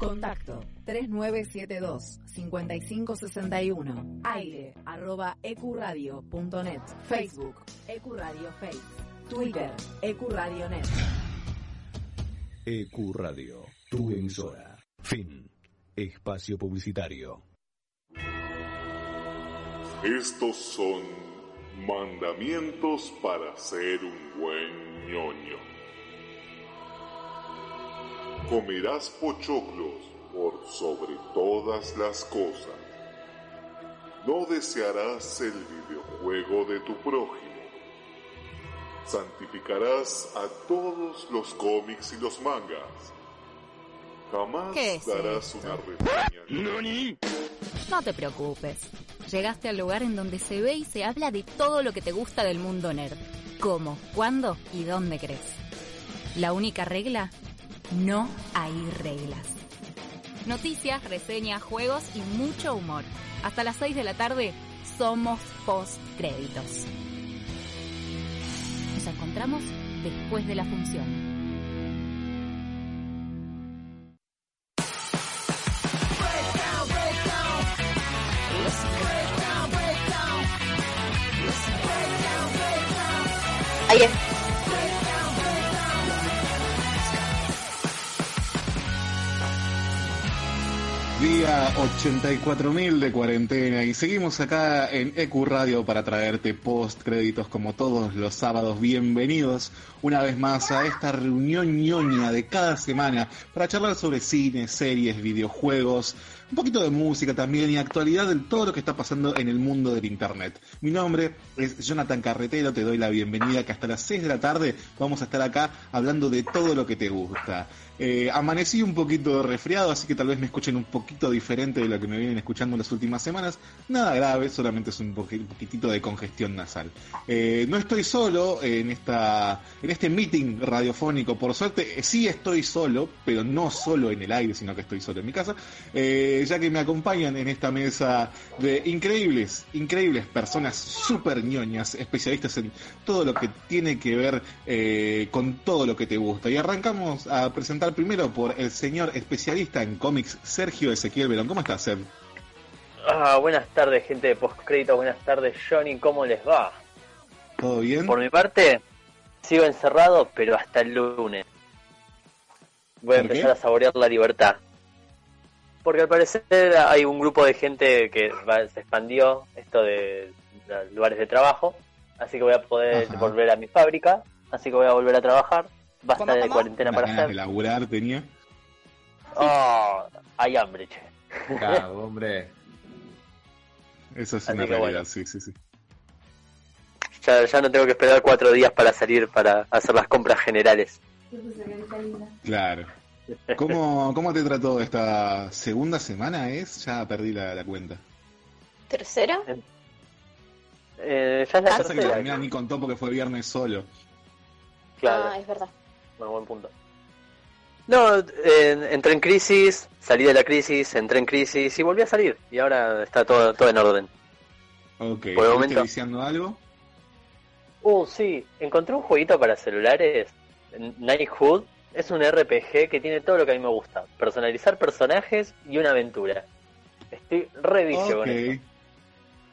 Contacto 3972-5561. Aire arroba ecuradio.net. Facebook Ecuradio Face. Twitter Ecuradio.net. Ecuradio, tu emisora. Fin. Espacio publicitario. Estos son mandamientos para ser un buen ñoño. Comerás pochoclos por sobre todas las cosas. No desearás el videojuego de tu prójimo. Santificarás a todos los cómics y los mangas. Jamás ¿Qué es darás esto? una reseña. No te preocupes. Llegaste al lugar en donde se ve y se habla de todo lo que te gusta del mundo nerd. ¿Cómo, cuándo y dónde crees? La única regla, no hay reglas. Noticias, reseñas, juegos y mucho humor. Hasta las 6 de la tarde somos post créditos. Nos encontramos después de la función. Ahí es. Día 84.000 de cuarentena y seguimos acá en EQ Radio para traerte post créditos como todos los sábados. Bienvenidos una vez más a esta reunión ñoña de cada semana para charlar sobre cine, series, videojuegos, un poquito de música también y actualidad de todo lo que está pasando en el mundo del internet. Mi nombre es Jonathan Carretero, te doy la bienvenida que hasta las 6 de la tarde vamos a estar acá hablando de todo lo que te gusta. Eh, amanecí un poquito resfriado, así que tal vez me escuchen un poquito diferente de lo que me vienen escuchando en las últimas semanas. Nada grave, solamente es un, poqui- un poquitito de congestión nasal. Eh, no estoy solo en esta en este meeting radiofónico, por suerte eh, sí estoy solo, pero no solo en el aire, sino que estoy solo en mi casa, ya que me acompañan en esta mesa de increíbles, increíbles personas súper ñoñas, especialistas en todo lo que tiene que ver con todo lo que te gusta. Y arrancamos a presentar primero por el señor especialista en cómics, Sergio Ezequiel Verón. ¿Cómo estás, Ser? Ah, buenas tardes, gente de postcrédito. Buenas tardes, Johnny. ¿Cómo les va? ¿Todo bien? Por mi parte, sigo encerrado, pero hasta el lunes. Voy a empezar a saborear la libertad. Porque al parecer hay un grupo de gente que va- se expandió esto de, de lugares de trabajo. Así que voy a poder Ajá. volver a mi fábrica. Así que voy a volver a trabajar. Basta ¿Cómo, de cuarentena para ganas de hacer. laburar tenía. Oh, hay hambre, che. Claro, hombre. Eso es Así una realidad, bueno. sí, sí, sí. Ya, ya no tengo que esperar cuatro días para salir para hacer las compras generales. Claro. ¿Cómo, ¿Cómo te trató esta segunda semana? ¿Es? Ya perdí la, la cuenta. ¿Tercera? Eh, ya es la Pasa que la primera ni contó porque fue viernes solo. Claro, Ah, es verdad. Bueno, buen punto. No, eh, entré en crisis, salí de la crisis, entré en crisis y volví a salir. Y ahora está todo, todo en orden. Ok. Por el ¿Estuviste momento- viciando algo? Uh, sí, encontré un jueguito para celulares, Knighthood. Es un RPG que tiene todo lo que a mí me gusta. Personalizar personajes y una aventura. Estoy re vicio con Ok. eso.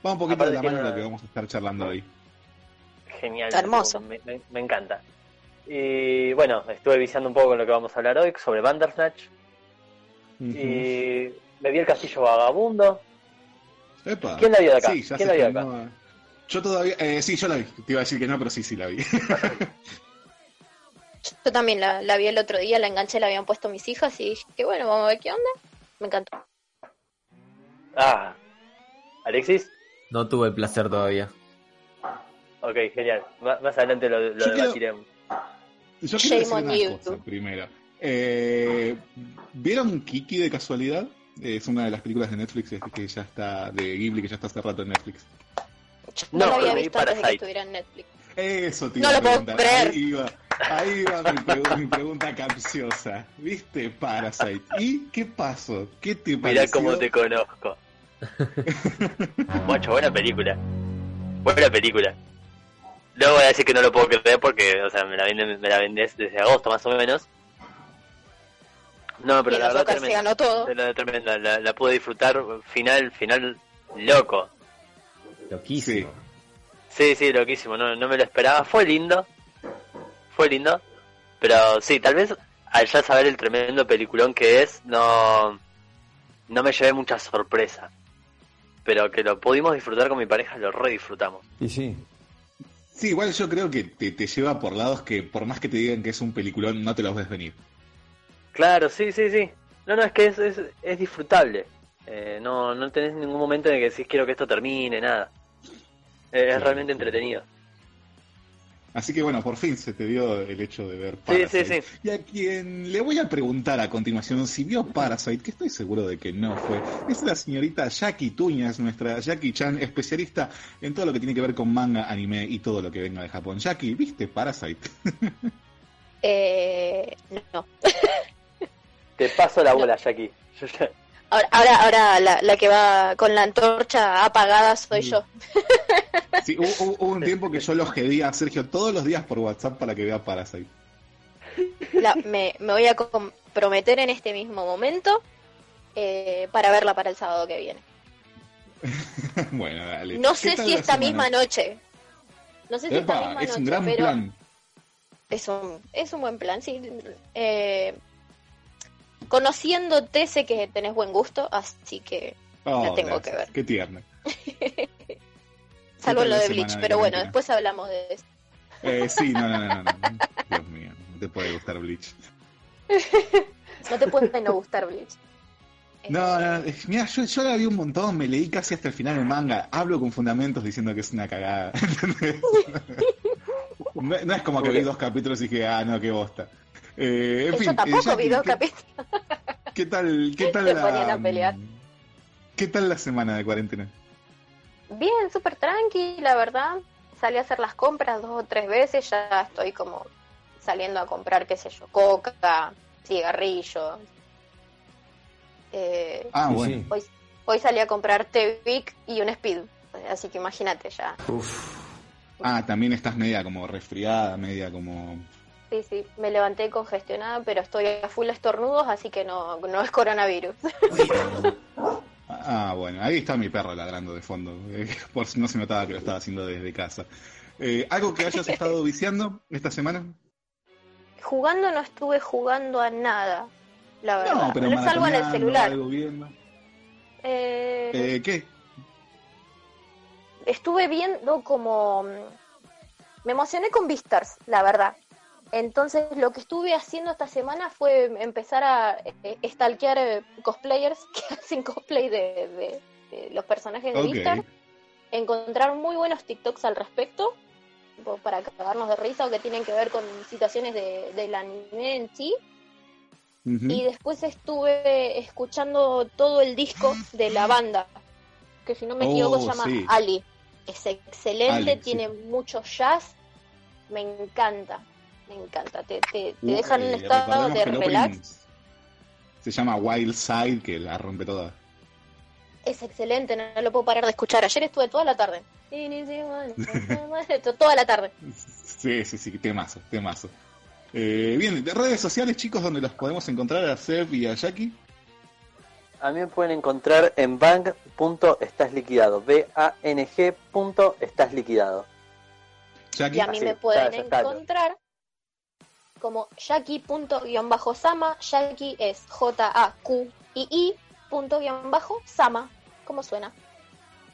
Va un poquito Aparte de la mano de lo que vamos a estar charlando hoy. Genial. Está hermoso. Me, me- me encanta. Y bueno, estuve viciando un poco con lo que vamos a hablar hoy, sobre Bandersnatch. Ujú. Y me vi el castillo vagabundo. Epa. ¿Quién la vio de acá? Sí, ya ¿Quién la vio de estrenó. Yo todavía... eh, sí, yo la vi. Te iba a decir que no, pero sí, sí la vi. Yo también la, la vi el otro día, la enganché, la habían puesto mis hijas y dije, que bueno, vamos a ver qué onda. Me encantó. Ah, Alexis. No tuve el placer todavía. Ok, genial. Más, adelante lo, lo quiero- debatiremos. Yo quiero decir una you. cosa primero. Eh, ¿Vieron Kiki de casualidad? Es una de las películas de Netflix este, que ya está, de Ghibli, que ya está hace rato en Netflix. Yo No, no, había vi visto antes de que estuviera en Netflix. Eso te No iba a lo puedo creer. Ahí iba, ahí va mi, pregu- mi pregunta capciosa. ¿Viste Parasite? ¿Y qué pasó? ¿Qué te pareció? Mirá cómo te conozco. Mucho, buena película. Buena película. No voy a decir que no lo puedo creer porque, o sea, me la, venden, me la vendés desde agosto más o menos. No, pero y la verdad se tremenda. ganó todo. La, tremenda, la, la pude disfrutar. Final, final loco. Loquísimo. Sí, sí, loquísimo. No, no me lo esperaba. Fue lindo. Fue lindo. Pero sí, tal vez al ya saber el tremendo peliculón que es, no, no me llevé mucha sorpresa. Pero que lo pudimos disfrutar con mi pareja, lo re disfrutamos. Y sí. Sí, igual yo creo que te, te lleva por lados que por más que te digan que es un peliculón, no te los ves venir. Claro, sí, sí, sí. No, no, es que es, es, es disfrutable. Eh, no, no tenés ningún momento en el que decís quiero que esto termine, nada. Eh, es realmente entretenido. Así que bueno, por fin se te dio el hecho de ver Sí, Parasite. sí, sí. Y a quien le voy a preguntar a continuación si vio Parasite, que estoy seguro de que no fue, es la señorita Jackie Tuñas, nuestra Jackie Chan, especialista en todo lo que tiene que ver con manga, anime y todo lo que venga de Japón. Jackie, ¿viste Parasite? Eh, no. Te paso la bola, Jackie. Ahora, ahora, ahora la, la que va con la antorcha apagada soy yo. Sí, hubo, hubo- un tiempo que yo lo gedía a Sergio todos los días por WhatsApp para que vea Parasite. La- me, me voy a comprometer en este mismo momento eh, para verla para el sábado que viene. bueno, dale. No ¿Qué sé si esta semana? misma noche. No sé si esta Epa, misma es noche, un gran pero plan. es un es un buen plan, sí. Eh, conociéndote sé que tenés buen gusto, así que Oh, la tengo gracias. que ver. Qué tierna. salvo lo de Bleach, de pero bueno, después hablamos de eso. Eh, sí, no, no, no, no. Dios mío, no te puede gustar Bleach. No te puede no gustar Bleach. No, no, mira, yo, yo la vi un montón, me leí casi hasta el final del manga, hablo con fundamentos diciendo que es una cagada. no es como que vi dos capítulos y dije, ah, no, qué bosta. Eh, en Yo fin, tampoco Jackie, vi dos ¿qué, capítulos. qué tal, qué tal la, ponían a pelear. ¿Qué tal la semana de cuarentena? Bien, súper tranqui, la verdad. Salí a hacer las compras dos o tres veces, ya estoy como saliendo a comprar, qué sé yo, coca, cigarrillos. Eh, Ah, bueno. hoy, hoy salí a comprar Tevic y un Speed, así que imagínate ya. Uf. Ah, también estás media como resfriada, media como... Sí, sí, me levanté congestionada, pero estoy a full estornudos, así que no, no es coronavirus. Ah, bueno, ahí está mi perro ladrando de fondo, eh, por si no se notaba que lo estaba haciendo desde casa. Eh, ¿Algo que hayas estado viciando esta semana? Jugando no estuve jugando a nada, la verdad. No, pero es algo en el celular. algo viendo. Eh, Eh, ¿Qué? estuve viendo como... mm, Me emocioné con Beastars, la verdad. Entonces lo que estuve haciendo esta semana fue empezar a eh, stalkear eh, cosplayers que hacen cosplay de, de- de los personajes de Ok. Beastars. Encontrar muy buenos TikToks al respecto, para cagarnos de risa o que tienen que ver con situaciones de, del anime en sí. Y después estuve escuchando todo el disco de la banda, que si no me equivoco Oh, se llama sí. Ali. Es excelente, Ali, sí. tiene mucho jazz, me encanta, me encanta. Te, te, te Uh, dejan en eh, un estado de relax. Se llama Wild Side, que la rompe toda. Es excelente, no, no lo puedo parar de escuchar. Ayer estuve toda la tarde. toda la tarde. Sí, sí, sí, temazo, temazo. Eh, bien, de redes sociales, chicos, donde los podemos encontrar a Seb y a Jackie. A mí me pueden encontrar en bang.estás liquidado. B-A-N-G. punto estás liquidado. Jackie, Y a mí Así, me pueden encontrar como Jackie.sama. Jackie es J-A-Q-I-I punto guion bajo Sama. ¿Cómo suena?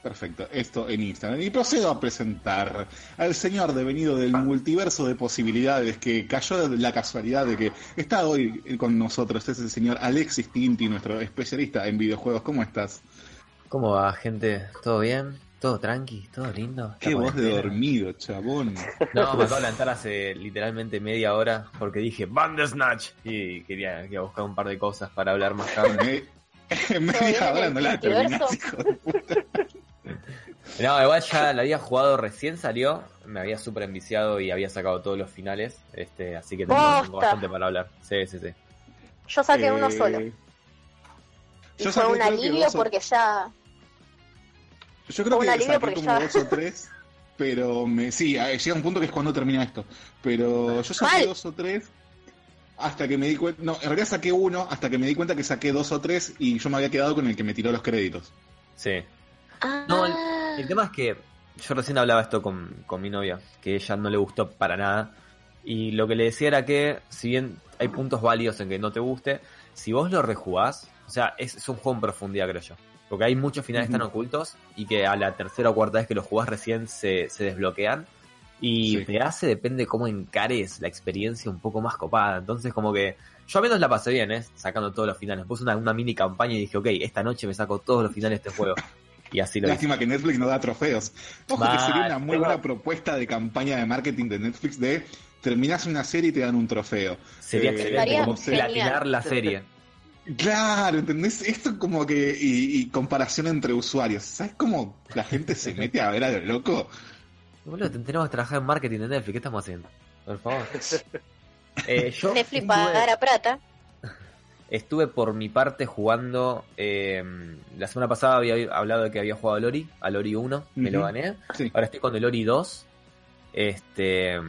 Perfecto, esto en Instagram. Y procedo a presentar al señor devenido del multiverso de posibilidades que cayó de la casualidad de que está hoy con nosotros. Es el señor Alexis Tinti, nuestro especialista en videojuegos. ¿Cómo estás? ¿Cómo va, gente? ¿Todo bien? ¿Todo tranqui? ¿Todo lindo? Qué ¿La voz de dormido, chabón. No, me acabo de levantar hace literalmente media hora porque dije Bandersnatch y quería, quería buscar un par de cosas para hablar más tarde. Media hora no la hijo de puta. No, igual ya la había jugado recién salió, me había súper enviciado y había sacado todos los finales, este, así que tengo, bastante para hablar. Sí, sí, sí. Yo saqué uno Eh, solo. Y yo fue un alivio porque ya. Yo creo que alivio saqué porque como ya- dos o tres, pero me, sí, llega un punto que es cuando termina esto. Pero yo saqué Mal. dos o tres. hasta que me di cuenta. No, en realidad saqué uno hasta que me di cuenta que saqué dos o tres y yo me había quedado con el que me tiró los créditos. Sí. Ah, No, el, el tema es que yo recién hablaba esto con, con mi novia, que ella no le gustó para nada. Y lo que le decía era que, si bien hay puntos válidos en que no te guste, si vos lo rejugás, o sea, es, es un juego en profundidad, creo yo. Porque hay muchos finales tan ocultos y que a la tercera o cuarta vez que los jugás recién se, se desbloquean. Y Sí. te hace, depende cómo encares la experiencia un poco más copada. Entonces, como que yo al menos la pasé bien, ¿eh? Sacando todos los finales. Puse una, una mini campaña y dije, ok, esta noche me saco todos los finales de este juego. Y así lo hice. Lástima que Netflix no da trofeos. Ojo que sería una muy buena propuesta de campaña de marketing de Netflix de terminas una serie y te dan un trofeo. Sería Eh, excelente como platinar la serie. Claro, ¿entendés? Esto como que, y, y comparación entre usuarios. ¿Sabes cómo la gente se mete a ver a lo loco? Boludo, te- tenemos que trabajar en marketing de Netflix. ¿Qué estamos haciendo? Por favor. Eh, yo Netflix pagará plata. estuve por mi parte jugando. eh, la semana pasada había hablado de que había jugado a Lori, a Lori 1, me lo gané. Sí. Ahora estoy con el Lori 2. Este.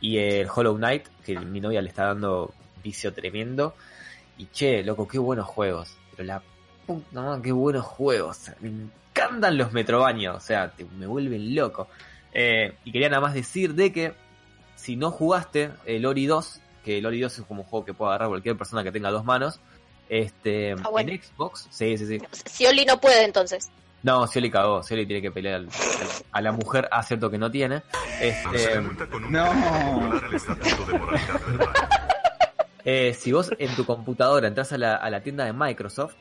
Y el Hollow Knight, que mi novia le está dando vicio tremendo. Y che, loco, qué buenos juegos. Pero la puta madre, qué buenos juegos. Me encantan los Metroidvania, o sea, te- me vuelven loco. Eh, y quería nada más decir de que si no jugaste el Ori 2, que el Ori 2 es como un juego que puede agarrar cualquier persona que tenga dos manos, este, Ah, bueno. en Xbox, sí, sí, sí. Si Oli no puede, entonces. No, Scioli cagó, Scioli tiene que pelear al- a la mujer, acepto que no tiene. Este, No. Eh, si vos en tu computadora entras a la, a la tienda de Microsoft,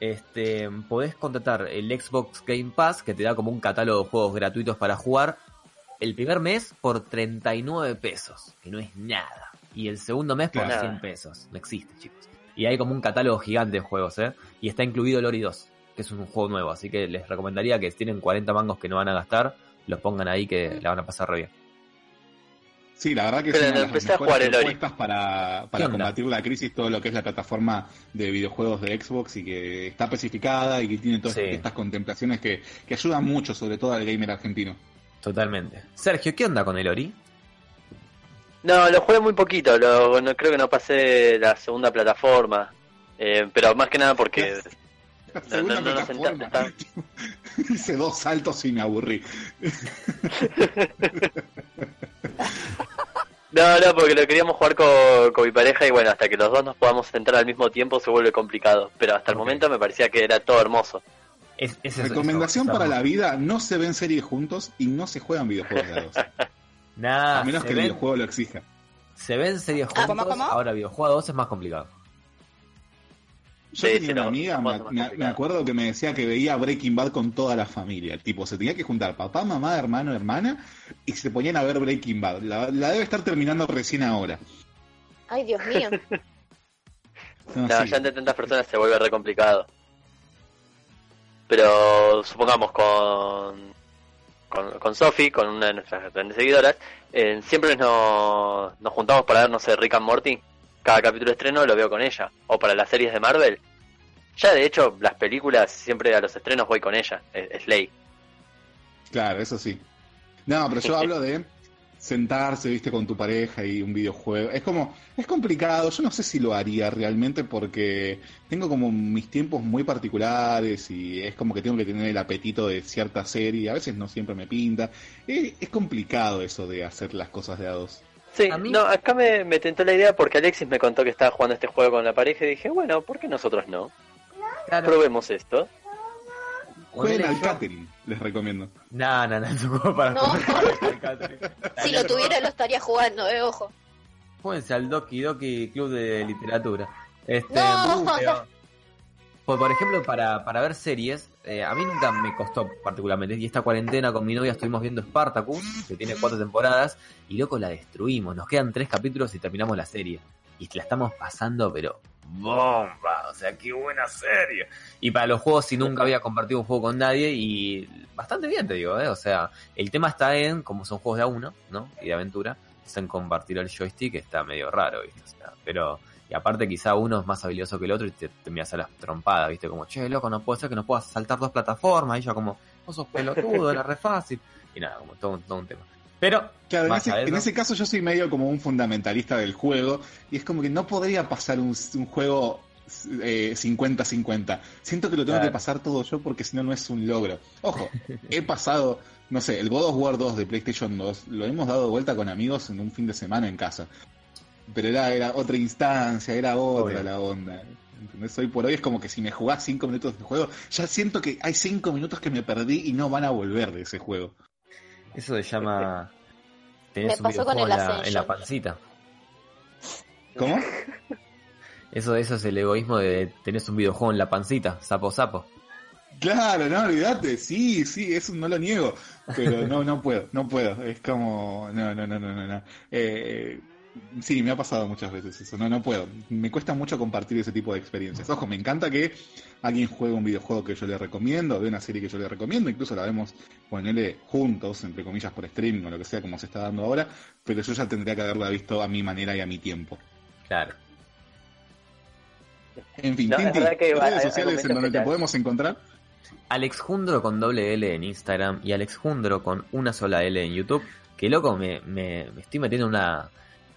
este, podés contratar el Xbox Game Pass, que te da como un catálogo de juegos gratuitos para jugar, el primer mes por 39 pesos, que no es nada. Y el segundo mes por Nada. 100 pesos. No existe, chicos. Y hay como un catálogo gigante de juegos, ¿eh? Y está incluido el Ori 2, que es un juego nuevo. Así que les recomendaría que si tienen 40 mangos que no van a gastar, los pongan ahí que la van a pasar re bien. Sí, la verdad que Pero es una de las mejores propuestas para, ¿Qué para combatir la crisis, todo lo que es la plataforma de videojuegos de Xbox y que está especificada y que tiene todas Sí. estas contemplaciones que, que ayudan mucho, sobre todo al gamer argentino. Totalmente. Sergio, ¿qué onda con el Ori? No, lo jugué muy poquito, lo, no, creo que no pasé la segunda plataforma, eh, pero más que nada porque... La No, segunda no, no, no, plataforma. senta- Hice dos saltos y me aburrí. No, no, porque lo queríamos jugar con, con mi pareja y bueno, hasta que los dos nos podamos sentar al mismo tiempo se vuelve complicado, pero hasta el momento me parecía que era todo hermoso. Es, es eso, Recomendación eso, para la vida, no se ven series juntos y no se juegan videojuegos de a dos. Nah, A menos que el videojuego lo exija. Se ven series Ah, juntos, ¿cómo, cómo? ahora videojuegos a dos es más complicado. Yo Sí, tenía sí, una no, amiga, no, me, acuerdo que me decía que veía Breaking Bad con toda la familia. El tipo se tenía que juntar papá, mamá, hermano, hermana y se ponían a ver Breaking Bad. La, la debe estar terminando recién ahora. Ay, Dios mío. No, No, sí. ya entre tantas personas se vuelve re complicado. Pero supongamos con con, con Sofi, con una de nuestras grandes seguidoras, eh, siempre nos, nos juntamos para ver, no sé, Rick and Morty. Cada capítulo de estreno lo veo con ella. O para las series de Marvel. Ya de hecho, las películas siempre a los estrenos voy con ella. Es, es ley. Claro, eso sí. No, pero yo hablo de sentarse, viste, con tu pareja y un videojuego. Es como, es complicado. Yo no sé si lo haría realmente porque tengo como mis tiempos muy particulares y es como que tengo que tener el apetito de cierta serie. A veces no siempre me pinta. Es, es complicado eso de hacer las cosas de a dos. Sí, A mí- no, acá me, me tentó la idea porque Alexis me contó que estaba jugando este juego con la pareja y dije, bueno, ¿por qué nosotros no? Probemos esto. Jueguen al catering, les recomiendo. No, no, no, es un juego para No. jugar. Si lo tuviera, lo estaría jugando, eh, ojo. Júguense al Doki Doki Club de Literatura. Este, No. por, por ejemplo, para, para ver series, eh, a mí nunca me costó particularmente. Y esta cuarentena con mi novia estuvimos viendo Spartacus, que tiene cuatro temporadas, y loco la destruimos. Nos quedan tres capítulos y terminamos la serie. Y la estamos pasando, pero bomba. O sea, qué buena serie. Y para los juegos, si nunca había compartido un juego con nadie, y bastante bien, te digo, ¿eh? O sea, el tema está en, como son juegos de a uno, ¿no? Y de aventura, es en compartir el joystick, está medio raro, ¿viste? O sea, pero, y aparte quizá uno es más habilidoso que el otro y te, te miras a las trompadas, ¿viste? Como, che, loco, no puede ser que no puedas saltar dos plataformas, y yo como, vos sos pelotudo, era re fácil. Y nada, como todo, un- todo un tema. Pero, Claro, en ese, en ese caso yo soy medio como un fundamentalista del juego y es como que no podría pasar un, un juego eh, 50-50. Siento que lo tengo Claro. que pasar todo yo porque si no, no es un logro. Ojo, he pasado, no sé, el God of War 2 de PlayStation 2, lo hemos dado vuelta con amigos en un fin de semana en casa. Pero era, era otra instancia, era otra Obvio. la onda. ¿Entendés? Hoy por hoy es como que si me jugás 5 minutos de juego, ya siento que hay 5 minutos que me perdí y no van a volver de ese juego. Eso se llama. Tenés Me un con videojuego el en la, en la Ascension. pancita. ¿Cómo? Eso, eso es el egoísmo de tenés un videojuego en la pancita, sapo sapo. Claro, no, olvídate, sí, sí, eso no lo niego, pero no, no puedo, no puedo, es como, no, no, no, no, no, no. Eh, sí, me ha pasado muchas veces eso, no, no puedo, me cuesta mucho compartir ese tipo de experiencias. Ojo, me encanta que alguien juegue un videojuego que yo le recomiendo, ve una serie que yo le recomiendo, incluso la vemos, ponele juntos, entre comillas, por streaming o lo que sea, como se está dando ahora, pero yo ya tendría que haberla visto a mi manera y a mi tiempo. Claro. En fin, No, Tinti, redes hay sociales en donde te podemos encontrar. Alex Jundro con doble L en Instagram y Alex Jundro con una sola L en YouTube. Que loco, me, me, me estoy metiendo en una,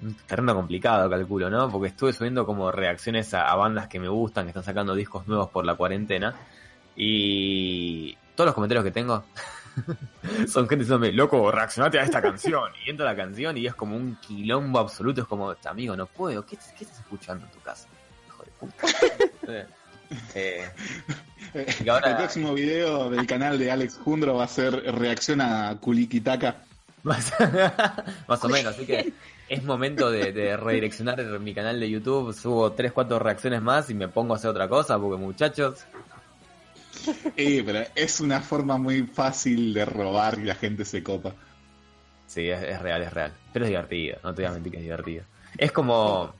un terreno complicado, calculo, ¿no? Porque estuve subiendo como reacciones a, a bandas que me gustan, que están sacando discos nuevos por la cuarentena. Y todos los comentarios que tengo son gente diciéndome, loco, reaccionate a esta canción. Y entra la canción y es como un quilombo absoluto. Es como, amigo, no puedo. ¿Qué, qué estás escuchando en tu casa? Hijo de puta. Eh, y ahora- El próximo video del canal de Alex Jundro va a ser reacción a Kulikitaka. Más, más o menos, así que es momento de, de redireccionar mi canal de YouTube, subo 3, 4 reacciones más y me pongo a hacer otra cosa, porque muchachos, Eh, pero es una forma muy fácil de robar y la gente se copa. sí, es, es real, es real, pero es divertido, no te voy a mentir que es divertido. Es como,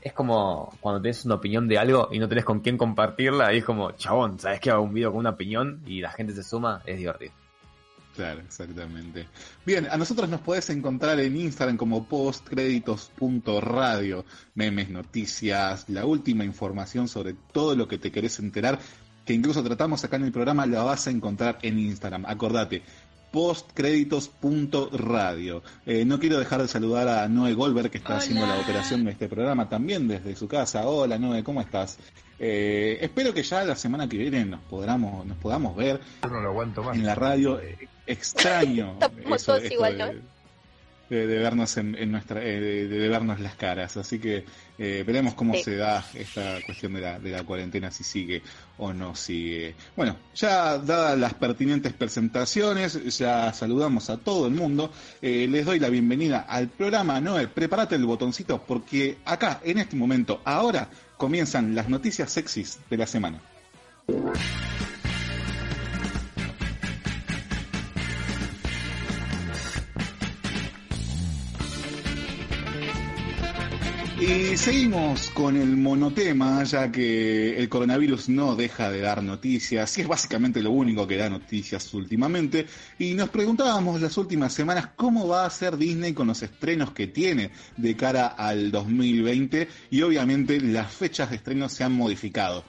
es como cuando tenés una opinión de algo y no tenés con quién compartirla y es como, chabón, ¿sabes que hago un video con una opinión y la gente se suma? Es divertido. Claro, exactamente. Bien, a nosotros nos podés encontrar en Instagram como postcréditos.radio, memes, noticias, la última información sobre todo lo que te querés enterar, que incluso tratamos acá en el programa, la vas a encontrar en Instagram. Acordate, postcréditos.radio. Eh, no quiero dejar de saludar a Noé Goldberg, que está haciendo la operación de este programa también desde su casa. Hola Noé, ¿cómo estás? Eh, espero que ya la semana que viene nos podamos, nos podamos ver no lo aguanto más. en la radio. Eh, Extraño Estamos eso, todos esto igual, de, ¿no? de- de vernos en, en nuestra, eh, de, de vernos las caras. Así que eh, veremos cómo Sí. se da esta cuestión de la, de la cuarentena, si sigue o no sigue. Bueno, ya dadas las pertinentes presentaciones, ya saludamos a todo el mundo. Eh, les doy la bienvenida al programa. Noel, prepárate el botoncito porque acá, en este momento, ahora comienzan las noticias sexys de la semana. Y seguimos con el monotema, ya que el coronavirus no deja de dar noticias, y es básicamente lo único que da noticias últimamente, y nos preguntábamos las últimas semanas cómo va a ser Disney con los estrenos que tiene de cara al 2020, y obviamente las fechas de estreno se han modificado.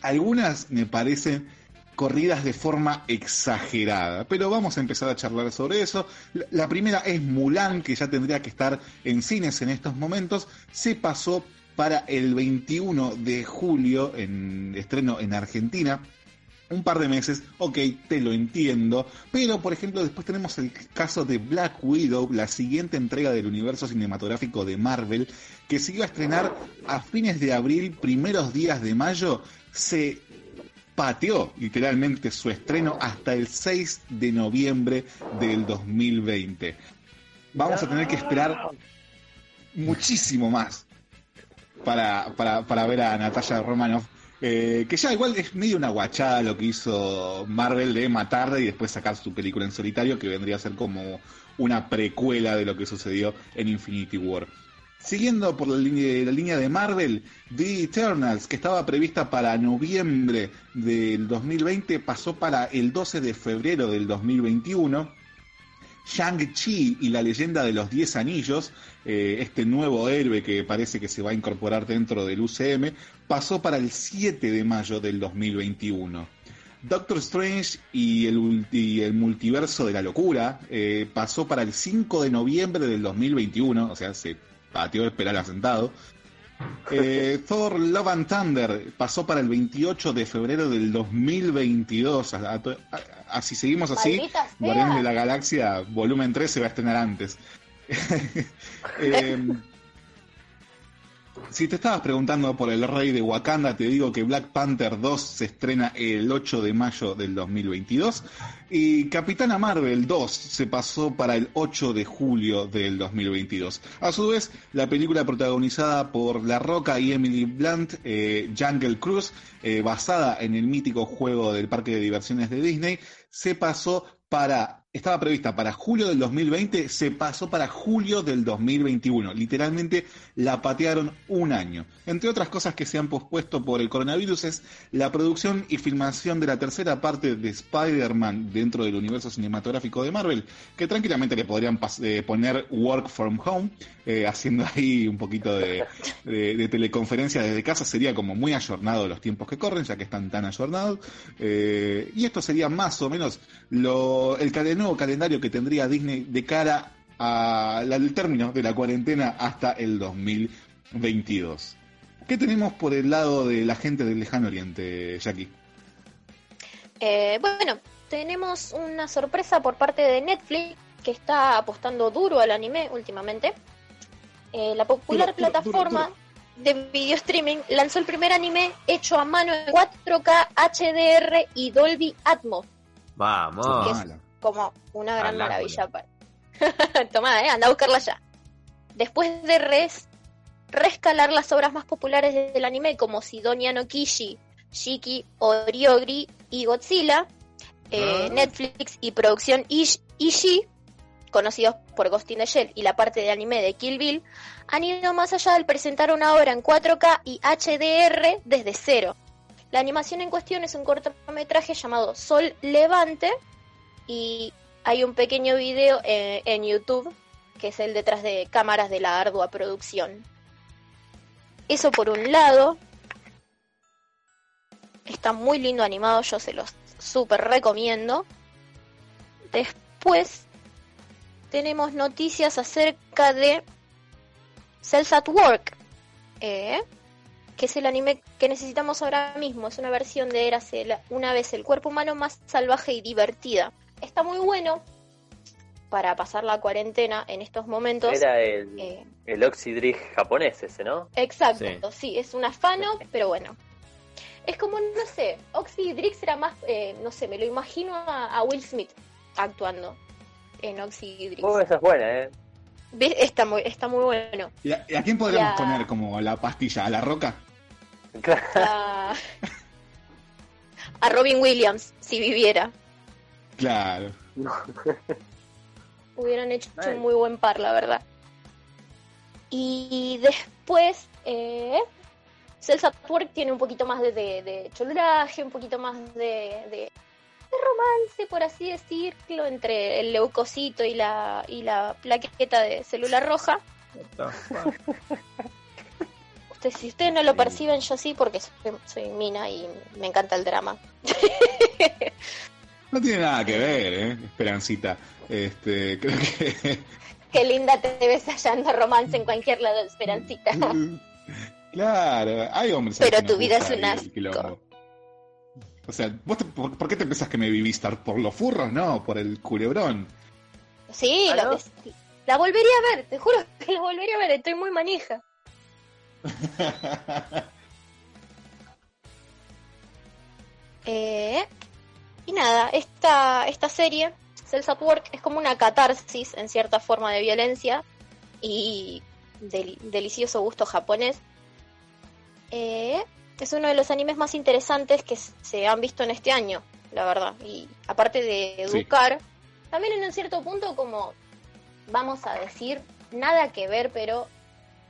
Algunas me parecen corridas de forma exagerada. Pero vamos a empezar a charlar sobre eso. La- primera es Mulan, que ya tendría que estar en cines en estos momentos. Se pasó para el 21 de julio en estreno en Argentina. Un par de meses, ok, te lo entiendo. Pero, por ejemplo, después tenemos el caso de Black Widow, la siguiente entrega del universo cinematográfico de Marvel, que se iba a estrenar a fines de abril, primeros días de mayo. Se pateó literalmente su estreno hasta el 6 de noviembre del 2020. Vamos a tener que esperar muchísimo más para, para, para ver a Natalia Romanoff. eh, que ya igual es medio una guachada lo que hizo Marvel de matarla y después sacar su película en solitario, que vendría a ser como una precuela de lo que sucedió en Infinity War. Siguiendo por la línea, de Marvel, The Eternals, que estaba prevista para noviembre del 2020, pasó para el 12 de febrero del 2021. Shang-Chi y la leyenda de los Diez Anillos, eh, este nuevo héroe que parece que se va a incorporar dentro del UCM, pasó para el 7 de mayo del 2021. Doctor Strange y el, multiverso de la locura eh, pasó para el 5 de noviembre del 2021, o sea, se pateó esperar asentado. Eh, Thor Love and Thunder pasó para el 28 de febrero del 2022. A- a- a- Así seguimos así. Guardianes de la Galaxia, volumen 3 se va a estrenar antes. Eh, si te estabas preguntando por el rey de Wakanda, te digo que Black Panther 2 se estrena el 8 de mayo del 2022 y Capitana Marvel 2 se pasó para el 8 de julio del 2022. A su vez, la película protagonizada por La Roca y Emily Blunt, eh, Jungle Cruise, eh, basada en el mítico juego del parque de diversiones de Disney, se pasó para estaba prevista para julio del 2020, se pasó para julio del 2021. Literalmente la patearon un año. Entre otras cosas que se han pospuesto por el coronavirus es la producción y filmación de la tercera parte de Spider-Man dentro del universo cinematográfico de Marvel, que tranquilamente le podrían eh, poner Work from Home, eh, haciendo ahí un poquito de, teleconferencia desde casa. Sería como muy ayornado los tiempos que corren, ya que están tan ayornados. Eh, y esto sería más o menos lo, el, cal- el nuevo calendario que tendría Disney de cara a- al término de la cuarentena hasta el 2022. ¿Qué tenemos por el lado de la gente del lejano oriente, Jackie? Eh, bueno, tenemos una sorpresa por parte de Netflix que está apostando duro al anime últimamente. Eh, la popular Duro, duro, plataforma duro, de video streaming lanzó el primer anime hecho a mano en 4K, HDR y Dolby Atmos, Vamos. Como una gran Alácula. maravilla. para- Tomá, eh, anda a buscarla ya. Después de res- rescalar las obras más populares del anime como Sidonia no Kishi, Shiki, Oriogri y Godzilla, eh, Ah. Netflix y producción Ish- Ishi, conocidos por Ghost in the Shell y la parte de anime de Kill Bill, han ido más allá al presentar una obra en 4K y HDR desde cero. La animación en cuestión es un cortometraje llamado Sol Levante y hay un pequeño video en YouTube que es el detrás de cámaras de la ardua producción. Eso por un lado. Está muy lindo animado, yo se los súper recomiendo. Después tenemos noticias acerca de Cells at Work, eh, que es el anime que necesitamos ahora mismo. Es una versión de la- una vez el cuerpo humano más salvaje y divertida. Está muy bueno para pasar la cuarentena en estos momentos. Era el, Eh, el Oxydrige japonés ese, ¿no? Exacto, Sí. sí. es un afano, pero bueno. Es como, no sé, Oxy Drix era más, eh, no sé, me lo imagino a, a Will Smith actuando en Oxy Drix. Oh, esa es buena, ¿eh? ¿Ves? Está muy, está muy bueno. ¿Y a, y a quién podríamos poner como la pastilla? ¿A la roca? A, a Robin Williams, si viviera. Claro. Hubieran hecho un muy buen par, la verdad. Y después, eh, Cells at Work tiene un poquito más de, de, de cholaje, un poquito más de, de, de romance, por así decirlo, entre el leucocito y la, y la plaqueta de celular roja. Usted, si ustedes no lo perciben, yo sí, porque soy, soy mina y me encanta el drama. No tiene nada que ver, ¿eh? Esperancita. Este, creo que... Qué linda te ves hallando romance en cualquier lado, Esperancita. claro, hay hombres. Pero tu vida es un asco. O sea, ¿vos te- por, por qué te pensás que me vivís por los furros? No, por el culebrón. Sí, ¿Ah, lo no? que- la volvería a ver, te juro que la volvería a ver, estoy muy manija. Eh, y nada, esta, esta serie, Cells at Work, es como una catarsis en cierta forma de violencia y del- delicioso gusto japonés. Eh, es uno de los animes más interesantes que se han visto en este año, la verdad. Y aparte de Sí. educar, también en un cierto punto como, vamos a decir, nada que ver, pero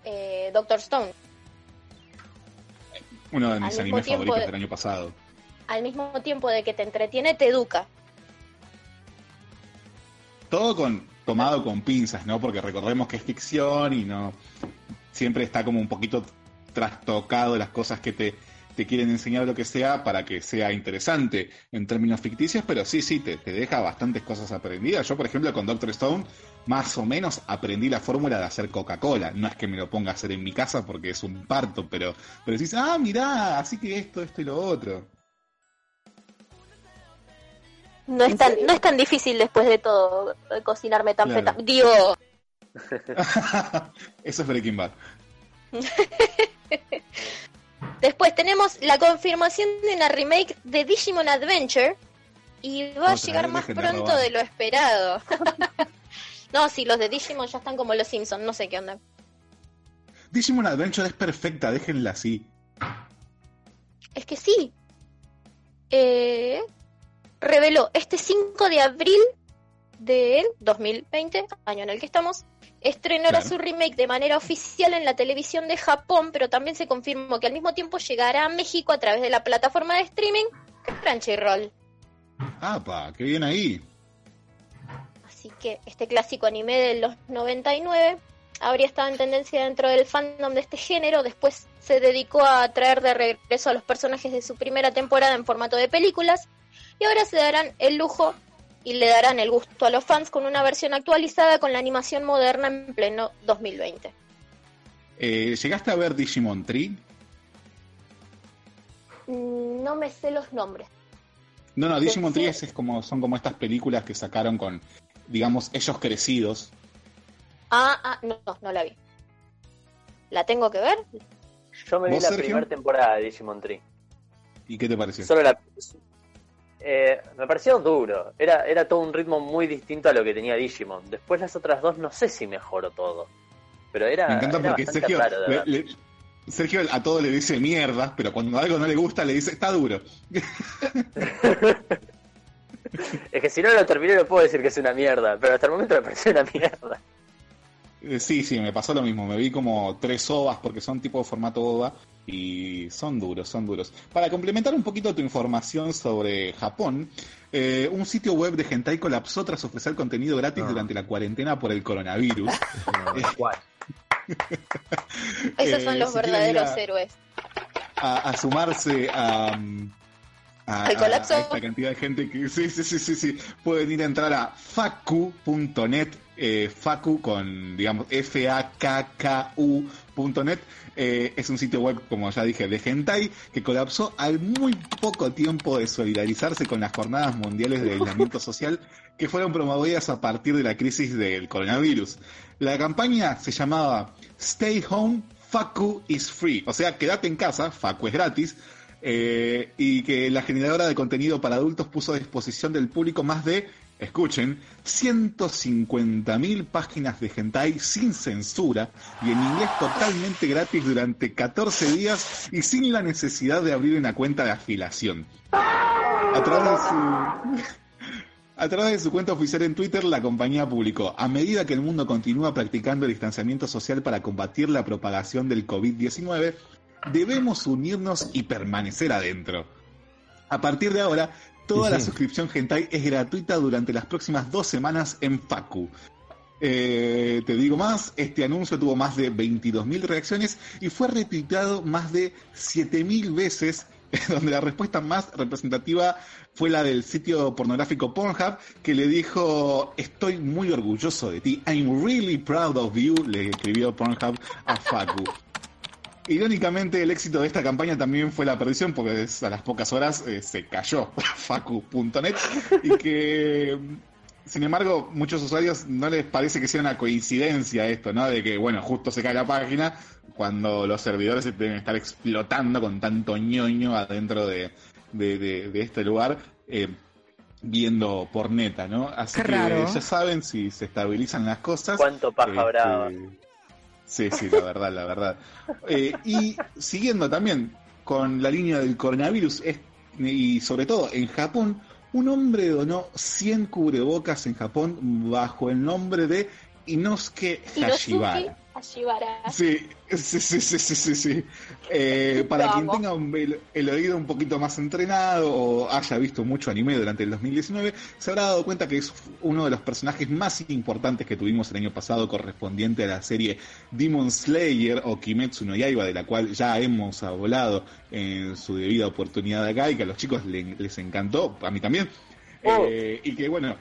eh, Doctor Stone. Uno de mis animes favoritos de- del año pasado. Al mismo tiempo de que te entretiene, te educa. Todo con tomado con pinzas, ¿no? Porque recordemos que es ficción y no siempre está como un poquito trastocado las cosas que te te quieren enseñar lo que sea para que sea interesante en términos ficticios, pero sí, sí, te, te deja bastantes cosas aprendidas. Yo, por ejemplo, con Doctor Stone, más o menos aprendí la fórmula de hacer Coca-Cola. No es que me lo ponga a hacer en mi casa porque es un parto, pero, pero decís, ah, mirá, así que esto, esto y lo otro. No es tan, no es tan difícil después de todo eh, cocinar metanfetamina. Digo, Eso es Breaking Bad. después tenemos la confirmación de una remake de Digimon Adventure y va a llegar más pronto robar. de lo esperado. no, sí, los de Digimon ya están como los Simpsons, no sé qué onda. Digimon Adventure es perfecta, déjenla así. Es que sí. Eh, reveló este 5 de abril del 2020, año en el que estamos, estrenará Claro. su remake de manera oficial en la televisión de Japón, pero también se confirmó que al mismo tiempo llegará a México a través de la plataforma de streaming Crunchyroll. ¡Apa! ¡Qué bien ahí! Así que este clásico anime de los 99 habría estado en tendencia dentro del fandom de este género, después se dedicó a traer de regreso a los personajes de su primera temporada en formato de películas y ahora se darán el lujo y le darán el gusto a los fans con una versión actualizada con la animación moderna en pleno 2020. Eh, ¿Llegaste a ver Digimon Tree? Mm, No me sé los nombres. No, no, Digimon. Tree es, es como, son como estas películas que sacaron con, digamos, ellos crecidos. Ah, ah, no, no la vi. ¿La tengo que ver? Yo me vi ¿Vos, la primera temporada de Digimon Tree. ¿Y qué te pareció? Solo la. Eh, me pareció duro. Era, era todo un ritmo muy distinto a lo que tenía Digimon. Después las otras dos no sé si mejoró todo. Pero era. Me encanta era porque Sergio, raro le- Sergio a todo le dice mierda, pero cuando algo no le gusta le dice está duro. Es que si no lo terminé no puedo decir que es una mierda. Pero hasta el momento me pareció una mierda. Eh, Sí, sí, me pasó lo mismo. Me vi como tres ovas porque son tipo de formato ova y son duros, son duros. Para complementar un poquito tu información sobre Japón, eh, un sitio web de Hentai colapsó tras ofrecer contenido gratis Ah. durante la cuarentena por el coronavirus. No, ¿cuál? Esos Eh, son los si quieren verdaderos a- héroes. a, a sumarse a, a, ¿Al colapso? a esta cantidad de gente que sí, sí, sí, sí, sí. pueden ir a entrar a facu.net, eh, facu con, digamos, F-A-K-K-U.net. Eh, es un sitio web, como ya dije, de hentai que colapsó al muy poco tiempo de solidarizarse con las jornadas mundiales de aislamiento social que fueron promovidas a partir de la crisis del coronavirus. La campaña se llamaba Stay Home, Facu is Free, o sea, quédate en casa, Facu es gratis, eh, y que la generadora de contenido para adultos puso a disposición del público más de, escuchen, 150.000 páginas de hentai sin censura y en inglés totalmente gratis durante 14 días y sin la necesidad de abrir una cuenta de afiliación. A través de su... A través de su cuenta oficial en Twitter, la compañía publicó, a medida que el mundo continúa practicando el distanciamiento social para combatir la propagación del COVID-19, debemos unirnos y permanecer adentro. A partir de ahora, toda la Sí. suscripción Hentai es gratuita durante las próximas dos semanas en Facu. Eh, te digo más, este anuncio tuvo más de 22.000 reacciones y fue retuiteado más de 7.000 veces, donde la respuesta más representativa fue la del sitio pornográfico Pornhub, que le dijo, estoy muy orgulloso de ti, I'm really proud of you, le escribió Pornhub a Facu. Irónicamente, el éxito de esta campaña también fue la perdición, porque a las pocas horas eh, se cayó facu.net y que, sin embargo, muchos usuarios no les parece que sea una coincidencia esto, ¿no? De que, bueno, justo se cae la página cuando los servidores se deben estar explotando con tanto ñoño adentro de, de, de- de este lugar. eh, viendo por neta, ¿no? Así Qué que raro. ya saben si se estabilizan las cosas. Cuánto paja Este, brava. Sí, sí, la verdad, la verdad. Eh, y siguiendo también con la línea del coronavirus, es- y sobre todo en Japón, un hombre donó 100 cubrebocas en Japón bajo el nombre de Inosuke Hirosuke Sí, sí, sí, sí, sí, sí. sí. Eh, para quien tenga un- el, el oído un poquito más entrenado o haya visto mucho anime durante el 2019, se habrá dado cuenta que es uno de los personajes más importantes que tuvimos el año pasado correspondiente a la serie Demon Slayer o Kimetsu no Yaiba, de la cual ya hemos hablado en su debida oportunidad acá y que a los chicos le- les encantó, a mí también. Oh. Eh, y que bueno,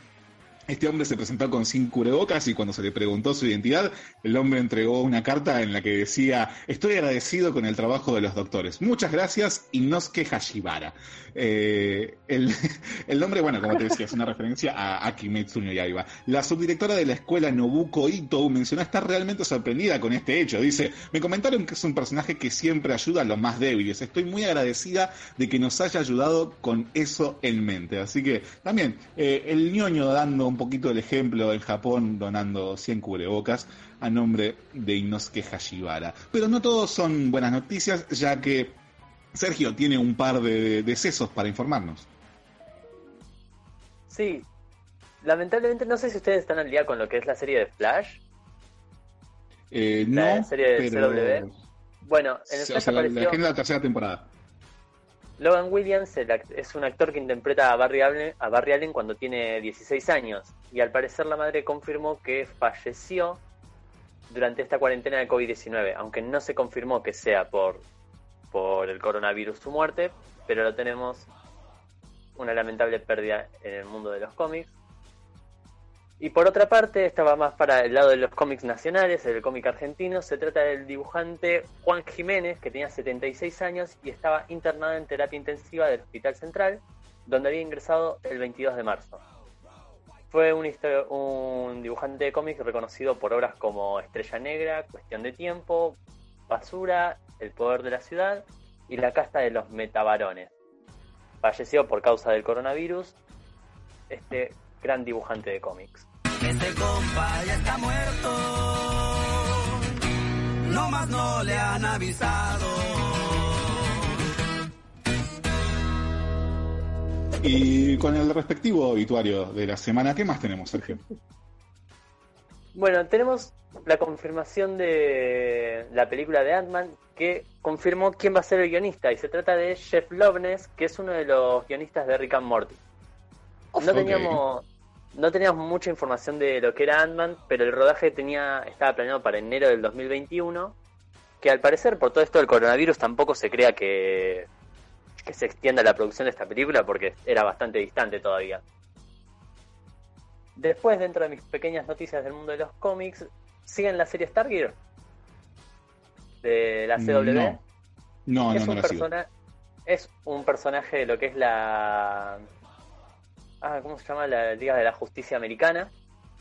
este hombre se presentó con sin cubrebocas y cuando se le preguntó su identidad, el hombre entregó una carta en la que decía, estoy agradecido con el trabajo de los doctores. Muchas gracias, Inosuke Hashibara. Eh, el, el nombre, bueno, como te decía, es una referencia a, a Kimetsu no Yaiba. La subdirectora de la escuela Nobuko Ito mencionó estar realmente sorprendida con este hecho. Dice, me comentaron que es un personaje que siempre ayuda a los más débiles. Estoy muy agradecida de que nos haya ayudado con eso en mente. Así que también eh, el ñoño dando un poquito el ejemplo en Japón, donando 100 cubrebocas a nombre de Inosuke Hashibara. Pero no todos son buenas noticias, ya que Sergio tiene un par de decesos para informarnos. Sí, lamentablemente no sé si ustedes están al día con lo que es la serie de Flash. Eh, La no, serie de pero... CW. Bueno, en el o sea, la, la apareció tiene la tercera temporada. Logan Williams, es un actor que interpreta a Barry, Allen, a Barry Allen cuando tiene 16 años. Y al parecer la madre confirmó que falleció durante esta cuarentena de COVID-19, aunque no se confirmó que sea por, por el coronavirus su muerte, pero lo tenemos una lamentable pérdida en el mundo de los cómics. Y por otra parte, estaba más para el lado de los cómics nacionales, el cómic argentino. Se trata del dibujante Juan Jiménez, que tenía 76 años y estaba internado en terapia intensiva del Hospital Central, donde había ingresado el 22 de marzo. Fue un, un dibujante de cómics reconocido por obras como Estrella Negra, Cuestión de Tiempo, Basura, El Poder de la Ciudad y La Casta de los Metabarones. Falleció por causa del coronavirus este gran dibujante de cómics. Este compa ya está muerto. No más no le han avisado. Y con el respectivo obituario de la semana, ¿qué más tenemos, Sergio? Bueno, tenemos la confirmación de la película de Ant-Man que confirmó quién va a ser el guionista y se trata de Jeff Loveness, que es uno de los guionistas de Rick and Morty. No teníamos no teníamos mucha información de lo que era Ant-Man, pero el rodaje tenía estaba planeado para enero del 2021, que al parecer por todo esto del coronavirus tampoco se crea que que se extienda la producción de esta película porque era bastante distante todavía. Después, dentro de mis pequeñas noticias del mundo de los cómics, siguen la serie Stargear de la CW. No, no, es, no, un la sigo. es un personaje de lo que es la. Ah, ¿Cómo se llama? La Liga de la Justicia Americana.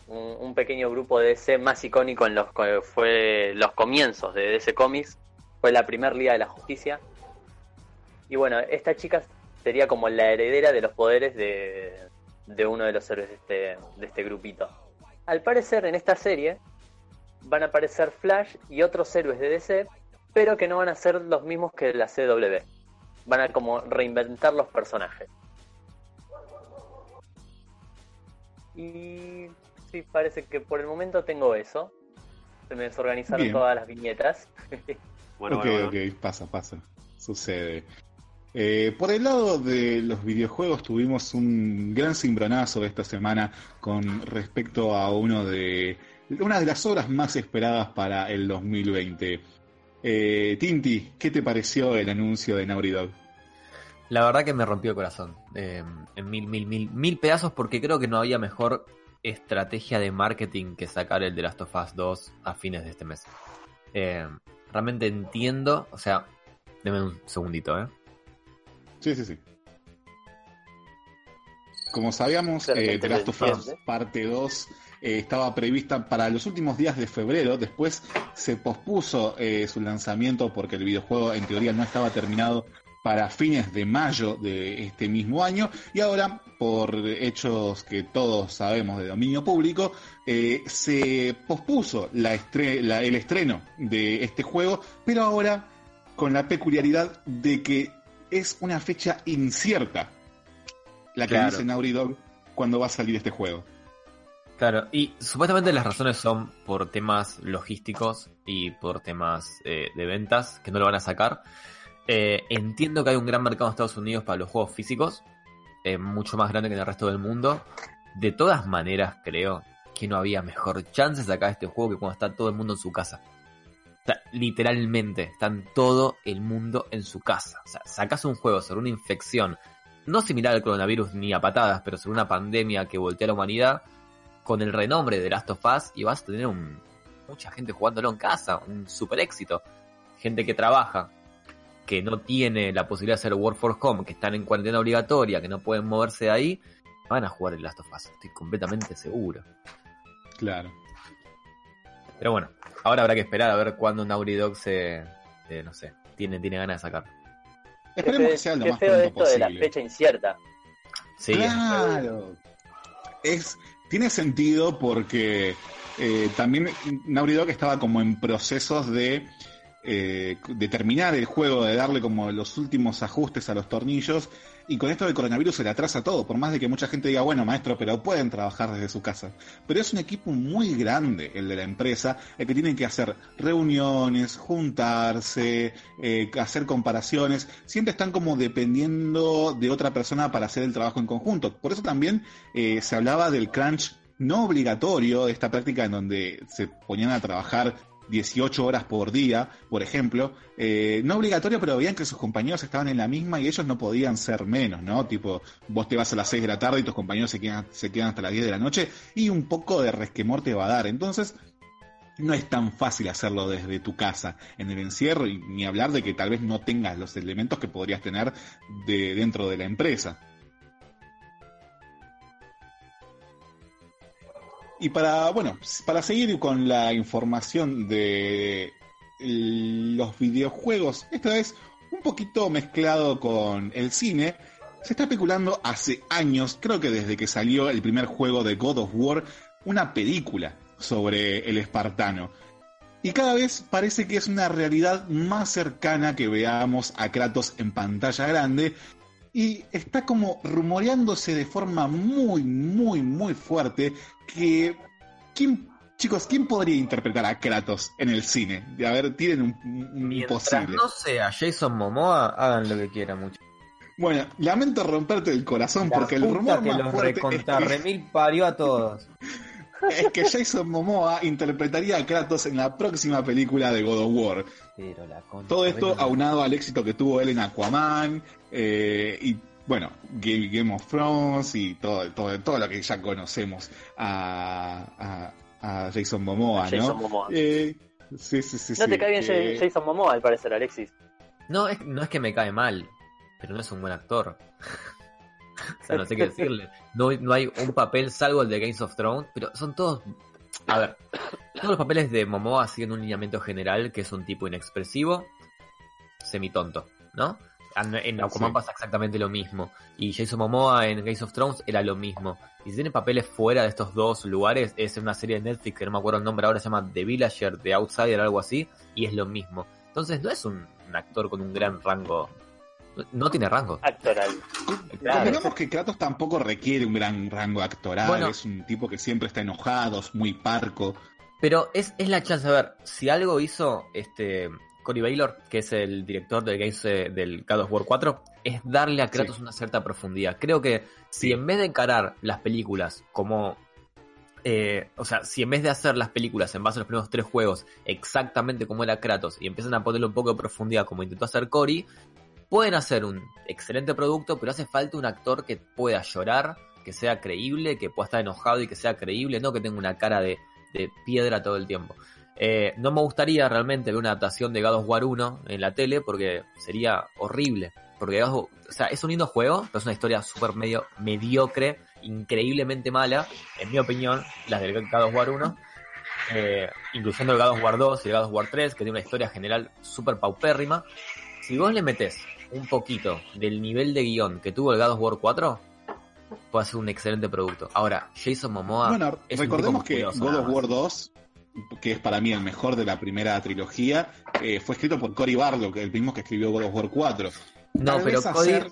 Un, pequeño grupo de DC más icónico en los fue los comienzos de DC Comics. Fue la primer Liga de la Justicia. Y bueno, esta chica sería como la heredera de los poderes de, de uno de los héroes de este, de este grupito. Al parecer, en esta serie van a aparecer Flash y otros héroes de DC, pero que no van a ser los mismos que la CW. Van a como reinventar los personajes. Y sí, parece que por el momento tengo eso. Se me desorganizaron Bien. todas las viñetas. Bueno, ok, bueno, bueno. ok, pasa, pasa. Sucede. Eh, por el lado de los videojuegos tuvimos un gran cimbronazo esta semana con respecto a uno de una de las obras más esperadas para el 2020. Eh, Tinti, ¿qué te pareció el anuncio de Naughty Dog? La verdad que me rompió el corazón eh, en mil, mil, mil, mil pedazos porque creo que no había mejor estrategia de marketing que sacar el de Last of Us 2 a fines de este mes. Eh, realmente entiendo, o sea, deme un segundito, ¿eh? Sí, sí, sí. Como sabíamos, eh, The Last of Us parte 2 eh, estaba prevista para los últimos días de febrero, después se pospuso eh, su lanzamiento porque el videojuego en teoría no estaba terminado para fines de mayo de este mismo año y ahora por hechos que todos sabemos de dominio público eh, se pospuso la estre- la- el estreno de este juego pero ahora con la peculiaridad de que es una fecha incierta la que Claro. dice Naughty Dog cuando va a salir este juego Claro, y supuestamente las razones son por temas logísticos y por temas eh, de ventas que no lo van a sacar. Eh, entiendo que hay un gran mercado en Estados Unidos para los juegos físicos, eh, mucho más grande que en el resto del mundo. De todas maneras, creo que no había mejor chance de sacar este juego que cuando está todo el mundo en su casa. Literalmente, están todo el mundo en su casa. O sea, sacas un juego sobre una infección, no similar al coronavirus ni a patadas, pero sobre una pandemia que voltea a la humanidad, con el renombre de Last of Us, y vas a tener mucha gente jugándolo en casa, un super éxito. Gente que trabaja, que no tiene la posibilidad de hacer work for home, que están en cuarentena obligatoria, que no pueden moverse de ahí, van a jugar el Last of Us, estoy completamente seguro. Claro. Pero bueno, ahora habrá que esperar a ver cuándo Naughty Dog se, se- no sé, tiene, tiene ganas de sacar. Esperemos que sea lo más pronto esto de la posible. fecha incierta. Sí, Claro. Es, tiene sentido porque eh, también Naughty Dog estaba como en procesos de, eh, de terminar el juego, de darle como los últimos ajustes a los tornillos. Y con esto del coronavirus se le atrasa todo, por más de que mucha gente diga, bueno, maestro, pero pueden trabajar desde su casa. Pero es un equipo muy grande el de la empresa, el que tienen que hacer reuniones, juntarse, eh, hacer comparaciones. Siempre están como dependiendo de otra persona para hacer el trabajo en conjunto. Por eso también eh, se hablaba del crunch no obligatorio, esta práctica en donde se ponían a trabajar 18 horas por día, por ejemplo, eh, no obligatorio, pero veían que sus compañeros estaban en la misma y ellos no podían ser menos, ¿no? Tipo, vos te vas a las 6 de la tarde y tus compañeros se quedan, se quedan hasta las 10 de la noche y un poco de resquemor te va a dar. Entonces, no es tan fácil hacerlo desde tu casa en el encierro ni hablar de que tal vez no tengas los elementos que podrías tener de dentro de la empresa. Y para, bueno, para seguir con la información de los videojuegos, esta vez un poquito mezclado con el cine, se está especulando hace años, creo que desde que salió el primer juego de God of War, una película sobre el espartano. Y cada vez parece que es una realidad más cercana que veamos a Kratos en pantalla grande. Y está como rumoreándose de forma muy, muy, muy fuerte que... ¿quién, chicos, ¿quién podría interpretar a Kratos en el cine? A ver, tienen un, un Mientras posible. no sea Jason Momoa, hagan lo que quieran mucho. Bueno, lamento romperte el corazón porque el rumor que más los fuerte es que- remil parió a todos. es que Jason Momoa interpretaría a Kratos en la próxima película de God of War. Pero la Todo esto aunado al éxito que tuvo él en Aquaman eh, y bueno, Game, Game of Thrones y todo, todo, todo lo que ya conocemos a, a, a Jason Momoa, A Jason ¿no? Momoa. Eh, sí, sí, sí. No sí, te cae bien eh, Jason Momoa, al parecer, Alexis. No es, no es que me cae mal, pero no es un buen actor. o sea, no sé qué decirle. No, no hay un papel salvo el de Games of Thrones, pero son todos... A ver, todos los papeles de Momoa siguen un lineamiento general que es un tipo inexpresivo, semitonto, ¿no? En en Aquaman Sí. pasa exactamente lo mismo. Y Jason Momoa en Games of Thrones era lo mismo. Y si tiene papeles fuera de estos dos lugares, es en una serie de Netflix que no me acuerdo el nombre ahora, se llama The Villager, The Outsider, algo así, y es lo mismo. Entonces no es un, un actor con un gran rango. No, no tiene rango. Actoral. Claro. Convengamos que Kratos tampoco requiere un gran rango actoral, Bueno. es un tipo que siempre está enojado, es muy parco. Pero es, es la chance, a ver, si algo hizo este Cory Baylor, que es el director del, Games, eh, del God of War 4, es darle a Kratos una cierta profundidad. Creo que si en vez de encarar las películas como... eh, o sea, si en vez de hacer las películas en base a los primeros tres juegos exactamente como era Kratos y empiezan a ponerle un poco de profundidad como intentó hacer Cory, pueden hacer un excelente producto, pero hace falta un actor que pueda llorar, que sea creíble, que pueda estar enojado y que sea creíble, no que tenga una cara de, de piedra todo el tiempo. Eh, no me gustaría realmente ver una adaptación de God of War 1 en la tele porque sería horrible. Porque God of- o sea, es un lindo juego, pero es una historia súper medio mediocre, increíblemente mala, en mi opinión, las del God of War 1. Eh, incluyendo el God of War 2 y el God of War 3, que tiene una historia general súper paupérrima. Si vos le metés un poquito del nivel de guion que tuvo el God of War 4, puede ser un excelente producto. Ahora, Jason Momoa. bueno, es un recordemos tipo que God of. War 2, que es para mí el mejor de la primera trilogía, eh, fue escrito por Cory Barlow, el mismo que escribió God of War 4. No, Tal pero vez Cody. hacer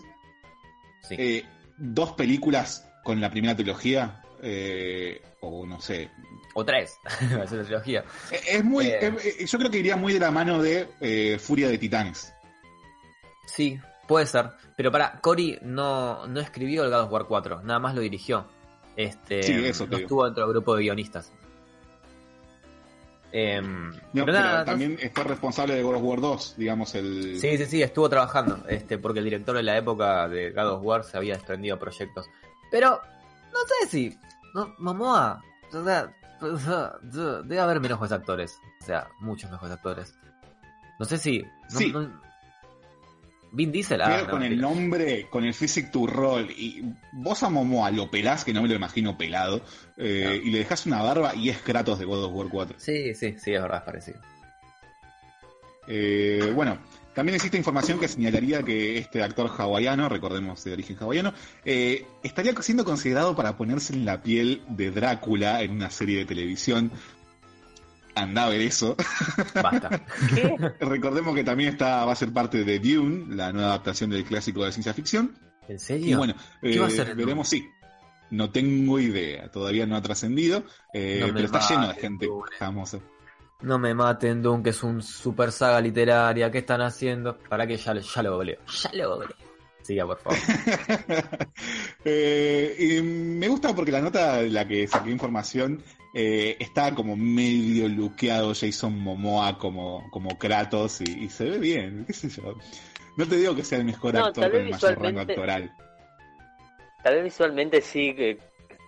Sí. eh, dos películas con la primera trilogía eh, o no sé. O tres, la trilogía. Es es muy, es- yo creo que iría muy de la mano de Furia de Titanes. Sí, puede ser. Pero para, Cory no, no escribió el God of War 4, nada más lo dirigió. Este, Sí, eso no estuvo dentro del grupo de guionistas. Em, No, pero pero nada, no- también fue responsable de God of War 2, digamos, el... Sí, sí, sí, estuvo trabajando, este, porque el director de la época de God of War se había desprendido de proyectos. Pero, no sé si, no, Momoa, o sea, debe haber mejores actores, o sea, muchos mejores actores. No sé si, no- Sí. no- Vin Diesel, ah, no, con el nombre, con el physic to roll, y vos a Momoa lo pelás, que no me lo imagino pelado, eh, y le dejás una barba y es Kratos de God of War 4. Sí, sí, sí, es verdad, es parecido. Eh, bueno, también existe información que señalaría que este actor hawaiano, recordemos de origen hawaiano, eh, estaría siendo considerado para ponerse en la piel de Drácula en una serie de televisión. Anda a ver eso. Basta. Recordemos que también está, va a ser parte de Dune, la nueva adaptación del clásico de ciencia ficción. ¿En Y serio? bueno, ¿Qué va a eh, ser veremos sí. No tengo idea, todavía no ha trascendido, eh, No pero está lleno de gente Dune. famosa. No me maten, Dune, que es un super saga literaria. ¿Qué están haciendo? Para que ya, ya lo googleo. Ya lo googleo. Siga, por favor. Eh, y me gusta porque la nota de la que saqué información eh, está como medio luqueado Jason Momoa como, como Kratos y, y se ve bien, qué sé yo. No te digo que sea el mejor No, actor tal con vez el mayor rango visualmente- actoral. Tal vez visualmente sí que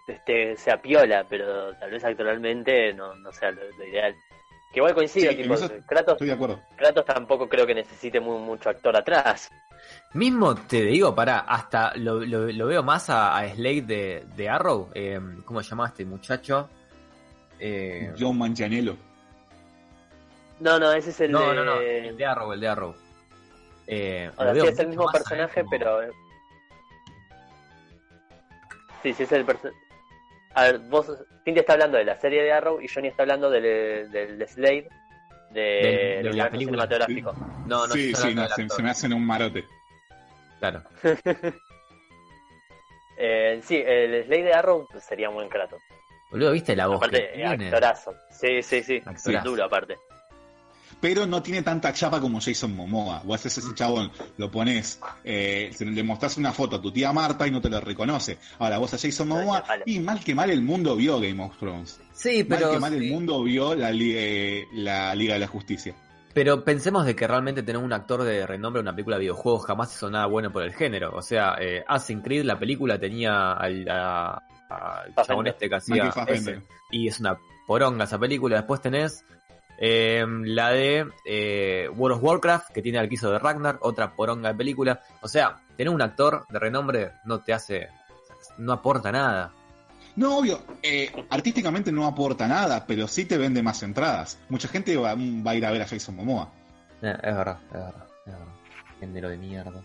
este, sea piola, pero tal vez actualmente no, no sea lo, lo ideal. Que igual coincido, Sí, tipo, Kratos, Estoy de acuerdo. Kratos tampoco creo que necesite mu- mucho actor atrás. Mismo te digo, para, hasta lo, lo- lo veo más a, a Slade de, de Arrow. Eh, ¿Cómo se llama este muchacho? Eh, John Manganiello. No, no, ese es el no, de... no, no, el de Arrow, el de Arrow. Eh, O sea, lo sí es el mismo personaje, como- pero... eh, Sí, sí es el personaje... A ver, vos, Cintia está hablando de la serie de Arrow y Johnny está hablando del, del, de Slade de, de del la película. cinematográfico. No, no, sí, sí, no, se, se me hacen un marote. Claro. Eh, sí, el Slade de Arrow sería un buen Kratos. Boludo, ¿viste la voz Aparte, que tiene? actorazo. Sí, sí, sí. Actorazo. Duro, aparte. Pero no tiene tanta chapa como Jason Momoa. Vos haces ese chabón, lo pones, eh, se- le mostrás una foto a tu tía Marta y no te lo reconoce. Ahora vos a Jason Momoa, Vale. y mal que mal el mundo vio Game of Thrones. Sí, Mal pero, que mal el mundo vio la, eh, la Liga de la Justicia. pero pensemos de que realmente tener un actor de renombre en una película de videojuegos jamás hizo nada bueno por el género. O sea, eh, Assassin's Creed, la película tenía al, a- al chabón este que hacía ese. y es una poronga esa película. Después tenés eh, la de eh, World of Warcraft, que tiene al quiso de Ragnar, otra poronga de película. O sea, tener un actor de renombre no te hace, no aporta nada. No, obvio, eh, artísticamente no aporta nada, pero sí te vende más entradas. Mucha gente va, va a ir a ver a Jason Momoa. Eh, es verdad, es verdad, es verdad. Género de mierda.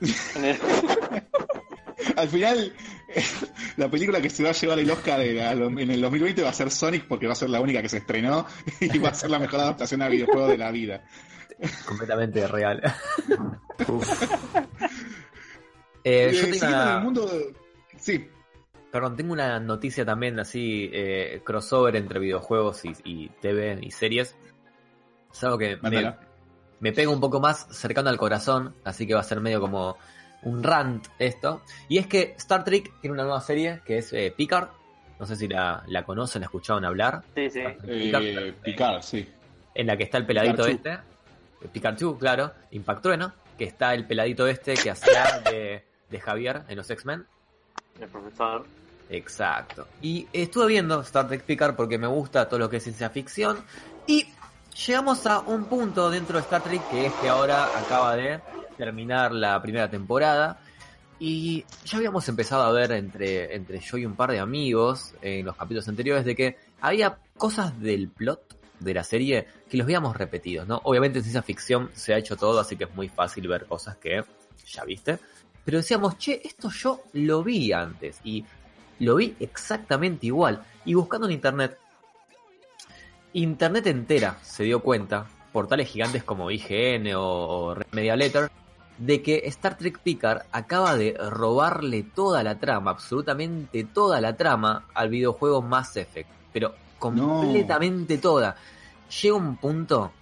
Al final, la película que se va a llevar el Oscar en el 2020 va a ser Sonic porque va a ser la única que se estrenó y va a ser la mejor adaptación a videojuego de la vida. Completamente real. Eh, Eh, yo tengo una- el mundo de- Sí, Perdón, tengo una noticia también así, eh, crossover entre videojuegos y, y TV y series. Es algo que me, me pega un poco más cercano al corazón, así que va a ser medio como un rant esto. Y es que Star Trek tiene una nueva serie que es eh, Picard. No sé si la, la conocen, la escucharon hablar. Sí, sí. eh, Picard, sí. En la que está el peladito Pikachu. este. eh, Pikachu, claro. Impactrueno. Que está el peladito este que hacía de, de Javier en los X-Men. El profesor. Exacto. Y estuve viendo Star Trek Picard porque me gusta todo lo que es ciencia ficción. Y llegamos a un punto dentro de Star Trek que es que ahora acaba de terminar la primera temporada. Y ya habíamos empezado a ver entre, entre yo y un par de amigos en los capítulos anteriores de que había cosas del plot de la serie que los veíamos repetidos, ¿no? Obviamente en ciencia ficción se ha hecho todo, así que es muy fácil ver cosas que ya viste. Pero decíamos, che, esto yo lo vi antes y lo vi exactamente igual. Y buscando en internet, internet entera se dio cuenta, portales gigantes como IGN o, o Red Media Letter, de que Star Trek Picard acaba de robarle toda la trama, absolutamente toda la trama, al videojuego Mass Effect. Pero completamente toda. Llega un punto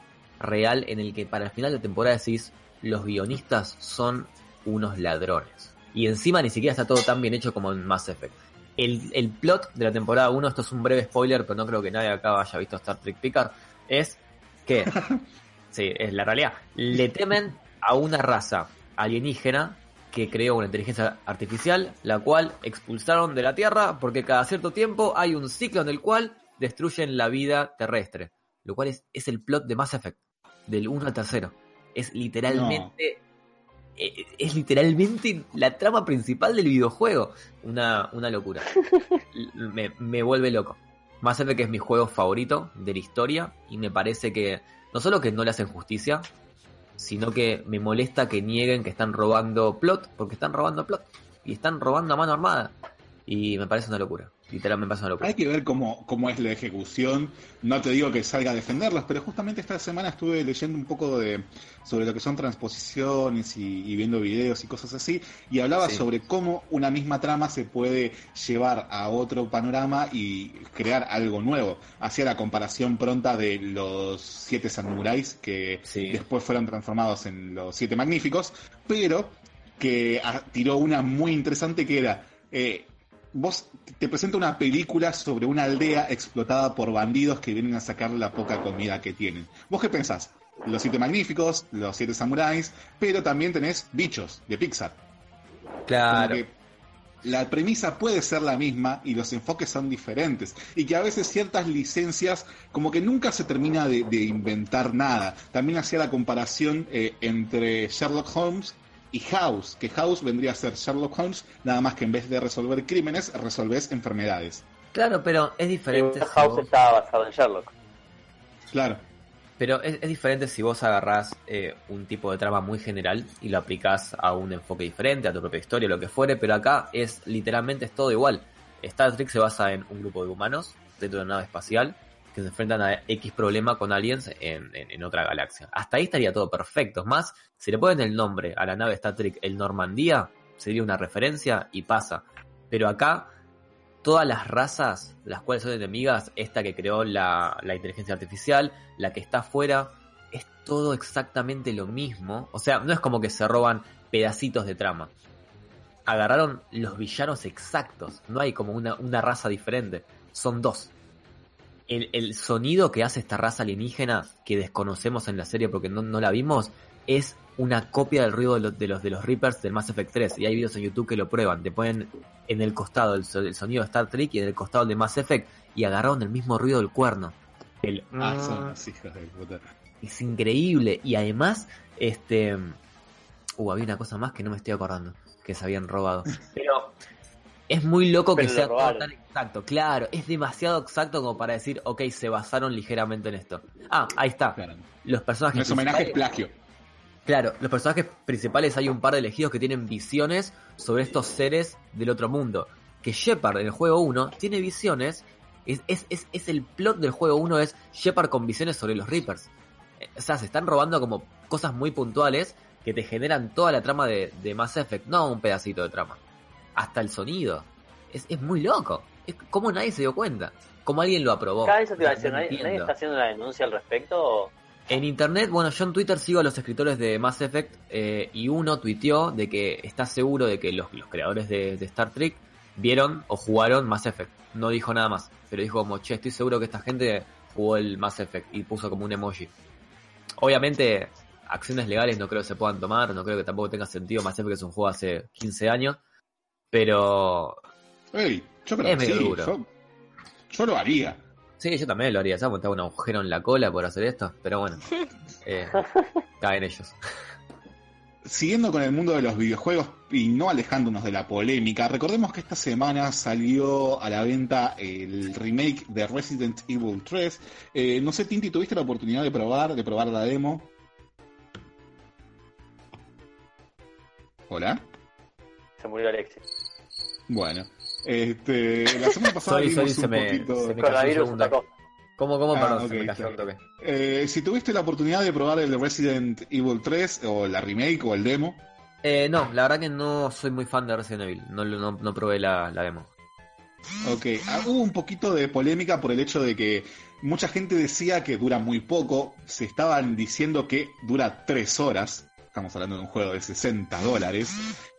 real en el que para el final de temporada decís, los guionistas son unos ladrones. Y encima ni siquiera está todo tan bien hecho como en Mass Effect. El, el plot de la temporada 1, esto es un breve spoiler, pero no creo que nadie acá haya visto Star Trek Picard, es que, sí, es la realidad, le temen a una raza alienígena que creó una inteligencia artificial, la cual expulsaron de la Tierra porque cada cierto tiempo hay un ciclo en el cual destruyen la vida terrestre. Lo cual es, es el plot de Mass Effect, del 1 al 3. Es literalmente. Es literalmente la trama principal del videojuego. Una, una locura. Me, me vuelve loco. Mass Effect es mi juego favorito de la historia. Y me parece que. No solo que no le hacen justicia. Sino que me molesta que nieguen que están robando plot. Porque están robando plot. Y están robando a mano armada. Y me parece una locura. Literalmente locura. Hay que ver cómo, cómo es la ejecución. No te digo que salga a defenderlos, pero justamente esta semana estuve leyendo un poco de sobre lo que son transposiciones y, y viendo videos y cosas así, y hablaba Sí. sobre cómo una misma trama se puede llevar a otro panorama y crear algo nuevo. Hacía la comparación pronta de los siete samuráis que Sí. después fueron transformados en los siete magníficos, pero que ah, tiró una muy interesante que era eh, vos te presenta una película sobre una aldea explotada por bandidos que vienen a sacar la poca comida que tienen. ¿Vos qué pensás? Los siete magníficos, los siete samuráis, pero también tenés bichos de Pixar. Claro. La premisa puede ser la misma y los enfoques son diferentes. Y que a veces ciertas licencias como que nunca se termina de, de inventar nada. También hacía la comparación eh, entre Sherlock Holmes y House, que House vendría a ser Sherlock Holmes, nada más que en vez de resolver crímenes, resolvés enfermedades. Claro, pero es diferente. si House vos- estaba basado en Sherlock. Claro. Pero es, es diferente si vos agarrás eh, un tipo de trama muy general y lo aplicás a un enfoque diferente, a tu propia historia, lo que fuere, pero acá es literalmente es todo igual. Star Trek se basa en un grupo de humanos dentro de una nave espacial que se enfrentan a X problema con aliens en, en- otra galaxia. Hasta ahí estaría todo perfecto. Es Más, si le ponen el nombre a la nave Star Trek el Normandía, sería una referencia y pasa. Pero acá todas las razas, las cuales son enemigas, esta que creó la, la inteligencia artificial, la que está afuera, es todo exactamente lo mismo. O sea, no es como que se roban pedacitos de trama. Agarraron los villanos exactos. No hay como una, una raza diferente. Son dos. El, el sonido que hace esta raza alienígena, que desconocemos en la serie porque no, no la vimos, es una copia del ruido de los, de los de los Reapers del Mass Effect 3. Y hay videos en YouTube que lo prueban. Te ponen en el costado el, el sonido de Star Trek y en el costado el de Mass Effect. Y agarraron el mismo ruido del cuerno. El Ah, son las hijas de puta. es increíble. Y además, este. Uh, había una cosa más que no me estoy acordando. Que se habían robado. Pero es muy loco que Pero sea todo tan exacto. Claro, es demasiado exacto como para decir, ok, se basaron ligeramente en esto. Ah, ahí está. Claro. Los personajes. No es homenaje, es principales- plagio. Claro, los personajes principales hay un par de elegidos que tienen visiones sobre estos seres del otro mundo. Que Shepard en el juego 1 tiene visiones. Es, es, es, es el plot del juego 1 es Shepard con visiones sobre los Reapers. Eh, O sea, se están robando como cosas muy puntuales que te generan toda la trama de, de Mass Effect, no un pedacito de trama. Hasta el sonido. Es, es muy loco. Es como nadie se dio cuenta. Como alguien lo aprobó. Cada vez te iba a decir, ¿nadie, está haciendo una denuncia al respecto? En internet, bueno, yo en Twitter sigo a los escritores de Mass Effect eh, y uno tuiteó de que está seguro de que los, los creadores de, de Star Trek vieron o jugaron Mass Effect. No dijo nada más, pero dijo como, che, estoy seguro que esta gente jugó el Mass Effect y puso como un emoji. Obviamente, acciones legales no creo que se puedan tomar, no creo que tampoco tenga sentido. Mass Effect es un juego hace 15 años, pero Ey, yo creo Es que medio sí, duro. Yo, yo lo haría. Sí, yo también lo haría, ¿sabes? Montar un agujero en la cola por hacer esto, pero bueno, eh, caen ellos. Siguiendo con el mundo de los videojuegos y no alejándonos de la polémica, recordemos que esta semana salió a la venta el remake de Resident Evil 3. Eh, no sé, Tinti, ¿tuviste la oportunidad de probar, de probar la demo? Hola. Se murió Alexis. Bueno, este, la semana pasada Sorry, sorry, se un me- poquito. se me- cayó un. ¿Cómo, cómo? Ah, Perdón, se me cayó está un toque. Eh, si tuviste la oportunidad de probar el Resident Evil 3 o la remake o el demo, Eh, no, la verdad que no soy muy fan de Resident Evil. No, lo- no, no probé la, la demo. Ok, ah, hubo un poquito de polémica por el hecho de que mucha gente decía que dura muy poco, se estaban diciendo que dura tres horas, estamos hablando de un juego de 60 dólares,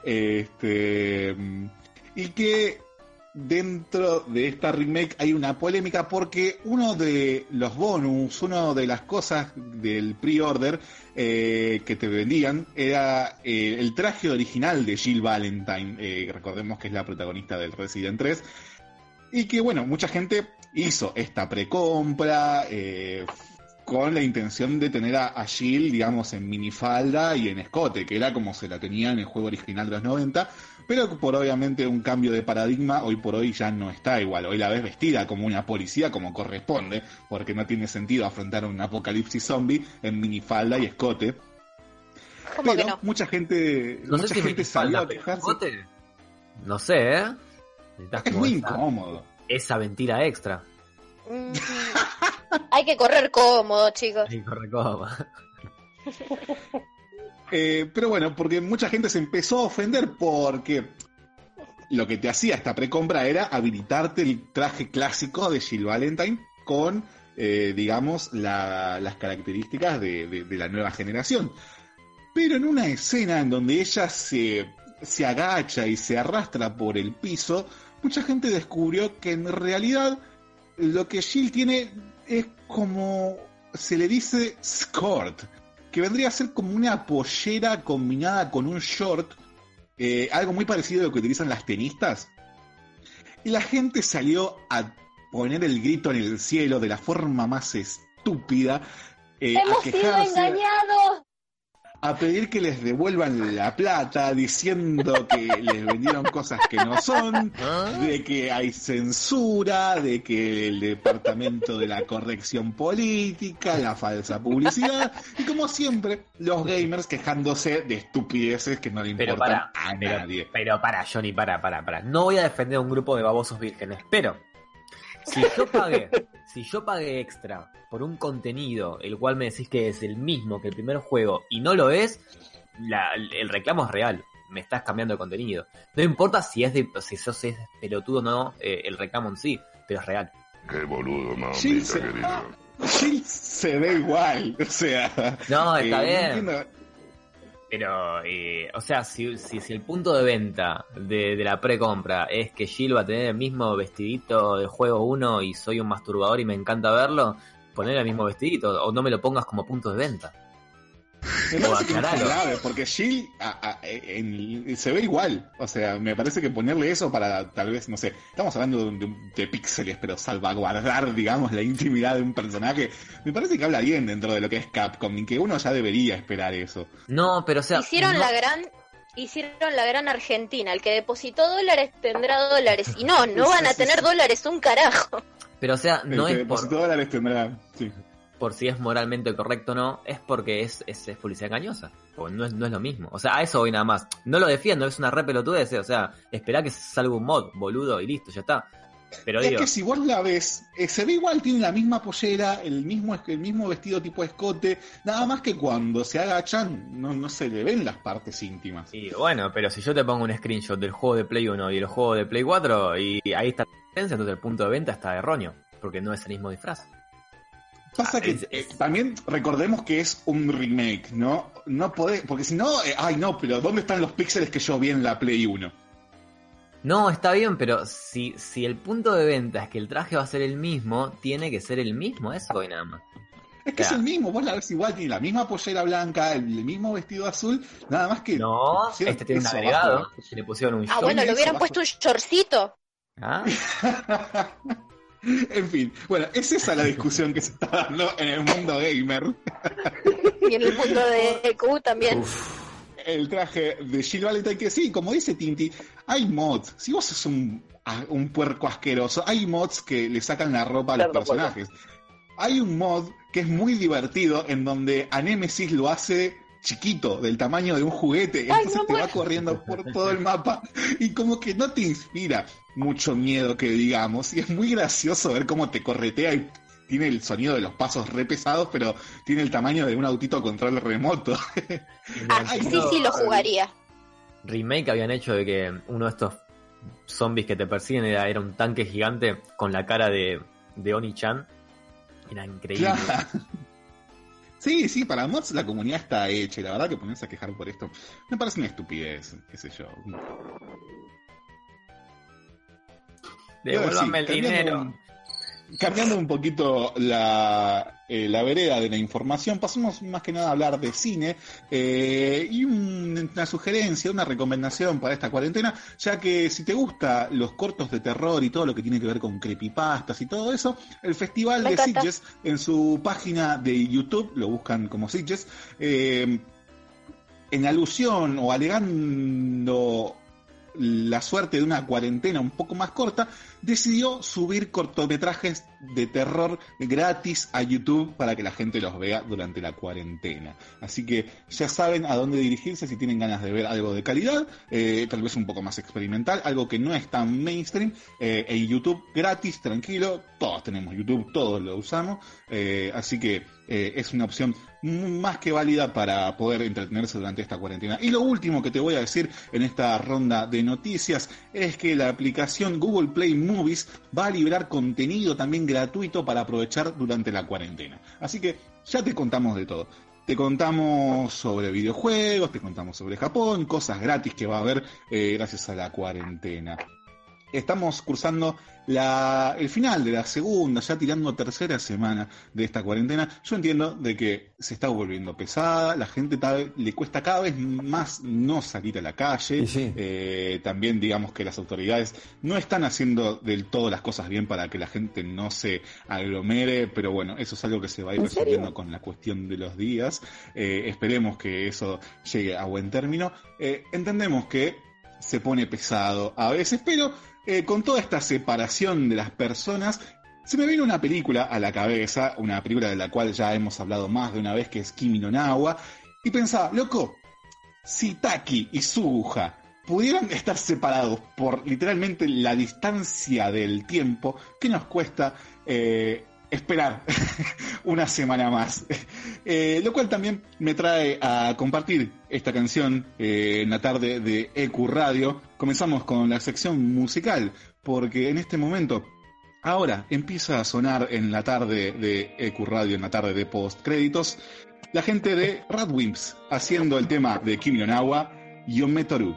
este, y que dentro de esta remake hay una polémica porque uno de los bonus, una de las cosas del pre-order eh, que te vendían era eh, el traje original de Jill Valentine, eh, recordemos que es la protagonista del Resident 3, y que bueno, mucha gente hizo esta precompra con la intención de tener a, a Jill, digamos, en minifalda y en escote, que era como se la tenía en el juego original de los 90, pero por obviamente un cambio de paradigma, hoy por hoy ya no está igual. Hoy la ves vestida como una policía como corresponde, porque no tiene sentido afrontar un apocalipsis zombie en minifalda y escote. ¿Cómo que Pero no? mucha gente, No mucha sé si gente salió a quejarse. escote, No sé, ¿eh? Es muy esa, incómodo. esa mentira extra. Mm. Hay que correr cómodo, chicos. Ahí corre coma. Eh, pero bueno, porque mucha gente se empezó a ofender porque lo que te hacía esta precompra era habilitarte el traje clásico de Jill Valentine con, eh, digamos, la- las características de, de- de la nueva generación. Pero en una escena en donde ella se, se agacha y se arrastra por el piso, mucha gente descubrió que en realidad lo que Jill tiene es como se le dice skirt, que vendría a ser como una pollera combinada con un short, eh, algo muy parecido a lo que utilizan las tenistas. Y la gente salió a poner el grito en el cielo de la forma más estúpida, eh, a ¡Hemos sido quejarse, engañados! A pedir que les devuelvan la plata, diciendo que les vendieron cosas que no son, de que hay censura, de que el departamento de la corrección política, la falsa publicidad, y como siempre, los gamers quejándose de estupideces que no le Pero importan para, a pero, nadie. pero para, Johnny, para, para, para. No voy a defender a un grupo de babosos vírgenes, pero si yo pagué, si yo pagué extra por un contenido, el cual me decís que es el mismo que el primer juego y no lo es, la- el reclamo es real. Me estás cambiando de contenido. No importa si es de, si sos es pelotudo o no, eh, el reclamo en sí, pero es real. Qué boludo, mamita se, querida. Jill se ve igual, o sea... No, está eh, bien. entiendo- Pero, eh, o sea, si, si, si el punto de venta de, de la precompra es que Jill va a tener el mismo vestidito de juego 1 y soy un masturbador y me encanta verlo, poner el mismo vestidito o no me lo pongas como punto de venta. Me O parece que no es grave, porque Jill a- a- en- se ve igual. O sea, me parece que ponerle eso para tal vez, no sé, estamos hablando de, de- de píxeles, pero salvaguardar, digamos, la intimidad de un personaje, me parece que habla bien dentro de lo que es Capcom y que uno ya debería esperar eso. No, pero o sea... Hicieron no- la gran hicieron la gran Argentina, el que depositó dólares tendrá dólares y no, no van a tener dólares un carajo. Pero o sea, no el que es por, dólares tendrá. Sí. Por si es moralmente correcto o no, es porque es, es, es publicidad engañosa. O no es, no es lo mismo. O sea, a eso voy nada más. No lo defiendo, es una re pelotudez, eh, O sea, esperá que salga un mod, boludo, y listo, ya está. Pero Es digo, que si vos la ves, eh, se ve igual, tiene la misma pollera, el mismo, el mismo vestido tipo escote, nada más que cuando se agachan no, no se le ven las partes íntimas. y bueno, pero si yo te pongo un screenshot del juego de Play 1 y el juego de Play 4 y ahí está la diferencia, entonces el punto de venta está erróneo, porque no es el mismo disfraz. Pasa que es- eh, también recordemos que es un remake, ¿no? No podés, porque si no, eh, ay no, pero ¿dónde están los píxeles que yo vi en la Play 1? No, está bien, pero si, si el punto de venta es que el traje va a ser el mismo, tiene que ser el mismo, eso y nada más. Es que es el mismo, vos la ves igual, tiene la misma pollera blanca, el, el mismo vestido azul, nada más que... No, este tiene un agregado, que le pusieron un Ah, bueno, le hubieran bajo. puesto un shortcito. Ah, en fin, bueno, es esa la discusión que se está dando en el mundo gamer. Y en el mundo de EQ también. el traje de Jill Valentine, que sí, como dice Tinti, hay mods. Si vos sos un, un puerco asqueroso, hay mods que le sacan la ropa a los personajes. Hay un mod que es muy divertido en donde a Nemesis lo hace chiquito, del tamaño de un juguete, Ay, entonces no te va corriendo por todo el mapa y como que no te inspira mucho miedo que digamos, y es muy gracioso ver cómo te corretea y tiene el sonido de los pasos re pesados, pero tiene el tamaño de un autito a control remoto. Ah, sí, sí, lo jugaría. remake habían hecho de que uno de estos zombies que te persiguen era, era un tanque gigante con la cara de, de Oni-chan. Era increíble. Claro. Sí, sí, para mods la comunidad está hecha y la verdad que ponerse a quejar por esto me parece una estupidez, qué sé yo. Devuélvame el Sí, dinero. un- Cambiando un poquito la, eh, la vereda de la información, pasamos más que nada a hablar de cine eh, y un- una sugerencia, una recomendación para esta cuarentena, ya que si te gusta los cortos de terror y todo lo que tiene que ver con creepypastas y todo eso, el Festival Me de encanta. Sitges en su página de YouTube, lo buscan como Sitges, eh, en alusión o alegando la suerte de una cuarentena un poco más corta, decidió subir cortometrajes de terror gratis a YouTube para que la gente los vea durante la cuarentena. Así que ya saben a dónde dirigirse si tienen ganas de ver algo de calidad, eh, tal vez un poco más experimental, algo que no es tan mainstream, eh, en YouTube gratis, tranquilo, todos tenemos YouTube, todos lo usamos, eh, así que es una opción más que válida para poder entretenerse durante esta cuarentena. Y lo último que te voy a decir en esta ronda de noticias es que la aplicación Google Play Movies va a liberar contenido también gratuito para aprovechar durante la cuarentena. Así que ya te contamos de todo. Te contamos sobre videojuegos, te contamos sobre Japón, cosas gratis que va a haber eh, gracias a la cuarentena. Estamos cursando la, el final de la segunda, ya tirando tercera semana de esta cuarentena. Yo entiendo de que se está volviendo pesada, la gente tal- le cuesta cada vez más no salir a la calle. Eh, también digamos que las autoridades no están haciendo del todo las cosas bien para que la gente no se aglomere, pero bueno, eso es algo que se va a ir resolviendo con la cuestión de los días. Eh, esperemos que eso llegue a buen término. Eh, entendemos que se pone pesado a veces, pero eh, con toda esta separación de las personas, se me vino una película a la cabeza, una película de la cual ya hemos hablado más de una vez, que es Kimi no Nawa, y pensaba, loco, si Taki y Suguha pudieran estar separados por literalmente la distancia del tiempo, ¿qué nos cuesta eh, esperar una semana más? Eh, lo cual también me trae a compartir esta canción eh, en la tarde de EQ Radio. Comenzamos con la sección musical, porque en este momento Ahora empieza a sonar en la tarde de EQ Radio, en la tarde de post créditos, la gente de Radwimps haciendo el tema de Kimi no Nawa, Yometoru.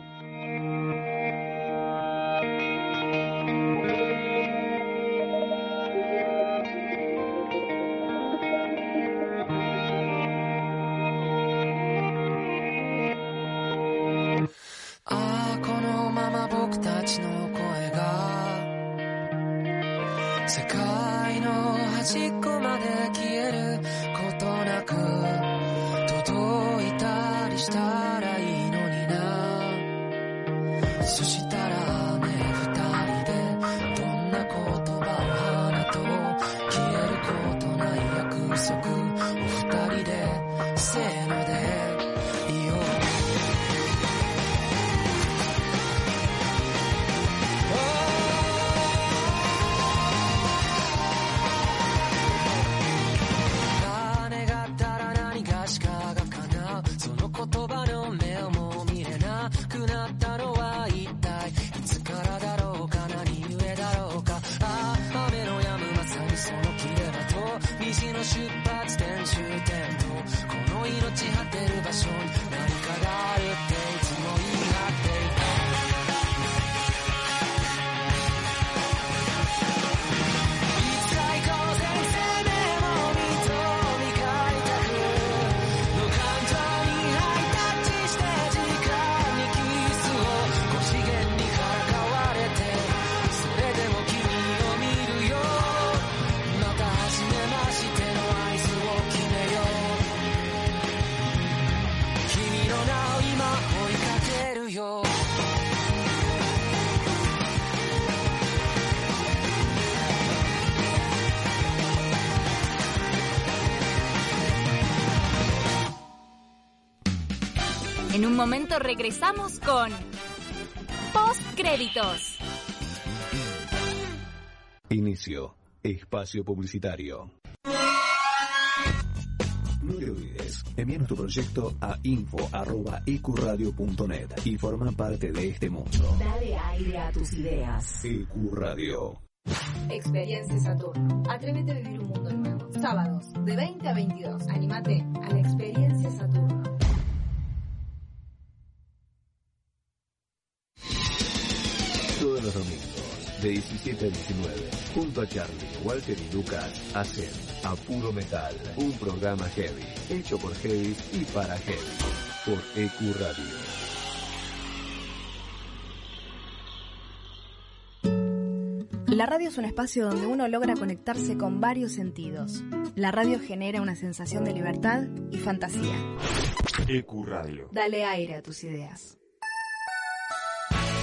Regresamos con Post Créditos. Inicio. Espacio publicitario. No te olvides, envíanos tu proyecto a info.ecuradio.net y forma parte de este mundo. Dale aire a tus ideas. Ecuradio. Experiencia Saturno. Atrévete a vivir un mundo nuevo. Sábados, de 20 a 22. Anímate Charlie, Walter y Lucas, hacen A Puro Metal, un programa heavy, hecho por heavy y para heavy, por EQ Radio. La radio es un espacio donde uno logra conectarse con varios sentidos. La radio genera una sensación de libertad y fantasía. EQ Radio. Dale aire a tus ideas.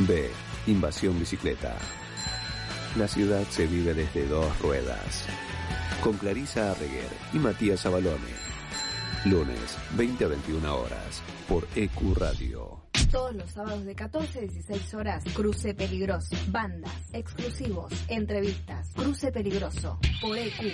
B. Invasión Bicicleta. La ciudad se vive desde dos ruedas. Con Clarisa Arreguer y Matías Abalone. Lunes, 20 a 21 horas, por EQ Radio. Todos los sábados de 14 a 16 horas, Cruce Peligroso. Bandas, exclusivos, entrevistas. Cruce Peligroso, por EQ.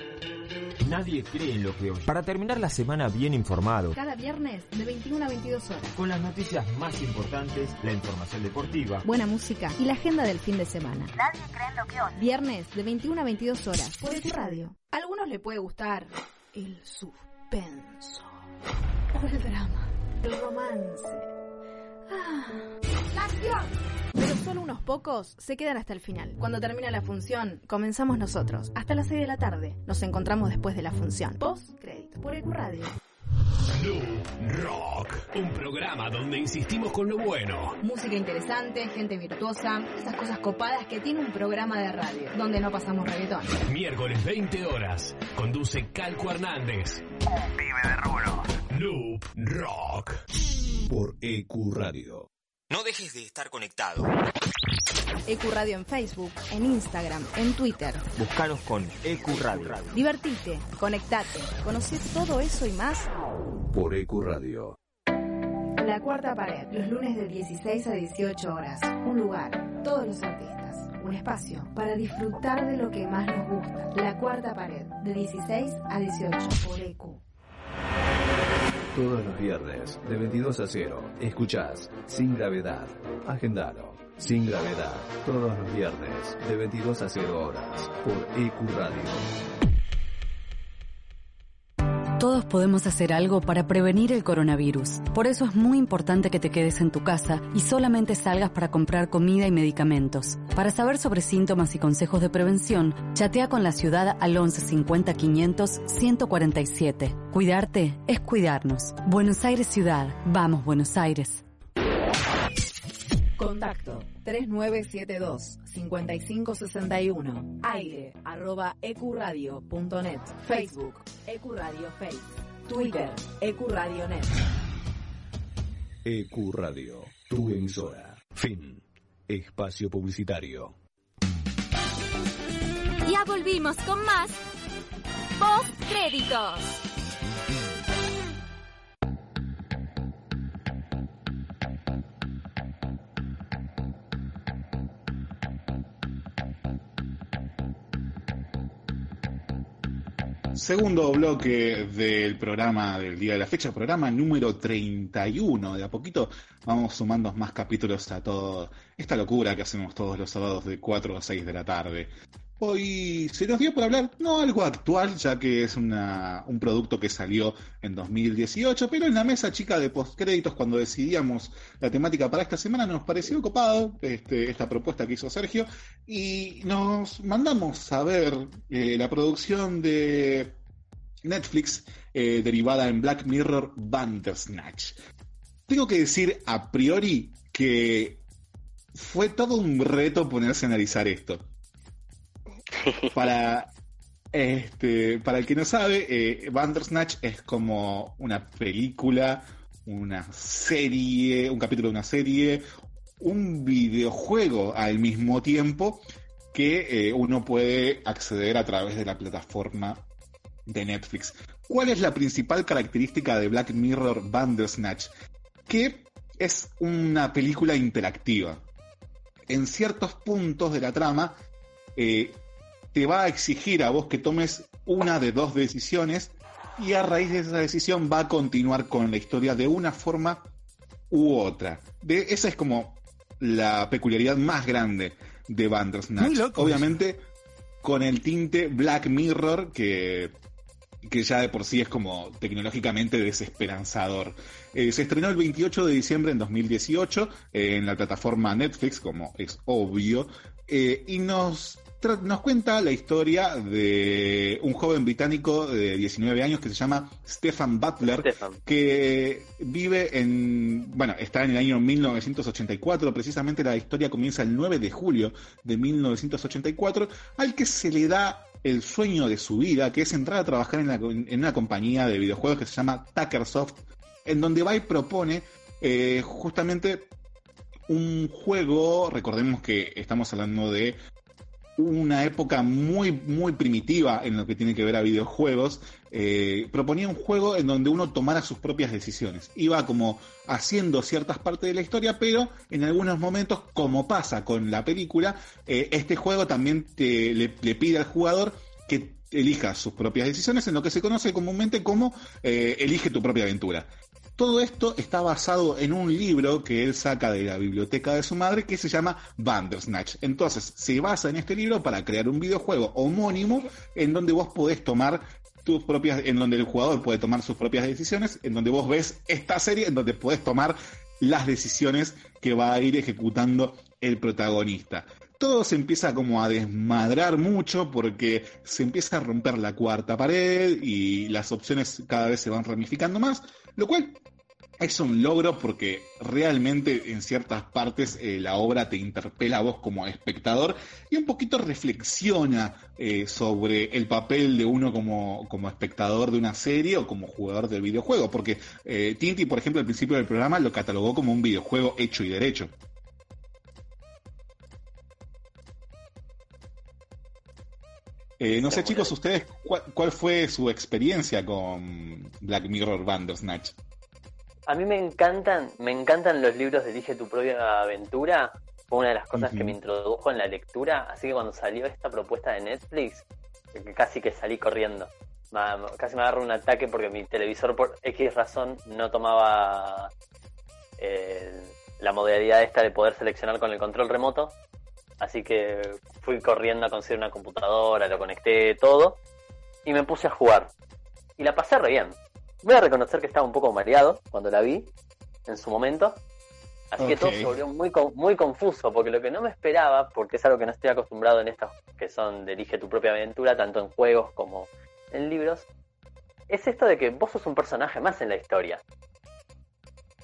Nadie cree en lo que oye. Para terminar la semana bien informado, Cada viernes de 21 a 22 horas. con las noticias más importantes, la información deportiva, Buena música y la agenda del fin de semana. Nadie cree en lo que oye. Viernes de 21 a 22 horas por EQ Radio. A algunos le puede gustar el suspenso o el drama, el romance. Ah. Pero solo unos pocos se quedan hasta el final. Cuando termina la función, comenzamos nosotros. Hasta las 6 de la tarde. Nos encontramos después de la función. Post crédito por EQ Radio. Blue Rock, un programa donde insistimos con lo bueno. Música interesante, gente virtuosa, esas cosas copadas que tiene un programa de radio, donde no pasamos reggaetón. Miércoles 20 horas, conduce Calco Hernández. Un pibe de rulo. Loop Rock. Por EQ Radio. No dejes de estar conectado. EQ Radio en Facebook, en Instagram, en Twitter. buscanos con EQ Radio. Divertite, conectate, conocí todo eso y más. Por EQ Radio. La cuarta pared, los lunes de 16 a 18 horas. Un lugar, todos los artistas. Un espacio para disfrutar de lo que más nos gusta. La cuarta pared, de 16 a 18 por E EQ. Todos los viernes, de 22 a 0, escuchás Sin Gravedad. Agendalo. Sin Gravedad. Todos los viernes, de 22 a 0 horas, por EQ Radio. Todos podemos hacer algo para prevenir el coronavirus. Por eso es muy importante que te quedes en tu casa y solamente salgas para comprar comida y medicamentos. Para saber sobre síntomas y consejos de prevención, chatea con la ciudad al 11 50 500 147. Cuidarte es cuidarnos. Buenos Aires Ciudad. Vamos, Buenos Aires. Contacto 3972-5561. Aire arroba ecuradio.net. Facebook Ecuradio Face. Twitter Ecuradio.net. EQ E Radio, tu emisora. Fin. Espacio publicitario. Ya volvimos con más Post Créditos. Segundo bloque del programa del día de la fecha, programa número 31. De a poquito vamos sumando más capítulos a toda esta locura que hacemos todos los sábados de 4 a 6 de la tarde. Hoy se nos dio por hablar, no algo actual, ya que es un producto que salió en 2018, pero en la mesa chica de postcréditos, cuando decidíamos la temática para esta semana, nos pareció copado este, esta propuesta que hizo Sergio y nos mandamos a ver eh, la producción de Netflix eh, derivada en Black Mirror Bandersnatch. Tengo que decir a priori que fue todo un reto ponerse a analizar esto. Para, este, para el que no sabe, eh, Bandersnatch es como una película, una serie, un capítulo de una serie, un videojuego al mismo tiempo que eh, uno puede acceder a través de la plataforma de Netflix. ¿Cuál es la principal característica de Black Mirror Bandersnatch? Que es una película interactiva. En ciertos puntos de la trama eh, te va a exigir a vos que tomes una de dos decisiones y a raíz de esa decisión va a continuar con la historia de una forma u otra. De, esa es como la peculiaridad más grande de Bandersnatch. Obviamente con el tinte Black Mirror que que ya de por sí es como tecnológicamente desesperanzador. Eh, se estrenó el 28 de diciembre en 2018 eh, en la plataforma Netflix, como es obvio, eh, y nos, nos cuenta la historia de un joven británico de 19 años que se llama Stefan Butler, que vive en, bueno, está en el año 1984, precisamente la historia comienza el 9 de julio de 1984, al que se le da el sueño de su vida, que es entrar a trabajar en, una compañía de videojuegos que se llama Tuckersoft, en donde va y propone eh, justamente un juego, recordemos que estamos hablando de una época muy, muy primitiva en lo que tiene que ver a videojuegos, eh, proponía un juego en donde uno tomara sus propias decisiones. Iba como haciendo ciertas partes de la historia, pero en algunos momentos, como pasa con la película, eh, este juego también te, le, pide al jugador que elija sus propias decisiones en lo que se conoce comúnmente como eh, elige tu propia aventura. Todo esto está basado en un libro que él saca de la biblioteca de su madre que se llama Bandersnatch. Entonces, se basa en este libro para crear un videojuego homónimo en donde vos podés tomar tus propias, en donde el jugador puede tomar sus propias decisiones, en donde vos ves esta serie en donde podés tomar las decisiones que va a ir ejecutando el protagonista. Todo se empieza como a desmadrar mucho porque se empieza a romper la cuarta pared y las opciones cada vez se van ramificando más, lo cual es un logro porque realmente en ciertas partes eh, la obra te interpela a vos como espectador y un poquito reflexiona eh, sobre el papel de uno como, como, espectador de una serie o como jugador del videojuego. Porque eh, Tinti, por ejemplo, al principio del programa lo catalogó como un videojuego hecho y derecho. no sé, chicos, ustedes, ¿cuál, ¿cuál, fue su experiencia con Black Mirror Bandersnatch? A mí me encantan, me encantan los libros de Elige tu propia aventura. Fue una de las cosas que me introdujo en la lectura. Así que cuando salió esta propuesta de Netflix, casi que salí corriendo. Casi me agarró un ataque porque mi televisor por X razón no tomaba eh, la modalidad esta de poder seleccionar con el control remoto. Así que fui corriendo a conseguir una computadora, lo conecté todo y me puse a jugar. Y la pasé re bien. Voy a reconocer que estaba un poco mareado cuando la vi en su momento. Así que todo se volvió muy, muy confuso, porque lo que no me esperaba, porque es algo que no estoy acostumbrado en estas que son de Elige tu propia aventura, tanto en juegos como en libros, es esto de que vos sos un personaje más en la historia.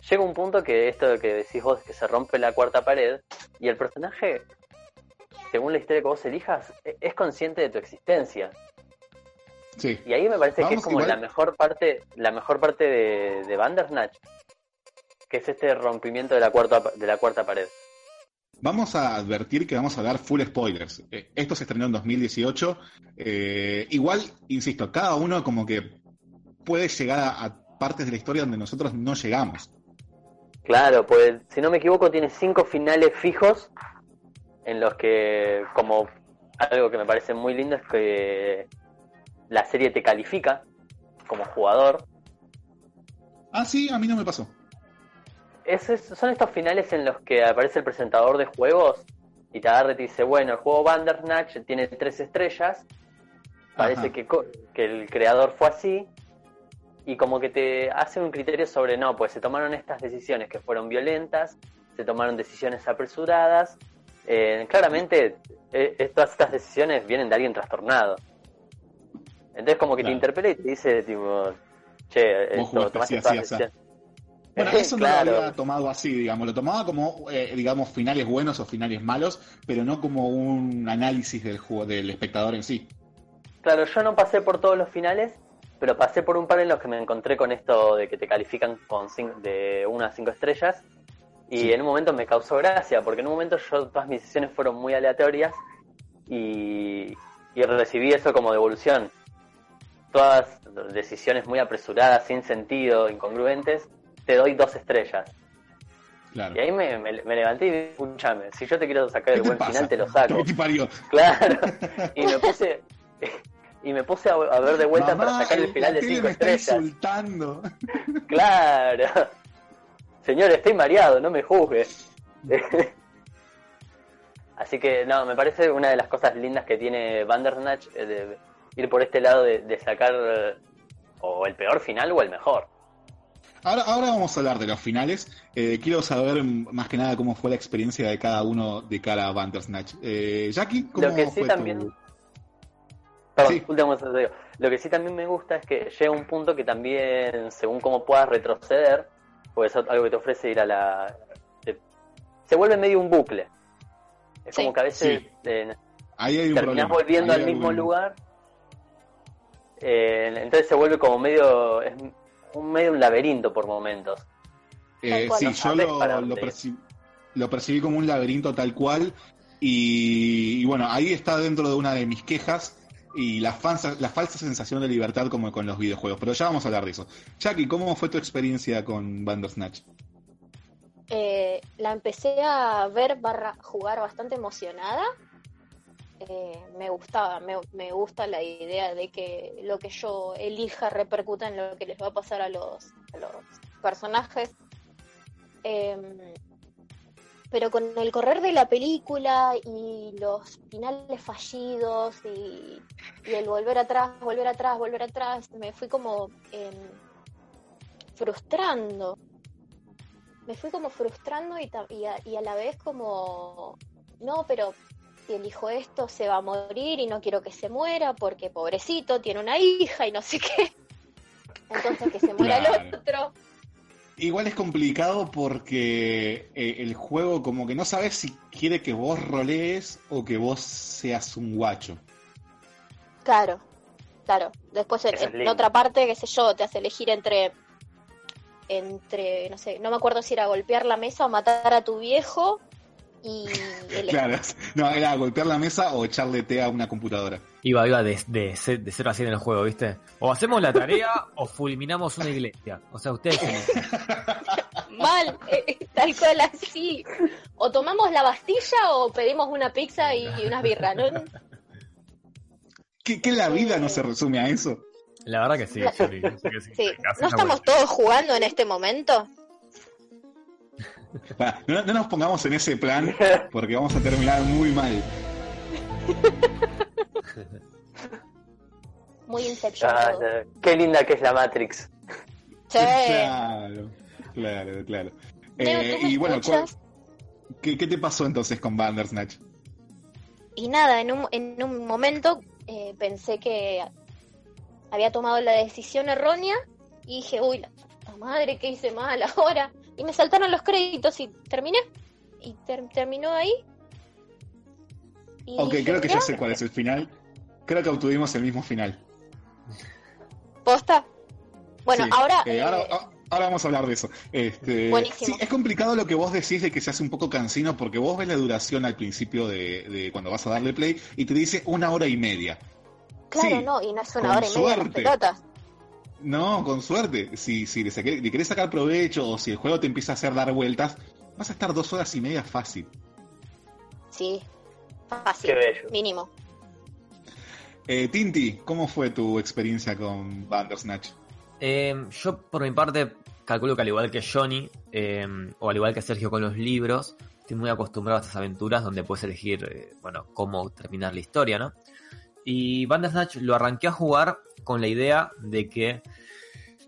Llega un punto que esto de que decís vos que se rompe la cuarta pared y el personaje, según la historia que vos elijas, e-, es consciente de tu existencia. Y ahí me parece que es como la mejor parte, la mejor parte de, de Bandersnatch, que es este rompimiento de la cuarta, de la cuarta pared. Vamos a advertir que vamos a dar full spoilers. Eh, esto se estrenó en 2018. Eh, igual, insisto, cada uno como que puede llegar a, partes de la historia donde nosotros no llegamos. Claro, pues si no me equivoco tiene cinco finales fijos en los que, como algo que me parece muy lindo es que la serie te califica como jugador. Ah, sí, a mí no me pasó. son estos finales en los que aparece el presentador de juegos y te agarra y te dice, bueno, el juego Bandersnatch tiene tres estrellas, parece que, que el creador fue así, y como que te hace un criterio sobre, no, pues se tomaron estas decisiones que fueron violentas, se tomaron decisiones apresuradas, eh, claramente eh, todas estas decisiones vienen de alguien trastornado. Entonces como que te interpela y te dice, tipo, che, esto, tomaste Bueno, eso no lo había tomado así, digamos, lo tomaba como, eh, digamos, finales buenos o finales malos, pero no como un análisis del juego, del espectador en sí. Claro, yo no pasé por todos los finales, pero pasé por un par en los que me encontré con esto de que te califican con de una a cinco estrellas, y en un momento me causó gracia, porque en un momento yo todas mis decisiones fueron muy aleatorias y, y recibí eso como devolución. Todas decisiones muy apresuradas, sin sentido, incongruentes, te doy dos estrellas. Claro. Y ahí me, me- me levanté y dije, escúchame, si yo te quiero sacar el ¿Qué te buen pasa? final, te lo saco. Claro. Y me puse y me puse a, a ver de vuelta para sacar el final de cinco me está estrellas. insultando. Claro. Señor, estoy mareado, no me juzgue. Así que, no, me parece una de las cosas lindas que tiene Bandersnatch, eh, de ir por este lado de, de sacar eh, o el peor final o el mejor. Ahora, ahora vamos a hablar de los finales. Eh, quiero saber más que nada cómo fue la experiencia de cada uno de cara a Bandersnatch. Eh, Jackie, ¿cómo Lo que sí fue también- tu- Perdón, Sí. último. Lo que sí también me gusta es que llega un punto que también, según cómo puedas retroceder, pues es algo que te ofrece ir a la... se vuelve medio un bucle. Es Sí. como que a veces Sí. eh, Ahí hay un terminás problema. volviendo Ahí al mismo lugar. Eh, entonces se vuelve como medio... Es un medio un laberinto por momentos. Eh, sí, No yo lo, lo, perci- lo percibí como un laberinto tal cual. Y, y bueno, ahí está dentro de una de mis quejas y la falsa, la falsa sensación de libertad como con los videojuegos. Pero ya vamos a hablar de eso. Jackie, ¿cómo fue tu experiencia con Bandersnatch? Eh, la empecé a ver barra jugar bastante emocionada. Eh, me gustaba, me, me gusta la idea de que lo que yo elija repercuta en lo que les va a pasar a los, a los personajes. Em, pero con el correr de la película y los finales fallidos y, el volver atrás, volver atrás, volver atrás, me fui como em, frustrando me fui como frustrando y, y a la vez como, no, pero si elijo esto se va a morir y no quiero que se muera porque pobrecito tiene una hija y no sé qué. Entonces que se muera Claro. el otro. Igual es complicado porque eh, el juego como que no sabes si quiere que vos rolees o que vos seas un guacho. Claro, claro. Después en, en otra parte, qué sé yo, te hace elegir entre, entre, no sé, no me acuerdo si era golpear la mesa o matar a tu viejo y el- Claro, no, era golpear la mesa o echarle té a una computadora. Iba, iba de, de, de 0 a 100 en el juego, ¿viste? O hacemos la tarea o fulminamos una iglesia. O sea, ustedes. Mal, eh, tal cual así. O tomamos la Bastilla o pedimos una pizza y, y unas birras, ¿no? ¿Qué, qué la vida no se resume a eso? La verdad que sí, sí. Sí. ¿No estamos vuelta. todos jugando en este momento? No, no nos pongamos en ese plan porque vamos a terminar muy mal. Muy Inception. Ah, qué linda que es la Matrix. Sí. Claro, claro, claro. Eh, ¿tú me y bueno, qué, qué te pasó entonces con Bandersnatch? Y nada, en un, en un momento eh, pensé que había tomado la decisión errónea y dije, uy, la puta madre, ¿qué hice mal ahora? Y me saltaron los créditos y terminé. Y ter- terminó ahí. Y Ok, dije, creo que ya "Mirá, sé cuál es el final. Creo que obtuvimos el mismo final. ¿Posta? Bueno, Sí, ahora... eh, eh, ahora, ah, ahora vamos a hablar de eso. Este, Buenísimo. sí, es complicado lo que vos decís de que se hace un poco cansino porque vos ves la duración al principio de, de cuando vas a darle play y te dice una hora y media. claro, sí, no, y no es una hora y media las pelotas. No, con suerte. Si, si le, querés sacar provecho o si el juego te empieza a hacer dar vueltas, vas a estar dos horas y media fácil. Sí, fácil, Qué bello. mínimo. Eh, Tinti, ¿cómo fue tu experiencia con Bandersnatch? Eh, yo, por mi parte, calculo que al igual que Johnny, eh, o al igual que Sergio con los libros, estoy muy acostumbrado a estas aventuras donde puedes elegir, eh, bueno, cómo terminar la historia, ¿no? Y Bandersnatch lo arranqué a jugar con la idea de que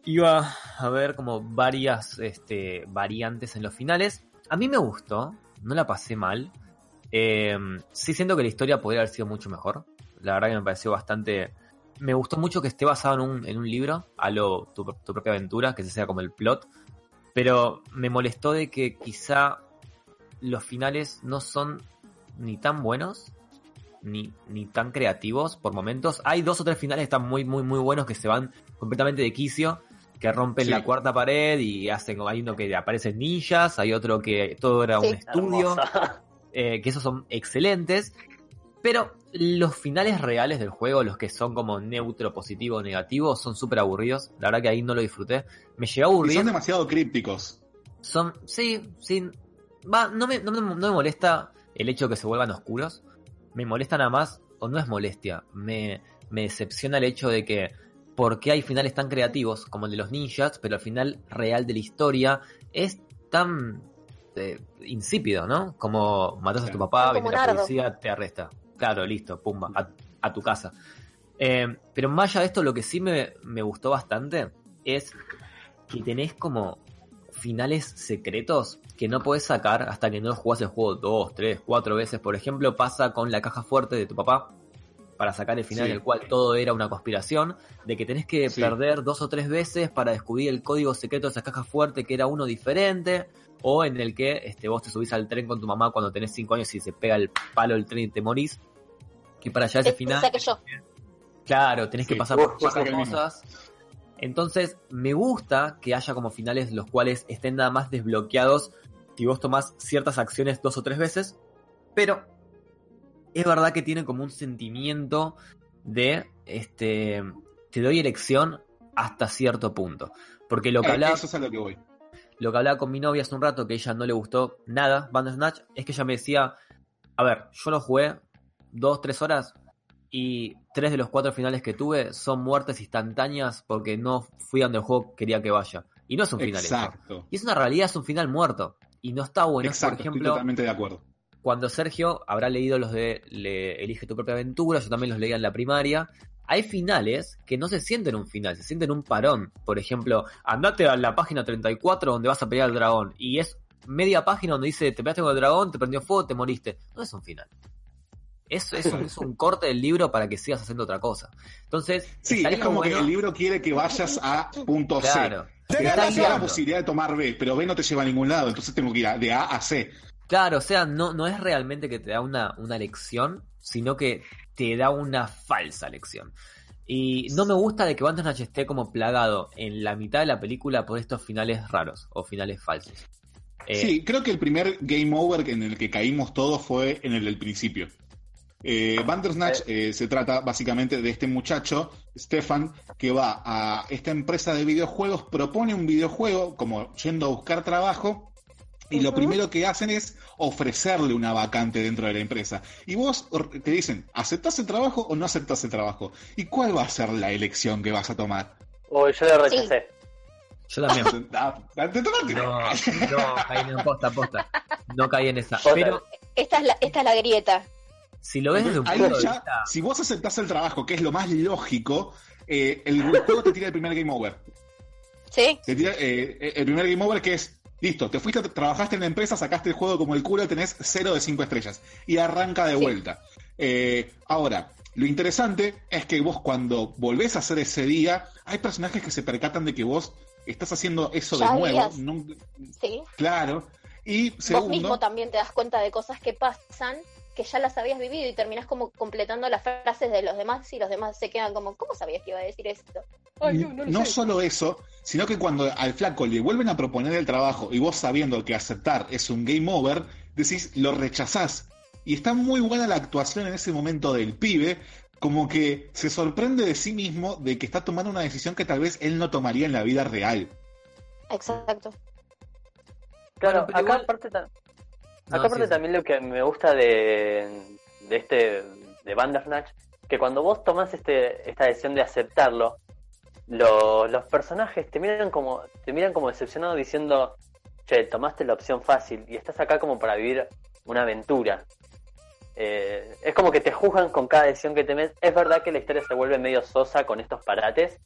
iba a haber como varias este, variantes en los finales. A mí me gustó, no la pasé mal. Eh, sí siento que la historia podría haber sido mucho mejor. La verdad que me pareció bastante... Me gustó mucho que esté basado en un, en un libro, a lo tu, tu propia aventura, que ese sea como el plot. Pero me molestó de que quizá los finales no son ni tan buenos, ni, ni tan creativos por momentos. Hay dos o tres finales que están muy, muy, muy buenos que se van completamente de quicio, que rompen Sí. la cuarta pared y hacen, hay uno que aparecen ninjas, hay otro que todo era un estudio, eh, que esos son excelentes. Pero los finales reales del juego, los que son como neutro, positivo, negativo, son súper aburridos. La verdad que ahí no lo disfruté. Me llegó a Y son demasiado crípticos. Son, sí, sí. Va, no me, no, me- no me molesta el hecho de que se vuelvan oscuros. Me molesta nada más, o no es molestia, me, me decepciona el hecho de que, porque hay finales tan creativos como el de los ninjas, pero el final real de la historia es tan eh, insípido, ¿no? Como matas a tu papá, viene la policía, te arresta. Claro, listo, pumba, a, a tu casa. Eh, pero más allá de esto, lo que sí me, me gustó bastante es que tenés como finales secretos que no podés sacar hasta que no jugás el juego dos, tres, cuatro veces. Por ejemplo, pasa con la caja fuerte de tu papá para sacar el final Sí. en el cual todo era una conspiración, de que tenés que Sí. perder dos o tres veces para descubrir el código secreto de esa caja fuerte que era uno diferente, o en el que este, vos te subís al tren con tu mamá cuando tenés cinco años y se pega el palo del tren y te morís. Que para allá ese final que yo. Claro, tenés que pasar por muchas cosas. Entonces, me gusta que haya como finales los cuales estén nada más desbloqueados si vos tomás ciertas acciones dos o tres veces. Pero es verdad que tiene como un sentimiento de este te doy elección hasta cierto punto. Porque lo que Eh, hablaba, Eso es a lo que voy. lo que hablaba con mi novia hace un rato, que a ella no le gustó nada Bandersnatch, es que ella me decía, a ver, yo lo jugué dos, tres horas y tres de los cuatro finales que tuve son muertes instantáneas porque no fui a donde el juego quería que vaya. Y no es un final. eso. Exacto. Y es una realidad, es un final muerto. Y no está bueno. Exacto, por estoy ejemplo, totalmente de acuerdo. cuando Sergio habrá leído los de le- Elige tu propia aventura, yo también los leía en la primaria. Hay finales que no se sienten un final, se sienten un parón. Por ejemplo, andate a la página 34 donde vas a pelear al dragón. Y es media página donde dice, te peleaste con el dragón, te prendió fuego, te moriste. No es un final. Es, es, un, es un corte del libro para que sigas haciendo otra cosa. Entonces, Sí, es como bueno- que el libro quiere que vayas a punto Claro. C. Te da la posibilidad de tomar B, pero B no te lleva a ningún lado, entonces tengo que ir a- de A a C. Claro, o sea, no, no es realmente que te da una, una lección, sino que te da una falsa lección. Y no me gusta de que Bandersnatch esté como plagado en la mitad de la película por estos finales raros o finales falsos. Eh, Sí, creo que el primer game over en el que caímos todos fue en el del principio. Eh, Bandersnatch eh, se trata básicamente de este muchacho, Stefan, que va a esta empresa de videojuegos, propone un videojuego como yendo a buscar trabajo y lo primero que hacen es ofrecerle una vacante dentro de la empresa. Y vos te dicen, ¿aceptás el trabajo o no aceptás el trabajo? ¿Y cuál va a ser la elección que vas a tomar? Uy, yo lo rechacé. Yo también. Ah, ¿te tomaste? No, no, caí en posta, posta. No caí en esa. Pero Esta es la, esta es la grieta. Si lo ves desde un punto de ya, vista... si vos aceptás el trabajo, que es lo más lógico, eh, el juego te tira el primer game over. ¿Sí? Te tira, eh, el primer game over que es, listo, te fuiste, trabajaste en la empresa, sacaste el juego como el culo, tenés 0 de 5 estrellas. Y arranca de Sí. vuelta. Eh, ahora, lo interesante es que vos cuando volvés a hacer ese día, hay personajes que se percatan de que vos estás haciendo eso Ya de nuevo. Sí. claro. Y Vos segundo, mismo también te das cuenta de cosas que pasan que ya las habías vivido y terminás como completando las frases de los demás y los demás se quedan como, ¿cómo sabías que iba a decir esto? Ay, no, solo eso, sino que cuando al flaco le vuelven a proponer el trabajo y vos sabiendo que aceptar es un game over, decís, lo rechazás. Y está muy buena la actuación en ese momento del pibe, como que se sorprende de sí mismo de que está tomando una decisión que tal vez él no tomaría en la vida real. Exacto. Claro, Bueno, pero acá igual- aparte, ta- No, acá aparte sí, sí. también lo que me gusta de, de este de Bandersnatch, que cuando vos tomás este, esta decisión de aceptarlo, lo- los personajes te miran como te miran como decepcionado diciendo, che, tomaste la opción fácil y estás acá como para vivir una aventura. Eh, es como que te juzgan con cada decisión que temes. Es verdad que la historia se vuelve medio sosa con estos parates,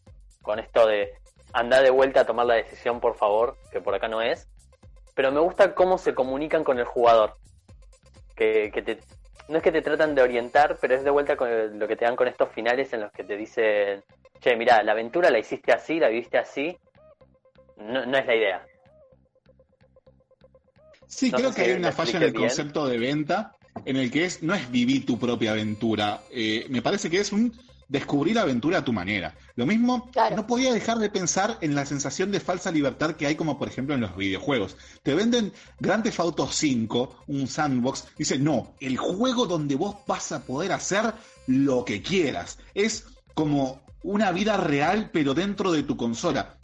con esto de andar de vuelta a tomar la decisión, por favor, que por acá no es. Pero me gusta cómo se comunican con el jugador. Que, que te, no es que te tratan de orientar, pero es de vuelta con el- lo que te dan con estos finales en los que te dicen, che, mira, la aventura la hiciste así, la viviste así. No, no es la idea. Sí, No creo que si hay una falla en el bien. concepto de venta, en el que es no es vivir tu propia aventura. Eh, me parece que es un descubrir la aventura a tu manera. Lo mismo, no podía dejar de pensar en la sensación de falsa libertad que hay como por ejemplo en los videojuegos. Te venden Grand Theft Auto 5, un sandbox, dice, no, el juego donde vos vas a poder hacer lo que quieras. Es como una vida real pero dentro de tu consola.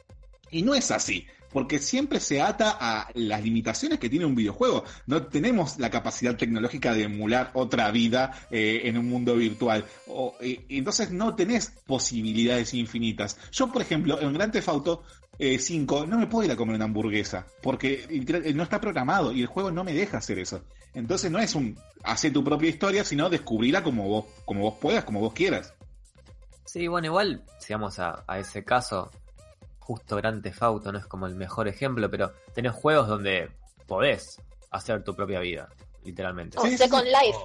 Y no es así porque siempre se ata a las limitaciones que tiene un videojuego. No tenemos la capacidad tecnológica de emular otra vida eh, en un mundo virtual. Eh, entonces no tenés posibilidades infinitas. Yo, por ejemplo, en Grand Theft Auto 5 eh, no me puedo ir a comer una hamburguesa porque no está programado y el juego no me deja hacer eso. Entonces no es un hacer tu propia historia, sino descubrirla como vos, como vos puedas, como vos quieras. Sí, bueno, igual, si vamos a ese caso, justo Grand Theft Auto no es como el mejor ejemplo, pero tenés juegos donde podés hacer tu propia vida, literalmente. O Second Life.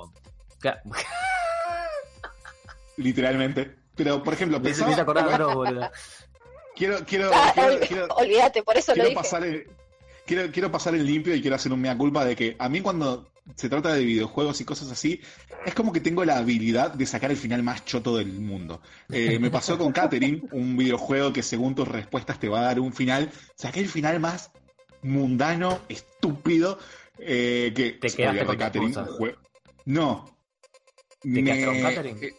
literalmente. Pero, por ejemplo, pensaba... Me acordar, quiero, quiero, ah, olvídate, por eso quiero lo dije. Pasar el, quiero, quiero pasar el limpio y quiero hacer un mea culpa de que a mí cuando se trata de videojuegos y cosas así, es como que tengo la habilidad de sacar el final más choto del mundo. Eh, me pasó con Catherine, un videojuego que según tus respuestas te va a dar un final. Saqué el final más mundano, estúpido, eh, que... ¿Te quedaste con Catherine? No. ¿Te quedaste con Catherine? Eh,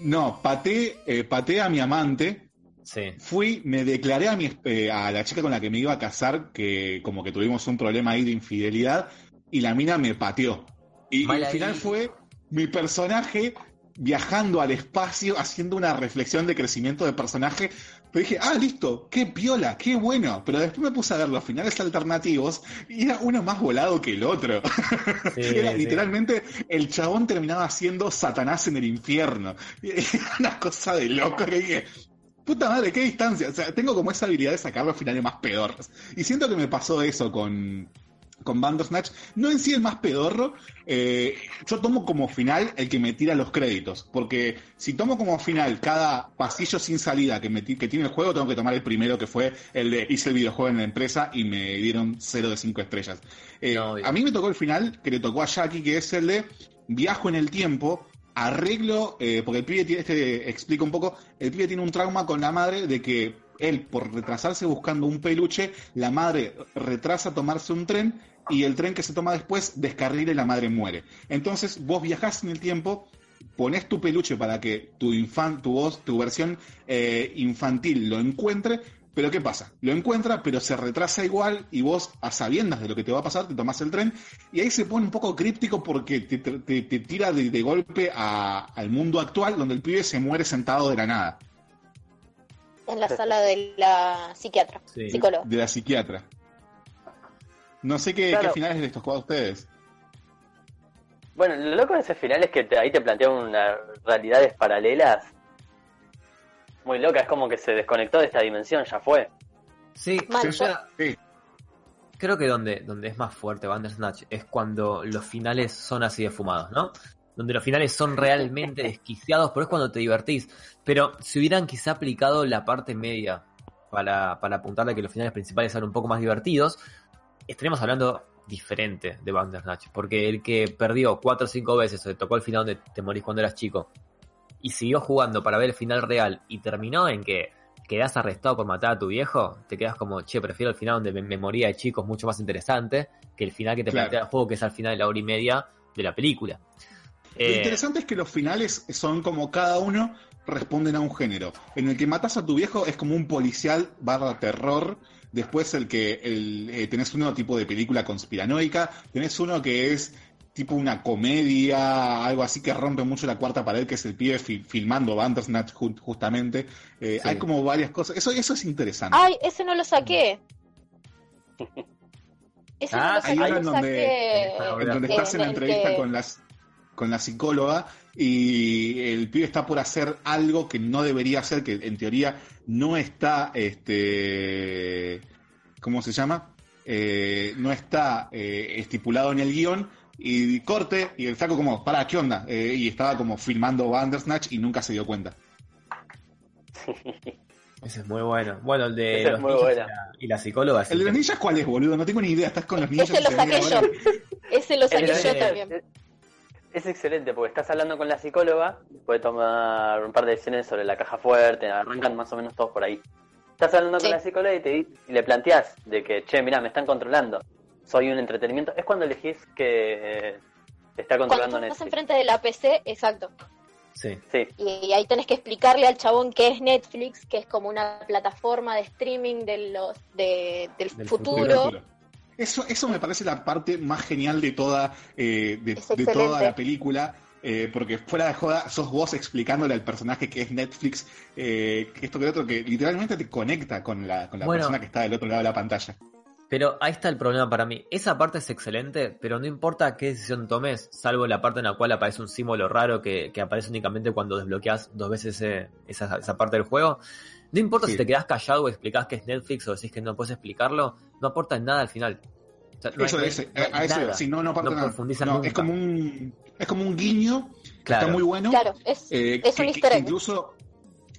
no, pateé, pateé a mi amante. Sí. Fui, me declaré a, mi, a la chica con la que me iba a casar, que como que tuvimos un problema ahí de infidelidad, y la mina me pateó. Y al final fue mi personaje viajando al espacio, haciendo una reflexión de crecimiento de personaje. Pero dije, ah, listo, qué piola, qué bueno. Pero después me puse a ver los finales alternativos y era uno más volado que el otro. era literalmente el chabón terminaba siendo Satanás en el infierno. Era una cosa de loco que dije, puta madre, qué distancia. O sea, tengo como esa habilidad de sacar los finales más pedorros. Y siento que me pasó eso con, con Bandersnatch, no en sí el más pedorro, eh, yo tomo como final el que me tira los créditos, porque si tomo como final cada pasillo sin salida que, me que tiene el juego, tengo que tomar el primero que fue el de hice el videojuego en la empresa y me dieron 0 de 5 estrellas. Eh, a mí me tocó el final que le tocó a Jackie, que es el de viajo en el tiempo, arreglo, eh, porque el pibe tiene, este explica un poco, el pibe tiene un trauma con la madre de que él, por retrasarse buscando un peluche, la madre retrasa tomarse un tren y el tren que se toma después descarrila y la madre muere. Entonces vos viajás en el tiempo, pones tu peluche para que tu, infan, tu voz, tu versión eh, infantil lo encuentre, pero ¿qué pasa? Lo encuentra, pero se retrasa igual y vos, a sabiendas de lo que te va a pasar, te tomás el tren y ahí se pone un poco críptico porque te, tira de, golpe al mundo actual donde el pibe se muere sentado de la nada. En la sala de la psiquiatra, psicóloga. De la psiquiatra. No sé qué, finales les tocó a ustedes. Bueno, lo loco de ese final es que ahí te plantean unas realidades paralelas. Muy loca, es como que se desconectó de esta dimensión, ya fue. Sí, creo que donde, donde es más fuerte Bandersnatch es cuando los finales son así de fumados, ¿no? donde los finales son realmente desquiciados, pero es cuando te divertís. Pero si hubieran quizá aplicado la parte media para, para apuntarle a que los finales principales sean un poco más divertidos, estaríamos hablando diferente de Bandersnatch, porque el que perdió cuatro o cinco veces o te tocó el final donde te morís cuando eras chico y siguió jugando para ver el final real y terminó en que quedás arrestado por matar a tu viejo, te quedas como, che, prefiero el final donde me, moría de chico, es mucho más interesante que el final que te plantea el juego, que es al final de la hora y media de la película. Lo eh, interesante es que los finales son como cada uno responden a un género. En el que matas a tu viejo es como un policial barra terror. Después el que el, eh, tenés uno tipo de película conspiranoica. Tenés uno que es tipo una comedia, algo así que rompe mucho la cuarta pared, que es el pibe filmando Bandersnatch justamente. Eh, hay como varias cosas. Eso, eso es interesante. Ay, ese no lo saqué. ese no lo saqué. Hay uno en donde, estás en la entrevista con las con la psicóloga y el pibe está por hacer algo que no debería hacer, que en teoría no está, este, ¿cómo se llama? Eh, no está eh, estipulado en el guion y corte y el saco como, para, ¿qué onda? Eh, y estaba como filmando Bandersnatch y nunca se dio cuenta. Ese es muy bueno. Bueno, el de los ninjas y, la, psicóloga. ¿El de los ninjas cuál es, boludo? No tengo ni idea. Estás con los ninjas. Ese lo saqué yo. Ese lo saqué yo también es excelente porque estás hablando con la psicóloga, puede tomar un par de decisiones sobre la caja fuerte, arrancan más o menos todos por ahí. Estás hablando Sí. con la psicóloga y, te, di- y le planteas de que, che, mira, me están controlando, soy un entretenimiento. Es cuando elegís que eh, te está Cuando controlando tú estás Netflix. enfrente de la PC, exacto. Sí. Sí. Y, ahí tenés que explicarle al chabón qué es Netflix, que es como una plataforma de streaming de los, de, del, Del futuro. Eso, eso me parece la parte más genial de toda, eh, de, toda la película. eh, porque fuera de joda, sos vos explicándole al personaje que es Netflix, eh, que esto que lo otro, que literalmente te conecta con la, con la Bueno. persona que está del otro lado de la pantalla. Pero ahí está el problema para mí. Esa parte es excelente, pero no importa qué decisión tomes, salvo la parte en la cual aparece un símbolo raro que, que aparece únicamente cuando desbloqueas dos veces ese- esa, esa parte del juego. No importa Sí. si te quedas callado o explicás que es Netflix o decís que no puedes explicarlo, no aporta en nada al final. O sea, no hay- eso no hay- no a eso nada. es, si no, no aparte nada. profundizan No, nunca. es como un es como un guiño que está muy bueno. Claro, es, eh, es que- un easter egg. incluso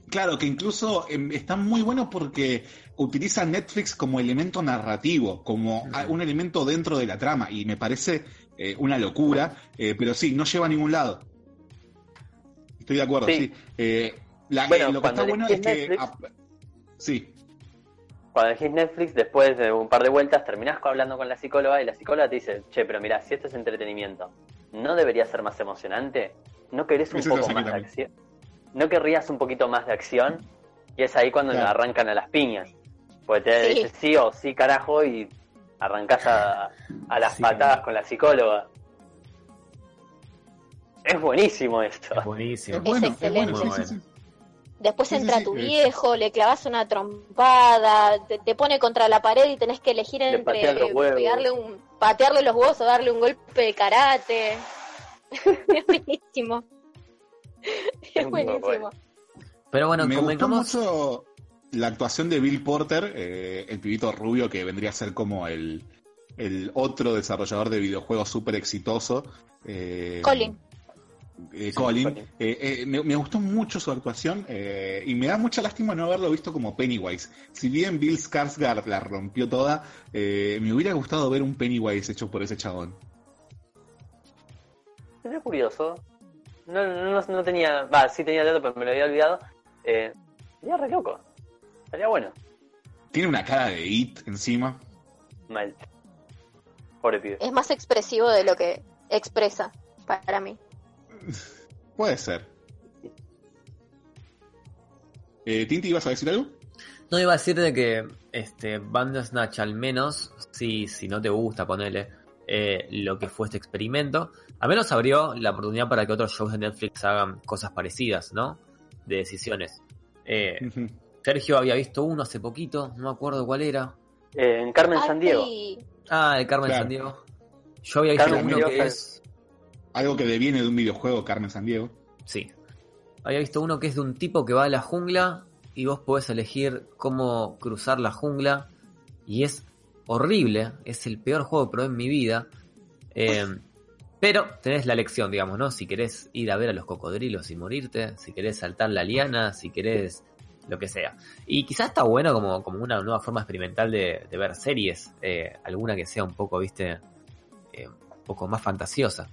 claro que incluso em, está muy bueno porque utiliza Netflix como elemento narrativo como a- un elemento dentro de la trama y me parece eh, una locura eh, pero sí no lleva a ningún lado estoy de acuerdo sí, Sí. Eh, la- Bueno, eh, lo que cuando está bueno es que Netflix- ah, sí Cuando elegís Netflix, después de un par de vueltas, terminás hablando con la psicóloga y la psicóloga te dice, che, pero mira, si esto es entretenimiento, ¿no debería ser más emocionante? ¿No querés un poco más de acción? ¿No querrías un poquito más de acción? Y es ahí cuando Claro. arrancan a las piñas. Porque te Sí. dice sí o sí carajo y arrancás a, a las Sí. patadas con la psicóloga. Es buenísimo esto. Es buenísimo. es bueno es excelente. bueno sí, Sí. Después Sí, sí, entra tu eh. viejo, le clavas una trompada, te, te pone contra la pared y tenés que elegir Le entre pegarle un, patearle los huevos o darle un golpe de karate. es buenísimo. Es buenísimo. Pero bueno, me gustó mucho la actuación de Bill Porter, eh, el pibito rubio que vendría a ser como el, el otro desarrollador de videojuegos súper exitoso. eh, Colin. Eh, Sí, Colin. Eh, eh, me, me gustó mucho su actuación eh, y me da mucha lástima no haberlo visto como Pennywise. Si bien Bill Skarsgård la rompió toda, eh, me hubiera gustado ver un Pennywise hecho por ese chabón. Sería curioso. No, no, no, no tenía. Va, sí tenía el dato, pero me lo había olvidado. Eh, sería re loco. Estaría bueno. Tiene una cara de It encima. Mal. Pobre pibe. Es más expresivo de lo que expresa para mí. Puede ser. Eh, Tinti, ¿ibas a decir algo? No iba a decir de que este Bandersnatch al menos, si, si no te gusta ponerle lo que fue este experimento, al menos abrió la oportunidad para que otros shows de Netflix hagan cosas parecidas, ¿no? De decisiones. Eh. Sergio había visto uno hace poquito, no me acuerdo cuál era. Eh, en Carmen Ay, San Diego. Ah, el Carmen Claro. San Diego. Yo había visto Carmen uno que es. Algo que deviene de un videojuego, Carmen San Diego. Sí. Había visto uno que es de un tipo que va a la jungla y vos podés elegir cómo cruzar la jungla. Y es horrible. Es el peor juego probé en mi vida. Eh, pero tenés la elección, digamos, ¿no? Si querés ir a ver a los cocodrilos y morirte. Si querés saltar la liana. Si querés lo que sea. Y quizás está bueno como, como una nueva forma experimental de, de ver series. eh, alguna que sea un poco, viste, eh, un poco más fantasiosa.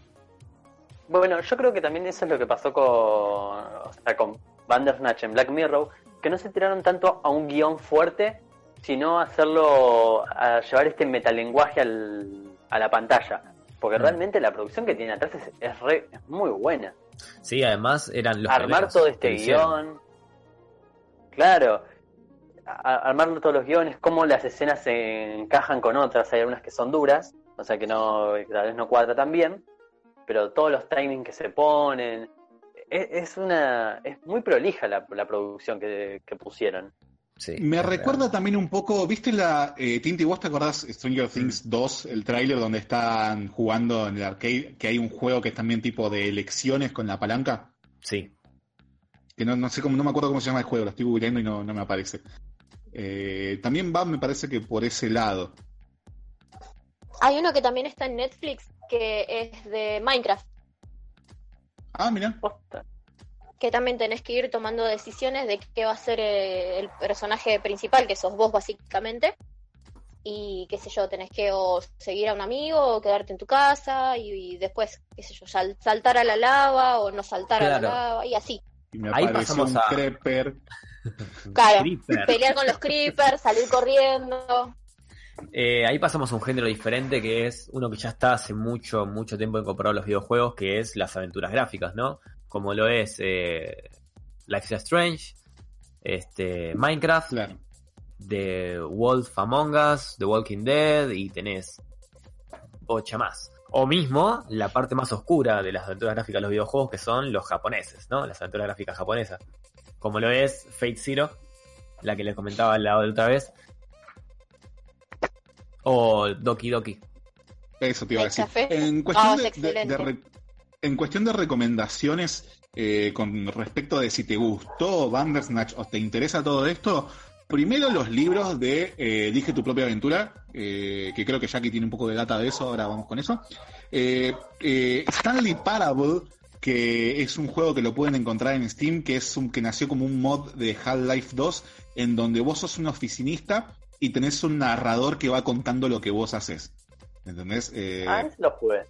Bueno, yo creo que también eso es lo que pasó con, o sea, con Bandersnatch en Black Mirror, que no se tiraron tanto a un guion fuerte, sino a hacerlo, a llevar este metalenguaje al, a la pantalla. Porque Mm. realmente la producción que tiene atrás es, es, re- es muy buena. Sí, además eran los Armar todo este guion. Claro. A- armar todos los guiones, cómo las escenas se encajan con otras. Hay algunas que son duras, o sea que no, tal vez no cuadra tan bien. Pero todos los timings que se ponen. Es, es una. Es muy prolija la, la producción que, que pusieron. Sí, Me recuerda también un poco, ¿viste la eh, Tinti, vos te acordás Stranger Things 2, el tráiler donde están jugando en el arcade, que hay un juego que es también tipo de elecciones con la palanca? Sí. Que no, no sé cómo, no me acuerdo cómo se llama el juego, lo estoy googleando y no, no me aparece. Eh, también va, me parece que por ese lado. Hay uno que también está en Netflix que es de Minecraft, Ah, mira. Que también tenés que ir tomando decisiones de qué va a ser eh, el personaje principal, que sos vos básicamente. y qué sé yo, tenés que o seguir a un amigo o quedarte en tu casa y, y después, qué sé yo, sal- saltar a la lava o no saltar a la lava y así. Y me Ahí pasamos un a- creeper. Claro, Creeper. pelear con los creepers, salir corriendo. Eh, ahí pasamos a un género diferente que es uno que ya está hace mucho, mucho tiempo incorporado a los videojuegos, que es las aventuras gráficas, ¿no? Como lo es eh, Life is Strange, este, Minecraft, The Wolf Among Us, The Walking Dead y tenés ocha más. O mismo la parte más oscura de las aventuras gráficas de los videojuegos que son los japoneses, ¿no? Las aventuras gráficas japonesas. Como lo es Fate Zero, la que les comentaba la otra vez. O Doki Doki. Eso te iba a decir. En cuestión, Ah, de, es de- de excelente. re- en cuestión de recomendaciones eh, con respecto de si te gustó Bandersnatch o te interesa todo esto, primero los libros de eh, Elige tu propia aventura, eh, que creo que Jackie tiene un poco de data de eso, ahora vamos con eso. Eh, eh, Stanley Parable, que es un juego que lo pueden encontrar en Steam, que es un que nació como un mod de Half-Life 2, en donde vos sos un oficinista y tenés un narrador que va contando lo que vos haces. ¿Entendés? Eh, Ah, ese lo jugué.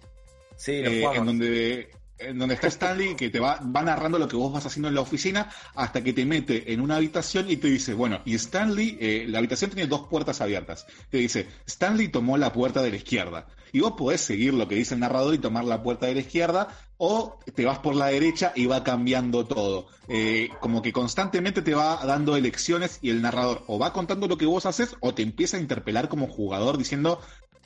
Sí, eh, en donde en donde está Stanley que te va, va narrando lo que vos vas haciendo en la oficina hasta que te mete en una habitación y te dice, bueno, y Stanley, eh, la habitación tiene dos puertas abiertas. Te dice, Stanley tomó la puerta de la izquierda. Y vos podés seguir lo que dice el narrador y tomar la puerta de la izquierda, o te vas por la derecha y va cambiando todo. Eh, como que constantemente te va dando elecciones y el narrador o va contando lo que vos haces o te empieza a interpelar como jugador diciendo,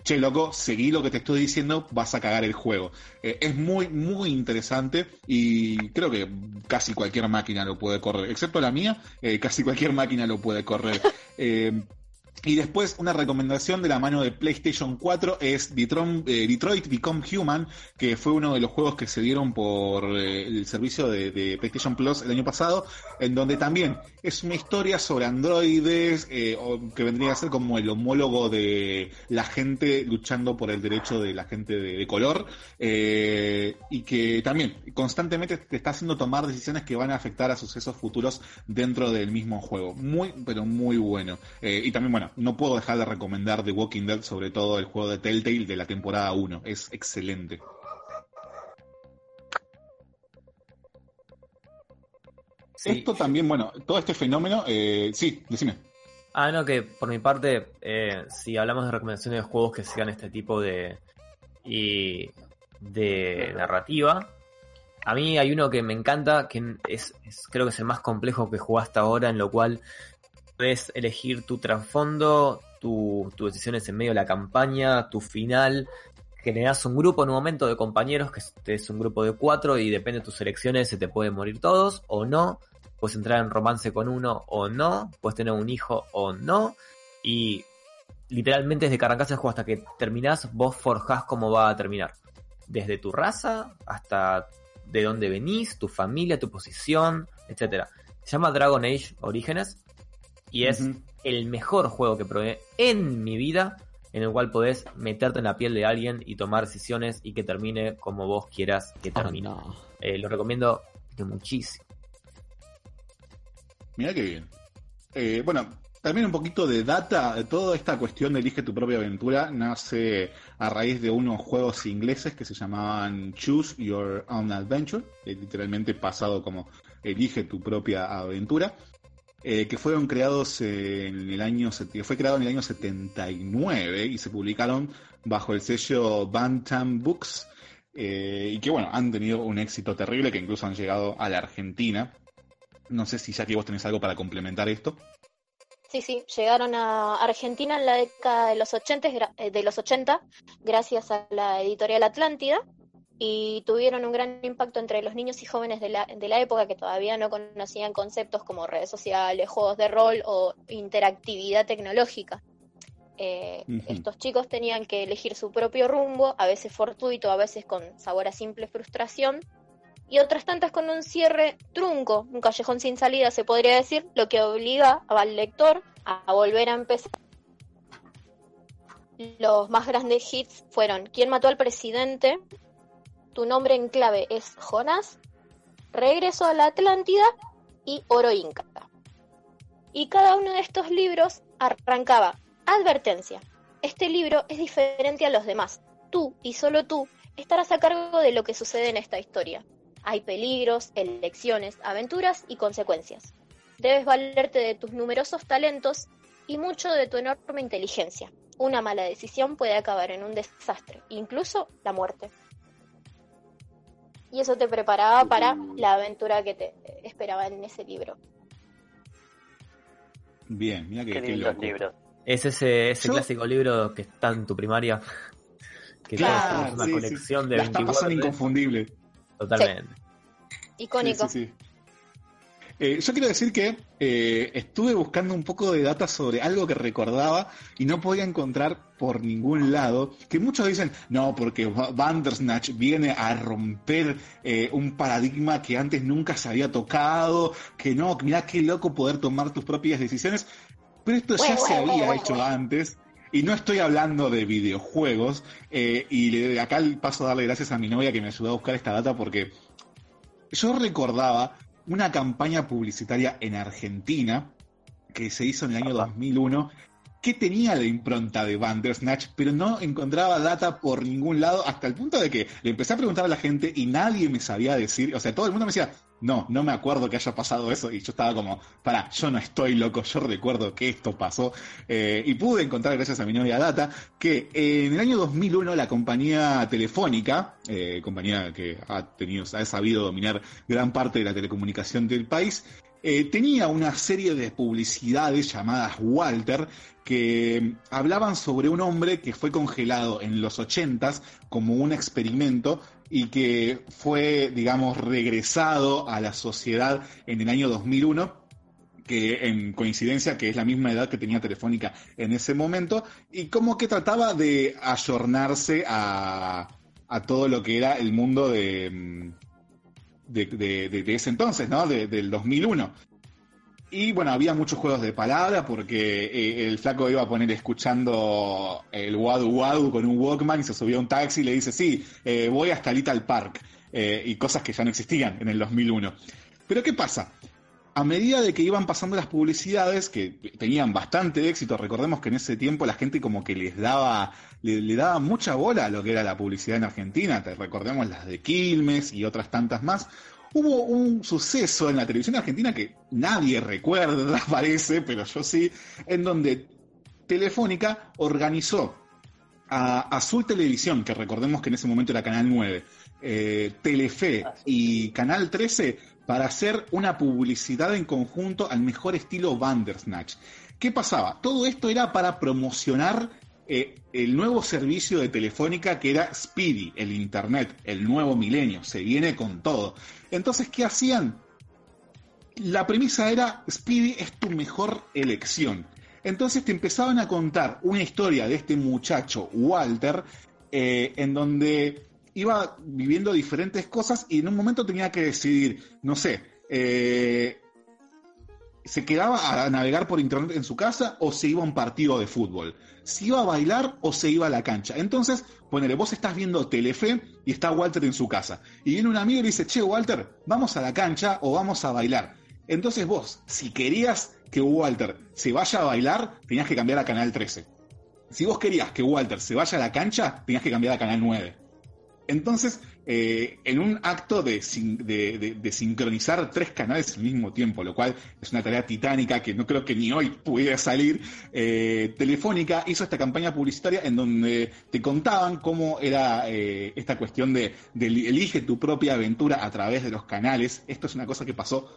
che, loco, seguí lo que te estoy diciendo, vas a cagar el juego. Eh, es muy, muy interesante y creo que casi cualquier máquina lo puede correr, excepto la mía, eh, casi cualquier máquina lo puede correr. Eh, y después una recomendación de la mano de PlayStation 4 es Detroit, eh, Detroit Become Human, que fue uno de los juegos que se dieron por eh, el servicio de, PlayStation Plus el año pasado, en donde también es una historia sobre androides, eh, que vendría a ser como el homólogo de la gente luchando por el derecho de la gente de, de color, y que también constantemente te está haciendo tomar decisiones que van a afectar a sucesos futuros dentro del mismo juego. Muy, pero muy bueno. Y también, bueno, no puedo dejar de recomendar The Walking Dead, sobre todo el juego de Telltale de la temporada 1. Es excelente. Esto también, bueno, todo este fenómeno, eh, sí, decime. Ah, no, que por mi parte, eh, si hablamos de recomendaciones de juegos que sigan este tipo de. y. de narrativa. A mí hay uno que me encanta, que es, es- creo que es el más complejo que jugué hasta ahora, en lo cual puedes elegir tu trasfondo, tu- tus decisiones en medio de la campaña, tu final. Generas un grupo en un momento de compañeros, que es, un grupo de cuatro, y depende de tus elecciones, se te pueden morir todos o no. Puedes entrar en romance con uno o no. Puedes tener un hijo o no. Y literalmente desde que el juego hasta que terminás, vos forjás cómo va a terminar. Desde tu raza hasta de dónde venís, tu familia, tu posición, etcétera. Se llama Dragon Age Orígenes y es el mejor juego que probé en mi vida en el cual podés meterte en la piel de alguien y tomar decisiones y que termine como vos quieras que termine. Eh, lo recomiendo de muchísimo. Mira qué bien. Eh, bueno, también un poquito de data. Toda esta cuestión de elige tu propia aventura nace a raíz de unos juegos ingleses que se llamaban Choose Your Own Adventure, eh, literalmente pasado como elige tu propia aventura, eh, que fueron creados en el año fue creado en el año 79 y se publicaron bajo el sello Bantam Books. eh, y que bueno, han tenido un éxito terrible que incluso han llegado a la Argentina. No sé si ya vos tenés algo para complementar esto. Sí, sí, llegaron a Argentina en la década de los 80, gra- eh, de los 80 gracias a la editorial Atlántida y tuvieron un gran impacto entre los niños y jóvenes de la, de la época que todavía no conocían conceptos como redes sociales, juegos de rol o interactividad tecnológica. Eh. Estos chicos tenían que elegir su propio rumbo, a veces fortuito, a veces con sabor a simple frustración, y otras tantas con un cierre trunco, un callejón sin salida se podría decir, lo que obliga al lector a volver a empezar. Los más grandes hits fueron ¿Quién mató al presidente? Tu nombre en clave es Jonas, Regreso a la Atlántida y Oro Inca. Y cada uno de estos libros arrancaba advertencia. Este libro es diferente a los demás. Tú, y solo tú, estarás a cargo de lo que sucede en esta historia. Hay peligros, elecciones, aventuras y consecuencias. Debes valerte de tus numerosos talentos y mucho de tu enorme inteligencia. Una mala decisión puede acabar en un desastre, incluso la muerte. Y eso te preparaba para la aventura que te esperaba en ese libro. Bien, mira que, Qué qué lindos loco. libros. Es ese, ese clásico libro que está en tu primaria. Que Claro, tenés una sí, sí. colección de tapas 24. son inconfundibles. Totalmente. Icónico. Sí, sí, sí. Eh, yo quiero decir que eh, estuve buscando un poco de data sobre algo que recordaba y no podía encontrar por ningún lado. Que muchos dicen, no, porque Ba- Bandersnatch viene a romper eh, un paradigma que antes nunca se había tocado. Que no, mirá qué loco poder tomar tus propias decisiones. Pero esto ya se había hecho antes. Y no estoy hablando de videojuegos. eh, y le- acá paso a darle gracias a mi novia que me ayudó a buscar esta data porque yo recordaba una campaña publicitaria en Argentina que se hizo en el año 2001 que tenía la impronta de Bandersnatch, pero no encontraba data por ningún lado hasta el punto de que le empecé a preguntar a la gente y nadie me sabía decir, o sea, todo el mundo me decía, no, no me acuerdo que haya pasado eso y yo estaba como, para, yo no estoy loco, yo recuerdo que esto pasó Eh, y pude encontrar gracias a mi novia Data que eh, en el año 2001 la compañía telefónica, eh, compañía que ha tenido, ha sabido dominar gran parte de la telecomunicación del país, eh, tenía una serie de publicidades llamadas Walter que hablaban sobre un hombre que fue congelado en los 80s como un experimento y que fue, digamos, regresado a la sociedad en el año 2001 que en coincidencia que es la misma edad que tenía Telefónica en ese momento, y como que trataba de ayornarse a, a todo lo que era el mundo de, mm, de, ese entonces, ¿no? De- del 2001. Y bueno, había muchos juegos de palabra porque eh, el flaco iba a poner escuchando el Wadu Wadu con un Walkman y se subió a un taxi y le dice, sí, eh, voy hasta Little Park. eh, y cosas que ya no existían en el 2001. Pero ¿qué pasa? A medida de que iban pasando las publicidades, que tenían bastante éxito, recordemos que en ese tiempo la gente como que les daba, le, le daba mucha bola a lo que era la publicidad en Argentina, te recordemos las de Quilmes y otras tantas más. Hubo un suceso en la televisión argentina que nadie recuerda, parece, pero yo sí, en donde Telefónica organizó a Azul Televisión, que recordemos que en ese momento era Canal 9, eh, Telefe y Canal 13 para hacer una publicidad en conjunto al mejor estilo Bandersnatch. ¿Qué pasaba? Todo esto era para promocionar eh, el nuevo servicio de Telefónica que era Speedy, el Internet, el nuevo milenio, se viene con todo. Entonces, ¿qué hacían? La premisa era, Speedy es tu mejor elección. Entonces te empezaban a contar una historia de este muchacho, Walter, eh, en donde iba viviendo diferentes cosas y en un momento tenía que decidir, no sé, eh, se quedaba a navegar por internet en su casa o se iba a un partido de fútbol. Si iba a bailar o se iba a la cancha. Entonces, ponele, vos estás viendo Telefe y está Walter en su casa. Y viene un amigo y le dice, che, Walter, vamos a la cancha o vamos a bailar. Entonces vos, si querías que Walter se vaya a bailar, tenías que cambiar a Canal 13. Si vos querías que Walter se vaya a la cancha, tenías que cambiar a Canal 9. Entonces, eh, en un acto de, sin- de- de- de sincronizar tres canales al mismo tiempo, lo cual es una tarea titánica que no creo que ni hoy pudiera salir, eh, Telefónica hizo esta campaña publicitaria en donde te contaban cómo era eh, esta cuestión de elige tu propia aventura a través de los canales. Esto es una cosa que pasó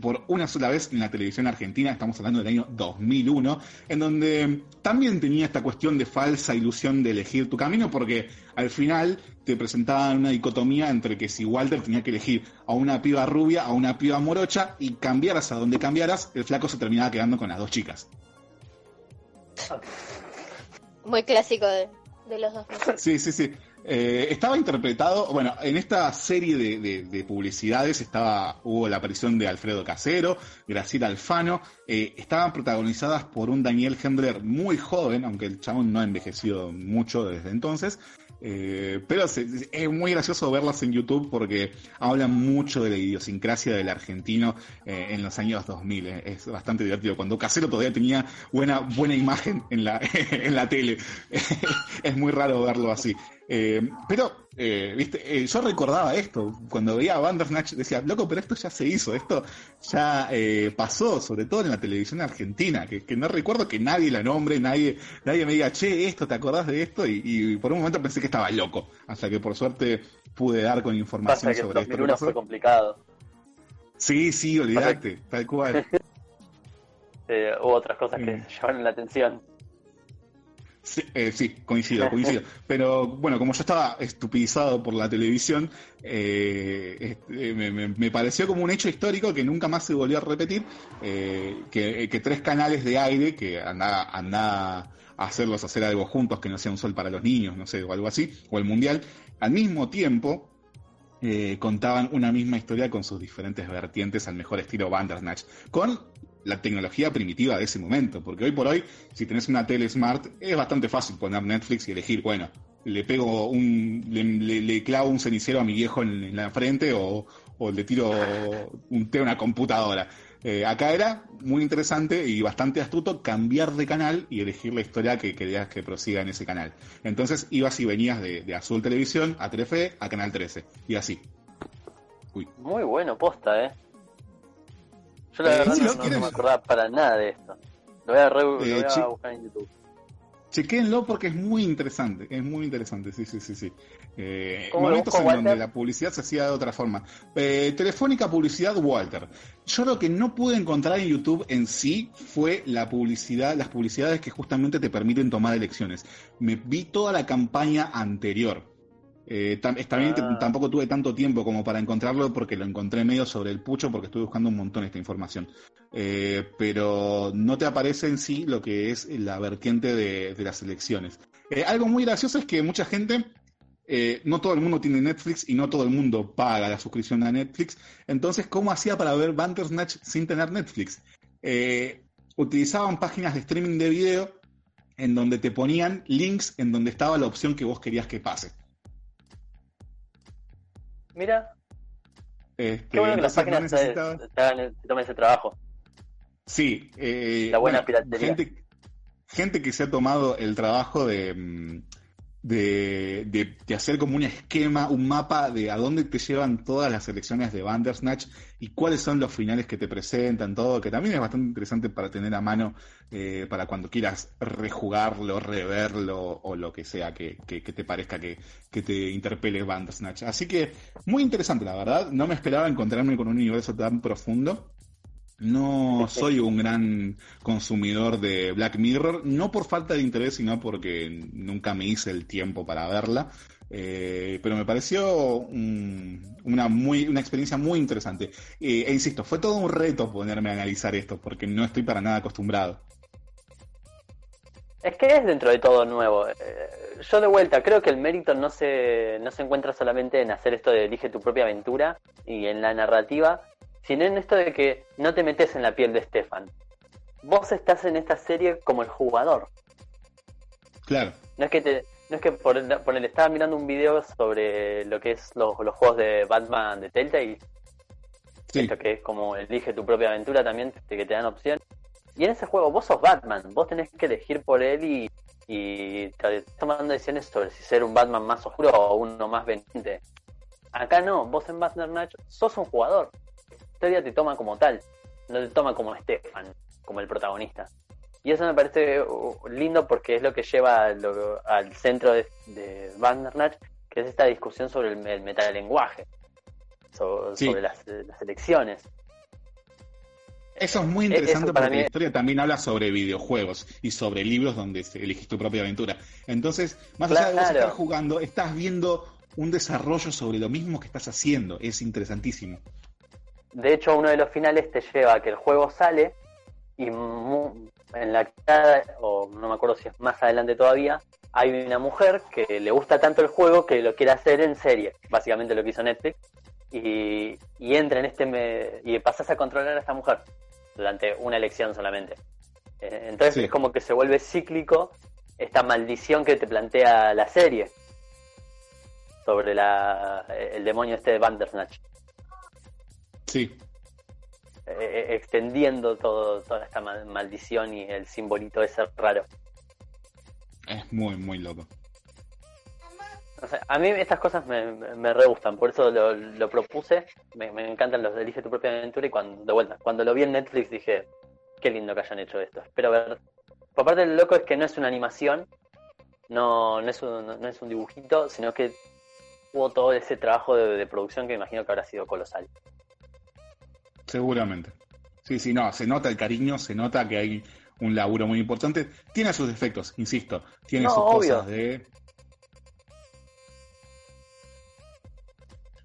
por una sola vez en la televisión argentina, estamos hablando del año 2001, en donde también tenía esta cuestión de falsa ilusión de elegir tu camino, porque al final te presentaban una dicotomía entre que si Walter tenía que elegir a una piba rubia, a una piba morocha, y cambiaras a donde cambiaras, el flaco se terminaba quedando con las dos chicas. Muy clásico de, de los dos. Sí, sí, sí. Eh, estaba interpretado, bueno, en esta serie de, de- de publicidades estaba, hubo la aparición de Alfredo Casero, Graciela Alfano, eh, estaban protagonizadas por un Daniel Hendler muy joven, aunque el chabón no ha envejecido mucho desde entonces, Eh, pero es muy gracioso verlas en YouTube porque hablan mucho de la idiosincrasia del argentino en los años 2000. eh. Es bastante divertido. Cuando Casero todavía tenía buena, buena imagen en la, en la tele. es muy raro verlo así. Eh, pero, eh, viste, Eh, yo recordaba esto. Cuando veía a Bandersnatch decía, loco, pero esto ya se hizo, esto ya eh, pasó, sobre todo en la televisión argentina, que, que no recuerdo que nadie la nombre, nadie, nadie me diga, che, esto, ¿te acordás de esto? Y, y por un momento pensé que estaba loco, hasta que por suerte pude dar con Pasa información que el sobre esto. que 2001 pasó. fue complicado. Sí, sí, olvidate, tal cual. Eh, hubo otras cosas que Mm. llamaron la atención. Sí, eh, sí, coincido, coincido. Pero bueno, como yo estaba estupidizado por la televisión, eh, este, me, me- pareció como un hecho histórico que nunca más se volvió a repetir, eh, que, tres canales de aire, que anda, anda a hacerlos hacer algo juntos, que no sea un sol para los niños, no sé, o algo así, o el mundial, al mismo tiempo eh, contaban una misma historia con sus diferentes vertientes al mejor estilo Bandersnatch, con la tecnología primitiva de ese momento, porque hoy por hoy, si tenés una tele smart, es bastante fácil poner Netflix y elegir, bueno, le pego un, le, le- clavo un cenicero a mi viejo en, la frente o, le tiro un té a una computadora. Eh, acá era muy interesante y bastante astuto cambiar de canal y elegir la historia que querías que prosiga en ese canal. Entonces ibas y venías de, Azul Televisión a Telefe a Canal 13 y así. Muy bueno, posta, ¿eh? Yo la Eh, verdad no, no- me acordaba para nada de esto. Lo voy a, re- lo Eh, voy a chi- buscar en YouTube. Chequéenlo porque es muy interesante, es muy interesante, sí, sí, sí, sí. Eh, ¿Cómo lo momentos en Walter? donde la publicidad se hacía de otra forma. Eh, telefónica publicidad Walter. Yo lo que no pude encontrar en YouTube en sí fue la publicidad, las publicidades que justamente te permiten tomar elecciones. Me vi toda la campaña anterior. Eh, tam- está bien que Ah. tampoco tuve tanto tiempo como para encontrarlo porque lo encontré medio sobre el pucho porque estuve buscando un montón esta información. Eh, pero no te aparece en sí lo que es la vertiente de, de las elecciones. Eh, algo muy gracioso es que mucha gente, eh, no todo el mundo tiene Netflix y no todo el mundo paga la suscripción a Netflix. Entonces, ¿cómo hacía para ver Bandersnatch sin tener Netflix? Utilizaban páginas de streaming de video en donde te ponían links en donde estaba la opción que vos querías que pase. Mira, Este, qué bueno que las no páginas te, necesitabas- te hagan- te tomen ese trabajo. Sí, eh, La buena bueno, piratería. Gente, gente que se ha tomado el trabajo de, mm, de, de- hacer como un esquema, un mapa de a dónde te llevan todas las elecciones de Bandersnatch y cuáles son los finales que te presentan, todo, que también es bastante interesante para tener a mano eh, para cuando quieras rejugarlo, reverlo o lo que sea que, que- que te parezca que, que te interpele Bandersnatch. Así que muy interesante, la verdad. No me esperaba encontrarme con un universo tan profundo. No soy un gran consumidor de Black Mirror, no por falta de interés, sino porque nunca me hice el tiempo para verla. Eh, pero me pareció un- una, muy, una experiencia muy interesante. Eh, e insisto, fue todo un reto ponerme a analizar esto, porque no estoy para nada acostumbrado. Es que es dentro de todo nuevo. Eh, yo de vuelta, creo que el mérito no se, no se encuentra solamente en hacer esto de elige tu propia aventura y en la narrativa, sino en esto de que no te metes en la piel de Stefan. Vos estás en esta serie como el jugador. Claro. No es que te, no es que por, por el estaba mirando un video sobre lo que es los, los juegos de Batman de Telltale. Esto que es como elige tu propia aventura también, de que te dan opción. Y en ese juego vos sos Batman, vos tenés que elegir por él y, y tomando decisiones sobre si ser un Batman más oscuro o uno más veniente. Acá no, vos en Bandersnatch sos un jugador. La historia te toma como tal, no te toma como Stefan, como el protagonista. Y eso me parece uh, lindo porque es lo que lleva lo- al centro de, de Bandersnatch, que es esta discusión sobre el, el metalenguaje, so- Sí. sobre las, las elecciones. Eso es muy Eh, interesante eso porque la historia también habla sobre videojuegos y sobre libros donde elegís tu propia aventura. Entonces, más allá de vos estar jugando, estás viendo un desarrollo sobre lo mismo que estás haciendo. Es interesantísimo. De hecho, uno de los finales te lleva a que el juego sale y en la cara, o no me acuerdo si es más adelante todavía, hay una mujer que le gusta tanto el juego que lo quiere hacer en serie, básicamente lo que hizo Netflix, y, y entra en este me- y pasas a controlar a esta mujer durante una elección solamente. Eh, Entonces Sí. es como que se vuelve cíclico esta maldición que te plantea la serie. sobre la el demonio este de Bandersnatch. Sí. Eh, eh, extendiendo todo, toda esta mal- maldición y el simbolito ese raro. Es muy, muy loco. O sea, a mí estas cosas me, me, re gustan, por eso lo, lo propuse. Me, me encantan los de Elige tu propia aventura y cuando, de vuelta, cuando lo vi en Netflix dije, qué lindo que hayan hecho esto. Espero ver. Por parte lo loco es que no es una animación, no, no, es, un, no es un dibujito, sino que hubo todo ese trabajo de, de producción que me imagino que habrá sido colosal. Seguramente. Sí, sí, no, se nota el cariño, se nota que hay un laburo muy importante. Tiene sus defectos, insisto. Tiene No, sus obvio. cosas de.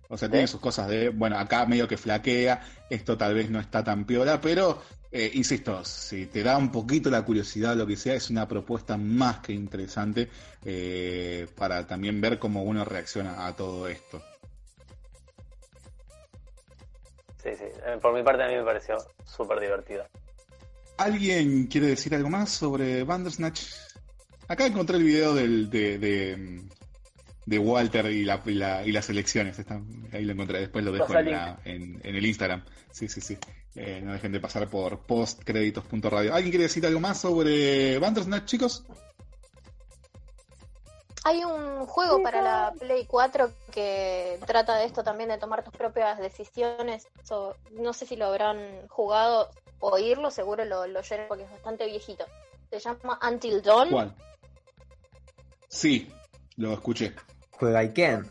O sea, tiene sus cosas de, bueno, acá medio que flaquea, esto tal vez no está tan piola, pero, eh, insisto, si te da un poquito la curiosidad o lo que sea, es una propuesta más que interesante eh, para también ver cómo uno reacciona a todo esto. Sí, sí, eh, por mi parte a mí me pareció súper divertido. ¿Alguien quiere decir algo más sobre Bandersnatch? Acá encontré el video del, de, de, de Walter y, la, y, la- y las elecciones. Está- ahí lo encontré, después lo dejo Pasa en, la- en- en el Instagram. Sí, sí, sí. Eh, no dejen de pasar por postcréditos.radio. ¿Alguien quiere decir algo más sobre Bandersnatch, chicos? Hay un juego para la Play 4 que trata de esto también, de tomar tus propias decisiones. So- no sé si lo habrán jugado o oírlo, seguro lo, lo oyeron porque es bastante viejito. Se llama Until Dawn. ¿Cuál? Sí, lo escuché. Juega Iken.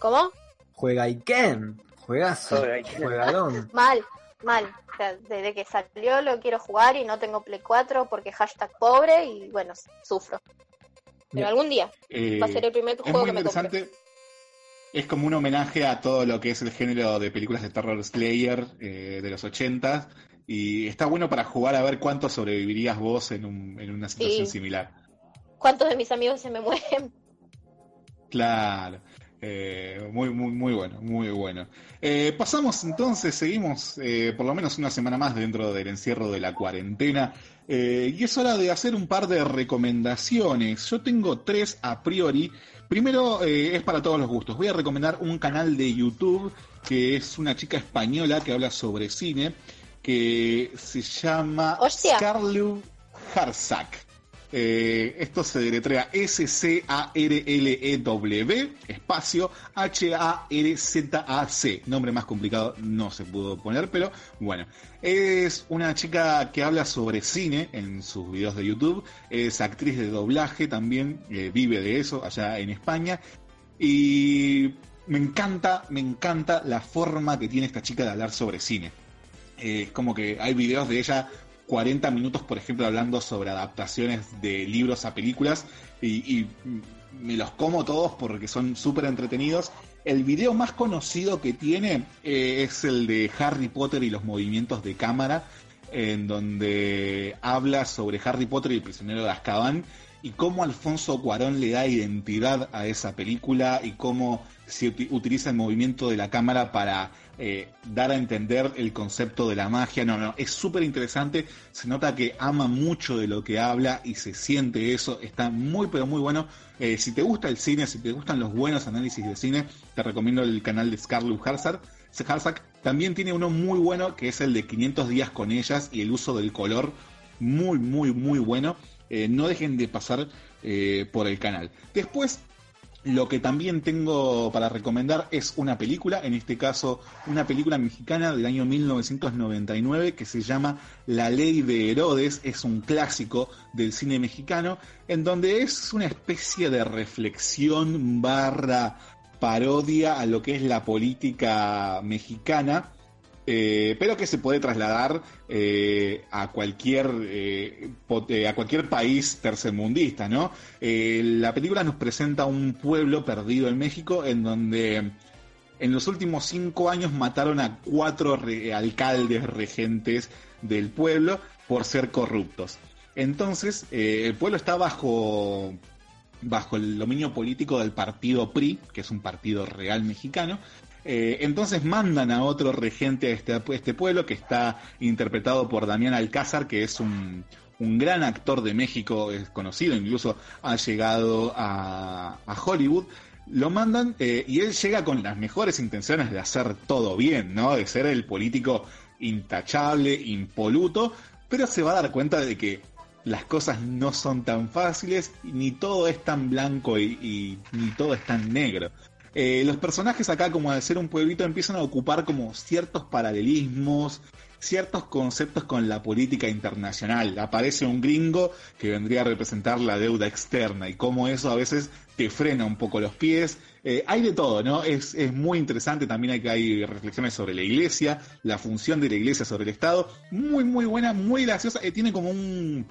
¿Cómo? Juega Iken. Juegazo. Juegadón. Mal, mal. O sea, desde que salió lo quiero jugar y no tengo Play 4 porque hashtag pobre y bueno, sufro. Pero algún día Eh, va a ser el primer es juego muy que me compre. interesante. Es como un homenaje a todo lo que es el género de películas de terror Slayer eh, de los 80 y está bueno para jugar a ver cuánto sobrevivirías vos en, un- en una situación Sí. similar. ¿Cuántos de mis amigos se me mueren? Claro. Eh, muy, muy, muy bueno, muy bueno. Eh, pasamos entonces, seguimos eh, por lo menos una semana más dentro del encierro de la cuarentena. y es hora de hacer un par de recomendaciones. Yo tengo tres a priori. Primero es para todos los gustos. Voy a recomendar un canal de YouTube que es una chica española que habla sobre cine, que se llama. Scarlett Harsak. Eh, esto se deletrea S-C-A-R-L-E-W, espacio H-A-R-Z-A-C. Nombre más complicado no se pudo poner, pero bueno. Es una chica que habla sobre cine en sus videos de YouTube. Es actriz de doblaje también, eh, vive de eso allá en España. Y me encanta, me encanta la forma que tiene esta chica de hablar sobre cine. Eh, es como que hay videos de ella 40 minutos, por ejemplo, hablando sobre adaptaciones de libros a películas y, me los como todos porque son súper entretenidos. El video más conocido que tiene eh, es el de Harry Potter y los movimientos de cámara, en donde habla sobre Harry Potter y el prisionero de Azkaban y cómo Alfonso Cuarón le da identidad a esa película y cómo se uti- utiliza el movimiento de la cámara para eh, dar a entender el concepto de la magia. No, no, es súper interesante. Se nota que ama mucho de lo que habla y se siente eso. Está muy, pero muy bueno. Eh, si te gusta el cine, si te gustan los buenos análisis de cine, te recomiendo el canal de Scarlett Harzak. Harzak también tiene uno muy bueno que es el de 500 días con ellas y el uso del color. Muy, muy, muy bueno. Eh, no dejen de pasar eh, por el canal. Después, lo que también tengo para recomendar es una película, en este caso una película mexicana del año 1999 que se llama La Ley de Herodes, es un clásico del cine mexicano, en donde es una especie de reflexión barra parodia a lo que es la política mexicana, eh, pero que se puede trasladar eh, a cualquier eh, a cualquier país tercermundista, ¿no? La película nos presenta un pueblo perdido en México en donde en los últimos cinco años mataron a cuatro alcaldes regentes del pueblo por ser corruptos. Entonces, el pueblo está bajo bajo el dominio político del partido PRI, que es un partido real mexicano. Eh, entonces mandan a otro regente a este, a este pueblo que está interpretado por Damián Alcázar, que es un, un gran actor de México, es conocido, incluso ha llegado a, Hollywood. lo mandan eh, y él llega con las mejores intenciones de hacer todo bien, ¿no? De ser el político intachable, impoluto, pero se va a dar cuenta de que las cosas no son tan fáciles, ni todo es tan blanco y ni todo es tan negro. Eh, los personajes acá, como de ser un pueblito, empiezan a ocupar como ciertos paralelismos, ciertos conceptos con la política internacional. Aparece un gringo que vendría a representar la deuda externa y cómo eso a veces te frena un poco los pies. Eh, hay de todo, ¿no? Es, es muy interesante, también hay, hay reflexiones sobre la iglesia, la función de la iglesia sobre el Estado. Muy, muy buena, muy graciosa. Eh, tiene como un,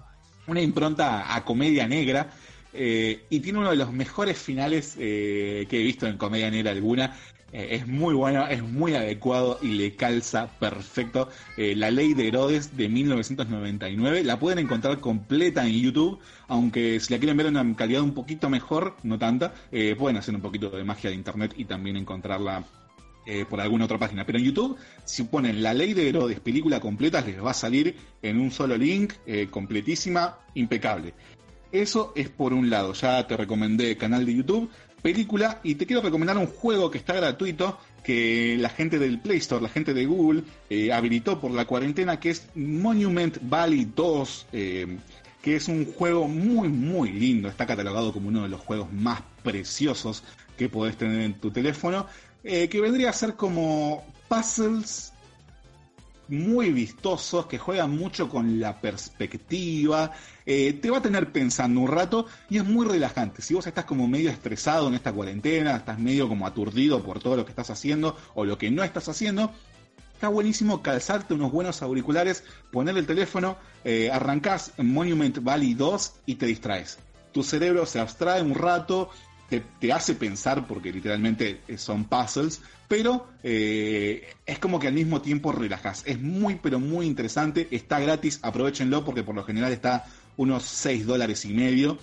una impronta a comedia negra. Eh, y tiene uno de los mejores finales eh, que he visto en comedia negra alguna. Eh, es muy bueno, es muy adecuado y le calza perfecto. La ley de Herodes de 1999 la pueden encontrar completa en YouTube, aunque si la quieren ver en una calidad un poquito mejor, no tanta, pueden hacer un poquito de magia de internet y también encontrarla por alguna otra página. Pero en YouTube, si ponen la ley de Herodes película completa, les va a salir en un solo link, completísima, impecable. Eso es por un lado, ya te recomendé canal de YouTube, película, y te quiero recomendar un juego que está gratuito, que la gente del Play Store, la gente de Google, eh, habilitó por la cuarentena, que es Monument Valley 2, eh, que es un juego muy, muy lindo, está catalogado como uno de los juegos más preciosos que podés tener en tu teléfono, eh, que vendría a ser como puzzles muy vistosos, que juegan mucho con la perspectiva, eh, te va a tener pensando un rato y es muy relajante. Si vos estás como medio estresado en esta cuarentena, estás medio como aturdido por todo lo que estás haciendo o lo que no estás haciendo, está buenísimo calzarte unos buenos auriculares, poner el teléfono, eh, arrancás en Monument Valley 2 y te distraes. Tu cerebro se abstrae un rato, te, hace pensar, porque literalmente son puzzles, pero eh, es como que al mismo tiempo relajas. Es muy, pero muy interesante. Está gratis, aprovechenlo porque por lo general está unos 6 dólares y medio.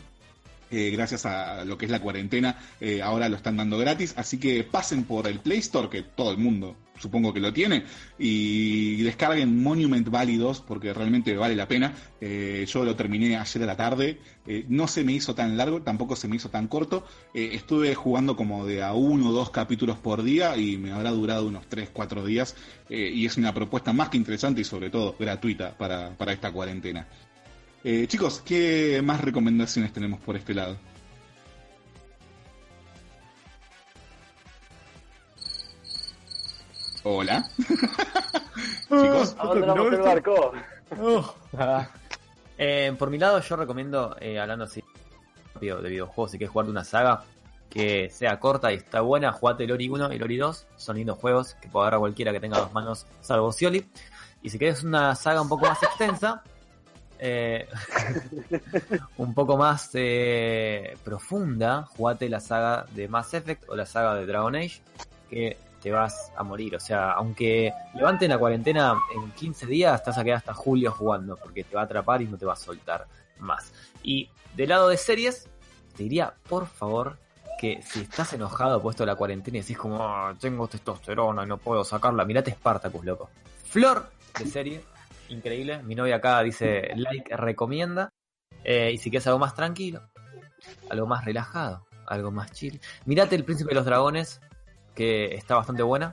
Eh, gracias a lo que es la cuarentena, eh, ahora lo están dando gratis. Así que pasen por el Play Store, que todo el mundo supongo que lo tiene, y descarguen Monument Valley 2 porque realmente vale la pena. Eh, yo lo terminé ayer a la tarde, no se me hizo tan largo, tampoco se me hizo tan corto. Estuve jugando como de a uno o dos capítulos por día y me habrá durado unos 3, 4 días. y es una propuesta más que interesante y sobre todo gratuita para, para esta cuarentena. Eh, chicos, ¿qué más recomendaciones tenemos por este lado? Hola. Chicos, Abandonamos el barco. Eh, por mi lado, yo recomiendo, eh, hablando así rápido de videojuegos, si quieres jugar de una saga que sea corta y está buena, jugate el Ori 1 y el Ori 2. Son lindos juegos que puede agarrar cualquiera que tenga dos manos, salvo Scioli. Y si quieres una saga un poco más extensa, eh, un poco más eh, profunda, jugate la saga de Mass Effect o la saga de Dragon Age, que te vas a morir. O sea, aunque levanten la cuarentena en 15 días, estás a quedar hasta julio jugando, porque te va a atrapar y no te va a soltar más. Y del lado de series, te diría, por favor, que si estás enojado puesto la cuarentena y decís como, "Ah, tengo testosterona y no puedo sacarla, mirate Spartacus, loco. Flor de serie, increíble. Mi novia acá dice like, recomienda. Eh, y si quieres algo más tranquilo, algo más relajado, algo más chill, mirate El Príncipe de los Dragones, que está bastante buena.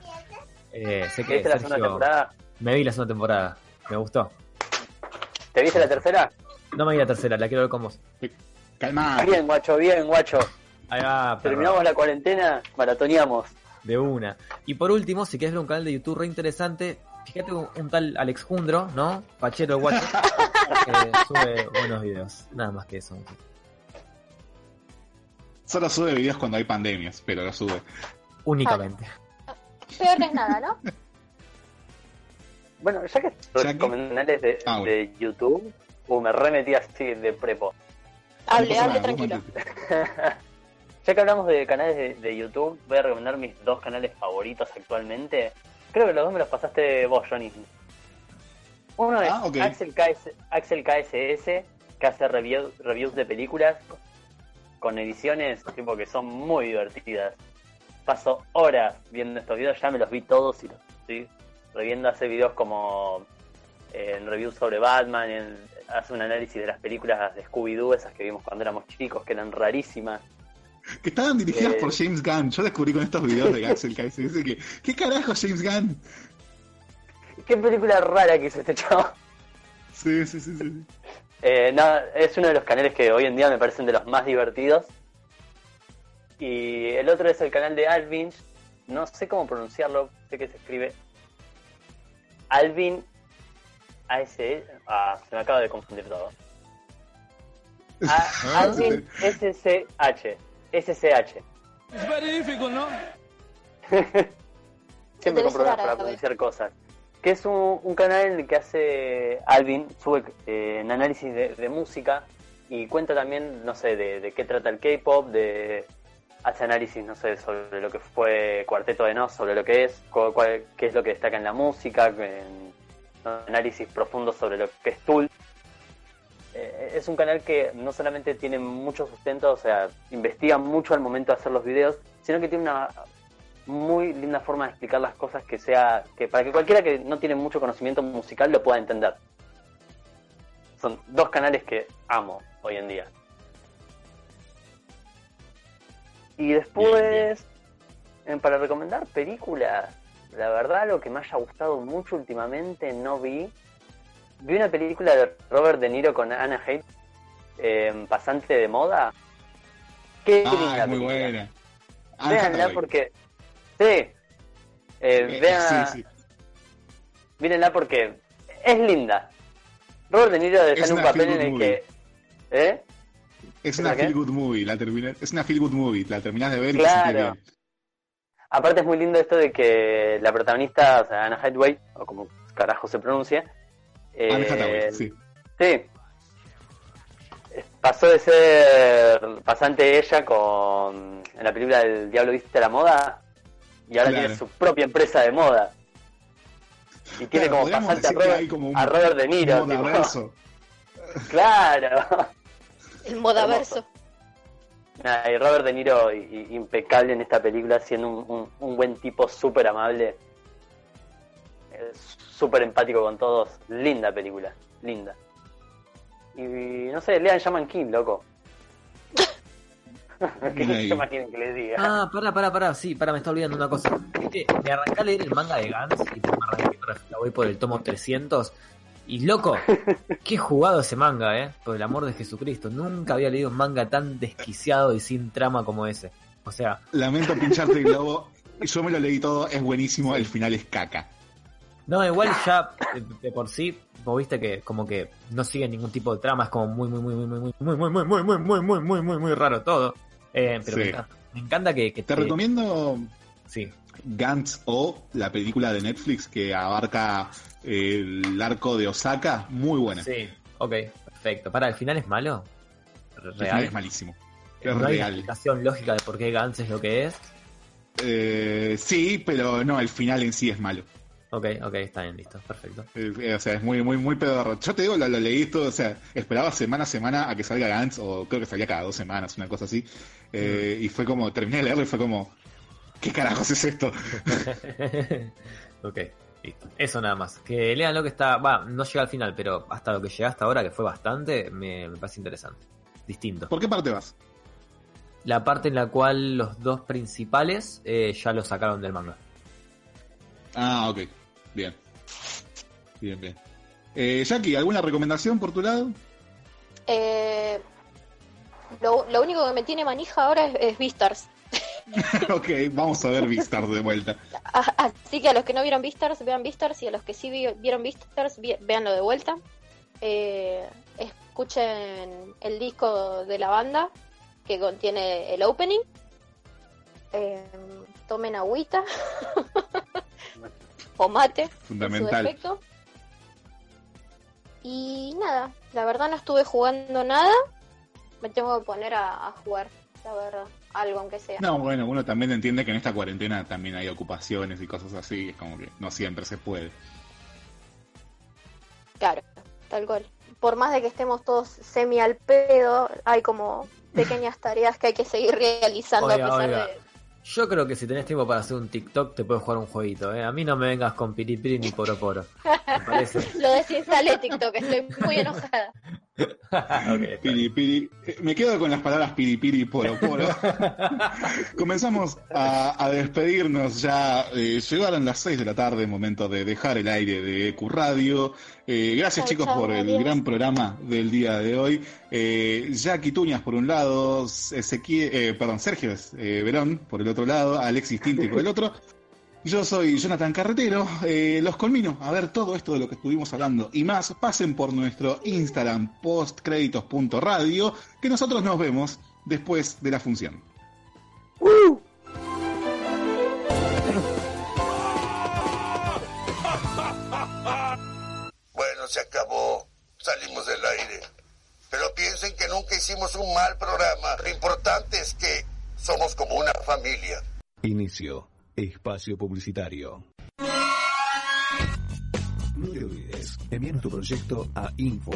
Eh, sé que ¿Viste la segunda temporada? me vi la segunda temporada, me gustó. ¿Te viste la tercera? No me vi la tercera, la quiero ver con vos. Calma. Bien, guacho, bien, guacho. Ahí va. Terminamos la cuarentena, maratoneamos. De una. Y por último, si quieres ver un canal de YouTube re interesante, fíjate un, un tal Alex Jundro, ¿no? Pachero guacho, que sube buenos videos. Nada más que eso. Solo sube videos cuando hay pandemias, pero lo sube. Únicamente. Peor no es nada, ¿no? Bueno, ya que recomendales de, Ah, bueno. de YouTube, uh, me remetí así de prepo. Hable, hable tranquilo. Ya que hablamos de canales de, de YouTube, voy a recomendar mis dos canales favoritos actualmente. Creo que los dos me los pasaste vos, Johnny. Uno es Ah. Axel, KS, Axel KSS, que hace review- reviews de películas con ediciones tipo que son muy divertidas. Paso horas viendo estos videos, ya me los vi todos y los reviendo. Hace videos como eh, en reviews sobre Batman, en- hace un análisis de las películas de Scooby-Doo, esas que vimos cuando éramos chicos, que eran rarísimas. Que estaban dirigidas Eh. por James Gunn. Yo descubrí con estos videos de Axel Kaiser. Dice que, ¿qué carajo James Gunn? Qué película rara que hizo este chavo. Sí, sí, sí, sí. Eh, no, es uno de los canales que hoy en día me parecen de los más divertidos. Y el otro es el canal de Alvin. No sé cómo pronunciarlo, sé que se escribe Alvin ASE. Ah, se me acaba de confundir todo. A- Alvin SCH. SCH. It's very difficult, ¿no? Siempre problemas para pronunciar cosas. Que es un, un canal en el que hace Alvin, sube eh, en análisis de, de música y cuenta también, no sé, de, de qué trata el K-pop, de hace análisis, no sé, sobre lo que fue Cuarteto de Nos, sobre lo que es, cuál- qué es lo que destaca en la música, en, ¿no? análisis profundo sobre lo que es Tool. Eh, es un canal que no solamente tiene mucho sustento, o sea, investiga mucho al momento de hacer los videos, sino que tiene una muy linda forma de explicar las cosas que sea que para que cualquiera que no tiene mucho conocimiento musical lo pueda entender. Son dos canales que amo hoy en día. Y después, eh, para recomendar películas, la verdad lo que me haya gustado mucho últimamente no vi. Vi una película de Robert De Niro con Anna Haidt, eh, Pasante de Moda. Qué Ah, linda es muy película. buena. Anne Véanla Hathaway. porque. Sí. Eh, Eh, vean- sí, sí. Mírenla porque es linda. Robert De Niro deja en un papel en el movie. que. ¿Eh? Es ¿Es una qué? feel good movie. La termina- es una feel good movie. La terminás de ver y Claro. bien. Aparte es muy lindo esto de que la protagonista, o sea, Anna Hathaway, o como carajo se pronuncia. Eh, Anne Hathaway, sí. Sí. Pasó de ser pasante ella con en la película del Diablo Viste a la Moda y ahora Claro. tiene su propia empresa de moda. Y tiene Claro, como pasante a Robert, hay como un a Robert De Niro. tipo, modaverso. claro. El modaverso. Nah, y Robert De Niro impecable en esta película, siendo un, un- un buen tipo súper amable, súper empático con todos. Linda película, linda. Y no sé, lean Shaman King, loco. ¿Qué Ley. ¿Qué más quieren que les diga? Ah, pará, pará, pará, sí, pará, me está olvidando una cosa. Viste, me arranqué a leer el manga de Gans y me arranqué, me voy por el tomo 300. Y loco, qué jugado ese manga, eh. Por el amor de Jesucristo. Nunca había leído un manga tan desquiciado y sin trama como ese. O sea, Lamento pincharte el globo. Yo me lo leí todo, es buenísimo, el final es caca. No, igual ya de, por sí, vos viste que como que no sigue ningún tipo de trama, es como muy, muy, muy, muy, muy, muy, muy, muy, muy, muy, muy, muy, muy, muy, muy raro todo. Eh, pero me Sí. encanta, me encanta que, que Te recomiendo Sí. Gantz o la película de Netflix que abarca el arco de Osaka, muy buena. Sí, ok, perfecto. Para, ¿el final es malo? El final es malísimo. Es ¿No hay real. explicación lógica de por qué Gantz es lo que es? Eh, sí, pero no, el final en sí es malo. Ok, ok, está bien, listo, perfecto. Eh, o sea, es muy, muy, muy pedorro. Yo te digo, lo, lo leí todo, o sea, esperaba semana a semana a que salga Gantz, o creo que salía cada dos semanas, una cosa así. Eh, Y fue como, terminé de leerlo y fue como, ¿qué carajos es esto? ok, listo. Eso nada más. Que lean lo que está. Va, no llega al final, pero hasta lo que llega hasta ahora, que fue bastante, me, me parece interesante. Distinto. ¿Por qué parte vas? La parte en la cual los dos principales eh, ya lo sacaron del manga. Ah, ok. Bien. Bien, bien. Eh, Jackie, ¿alguna recomendación por tu lado? Eh, lo, lo único que me tiene manija ahora es, es Beastars. ok, vamos a ver Vistar de vuelta. Así que a los que no vieron Beastars, vean Beastars. Y a los que sí vi- vieron Beastars, véanlo de vuelta. Eh, escuchen el disco de la banda que contiene el opening. Eh, tomen agüita o mate, en su Fundamental. defecto. Y nada, la verdad no estuve jugando nada. Me tengo que poner a, a jugar, la verdad, algo aunque sea. No, bueno, uno también entiende que en esta cuarentena también hay ocupaciones y cosas así, es como que no siempre se puede. Claro, tal cual. Por más de que estemos todos semi al pedo, hay como pequeñas tareas que hay que seguir realizando Oiga, a pesar oiga. de... Yo creo que si tenés tiempo para hacer un TikTok, te puedes jugar un jueguito, ¿eh? A mí no me vengas con piripiri ni poro poro. Lo desinstalé TikTok, estoy muy enojada. Piri, piri. Eh, Me quedo con las palabras piri, piri, poro, poro. Comenzamos a, a despedirnos ya. eh, llegaron las 6 de la tarde, momento de dejar el aire de EQ Radio. Eh, gracias chicos chau, por el gran programa del día de hoy. Eh, Jackie Tuñas por un lado, Ezequiel, eh, perdón, Sergio eh, Verón por el otro lado, Alexis Tinti por el otro. Yo soy Jonathan Carretero, eh, los colmino a ver todo esto de lo que estuvimos hablando y más, pasen por nuestro Instagram postcréditos.radio, que nosotros nos vemos después de la función. Bueno, se acabó. Salimos del aire. Pero piensen que nunca hicimos un mal programa. Lo importante es que somos como una familia. Inicio. Espacio publicitario. No te olvides, envíanos tu proyecto a info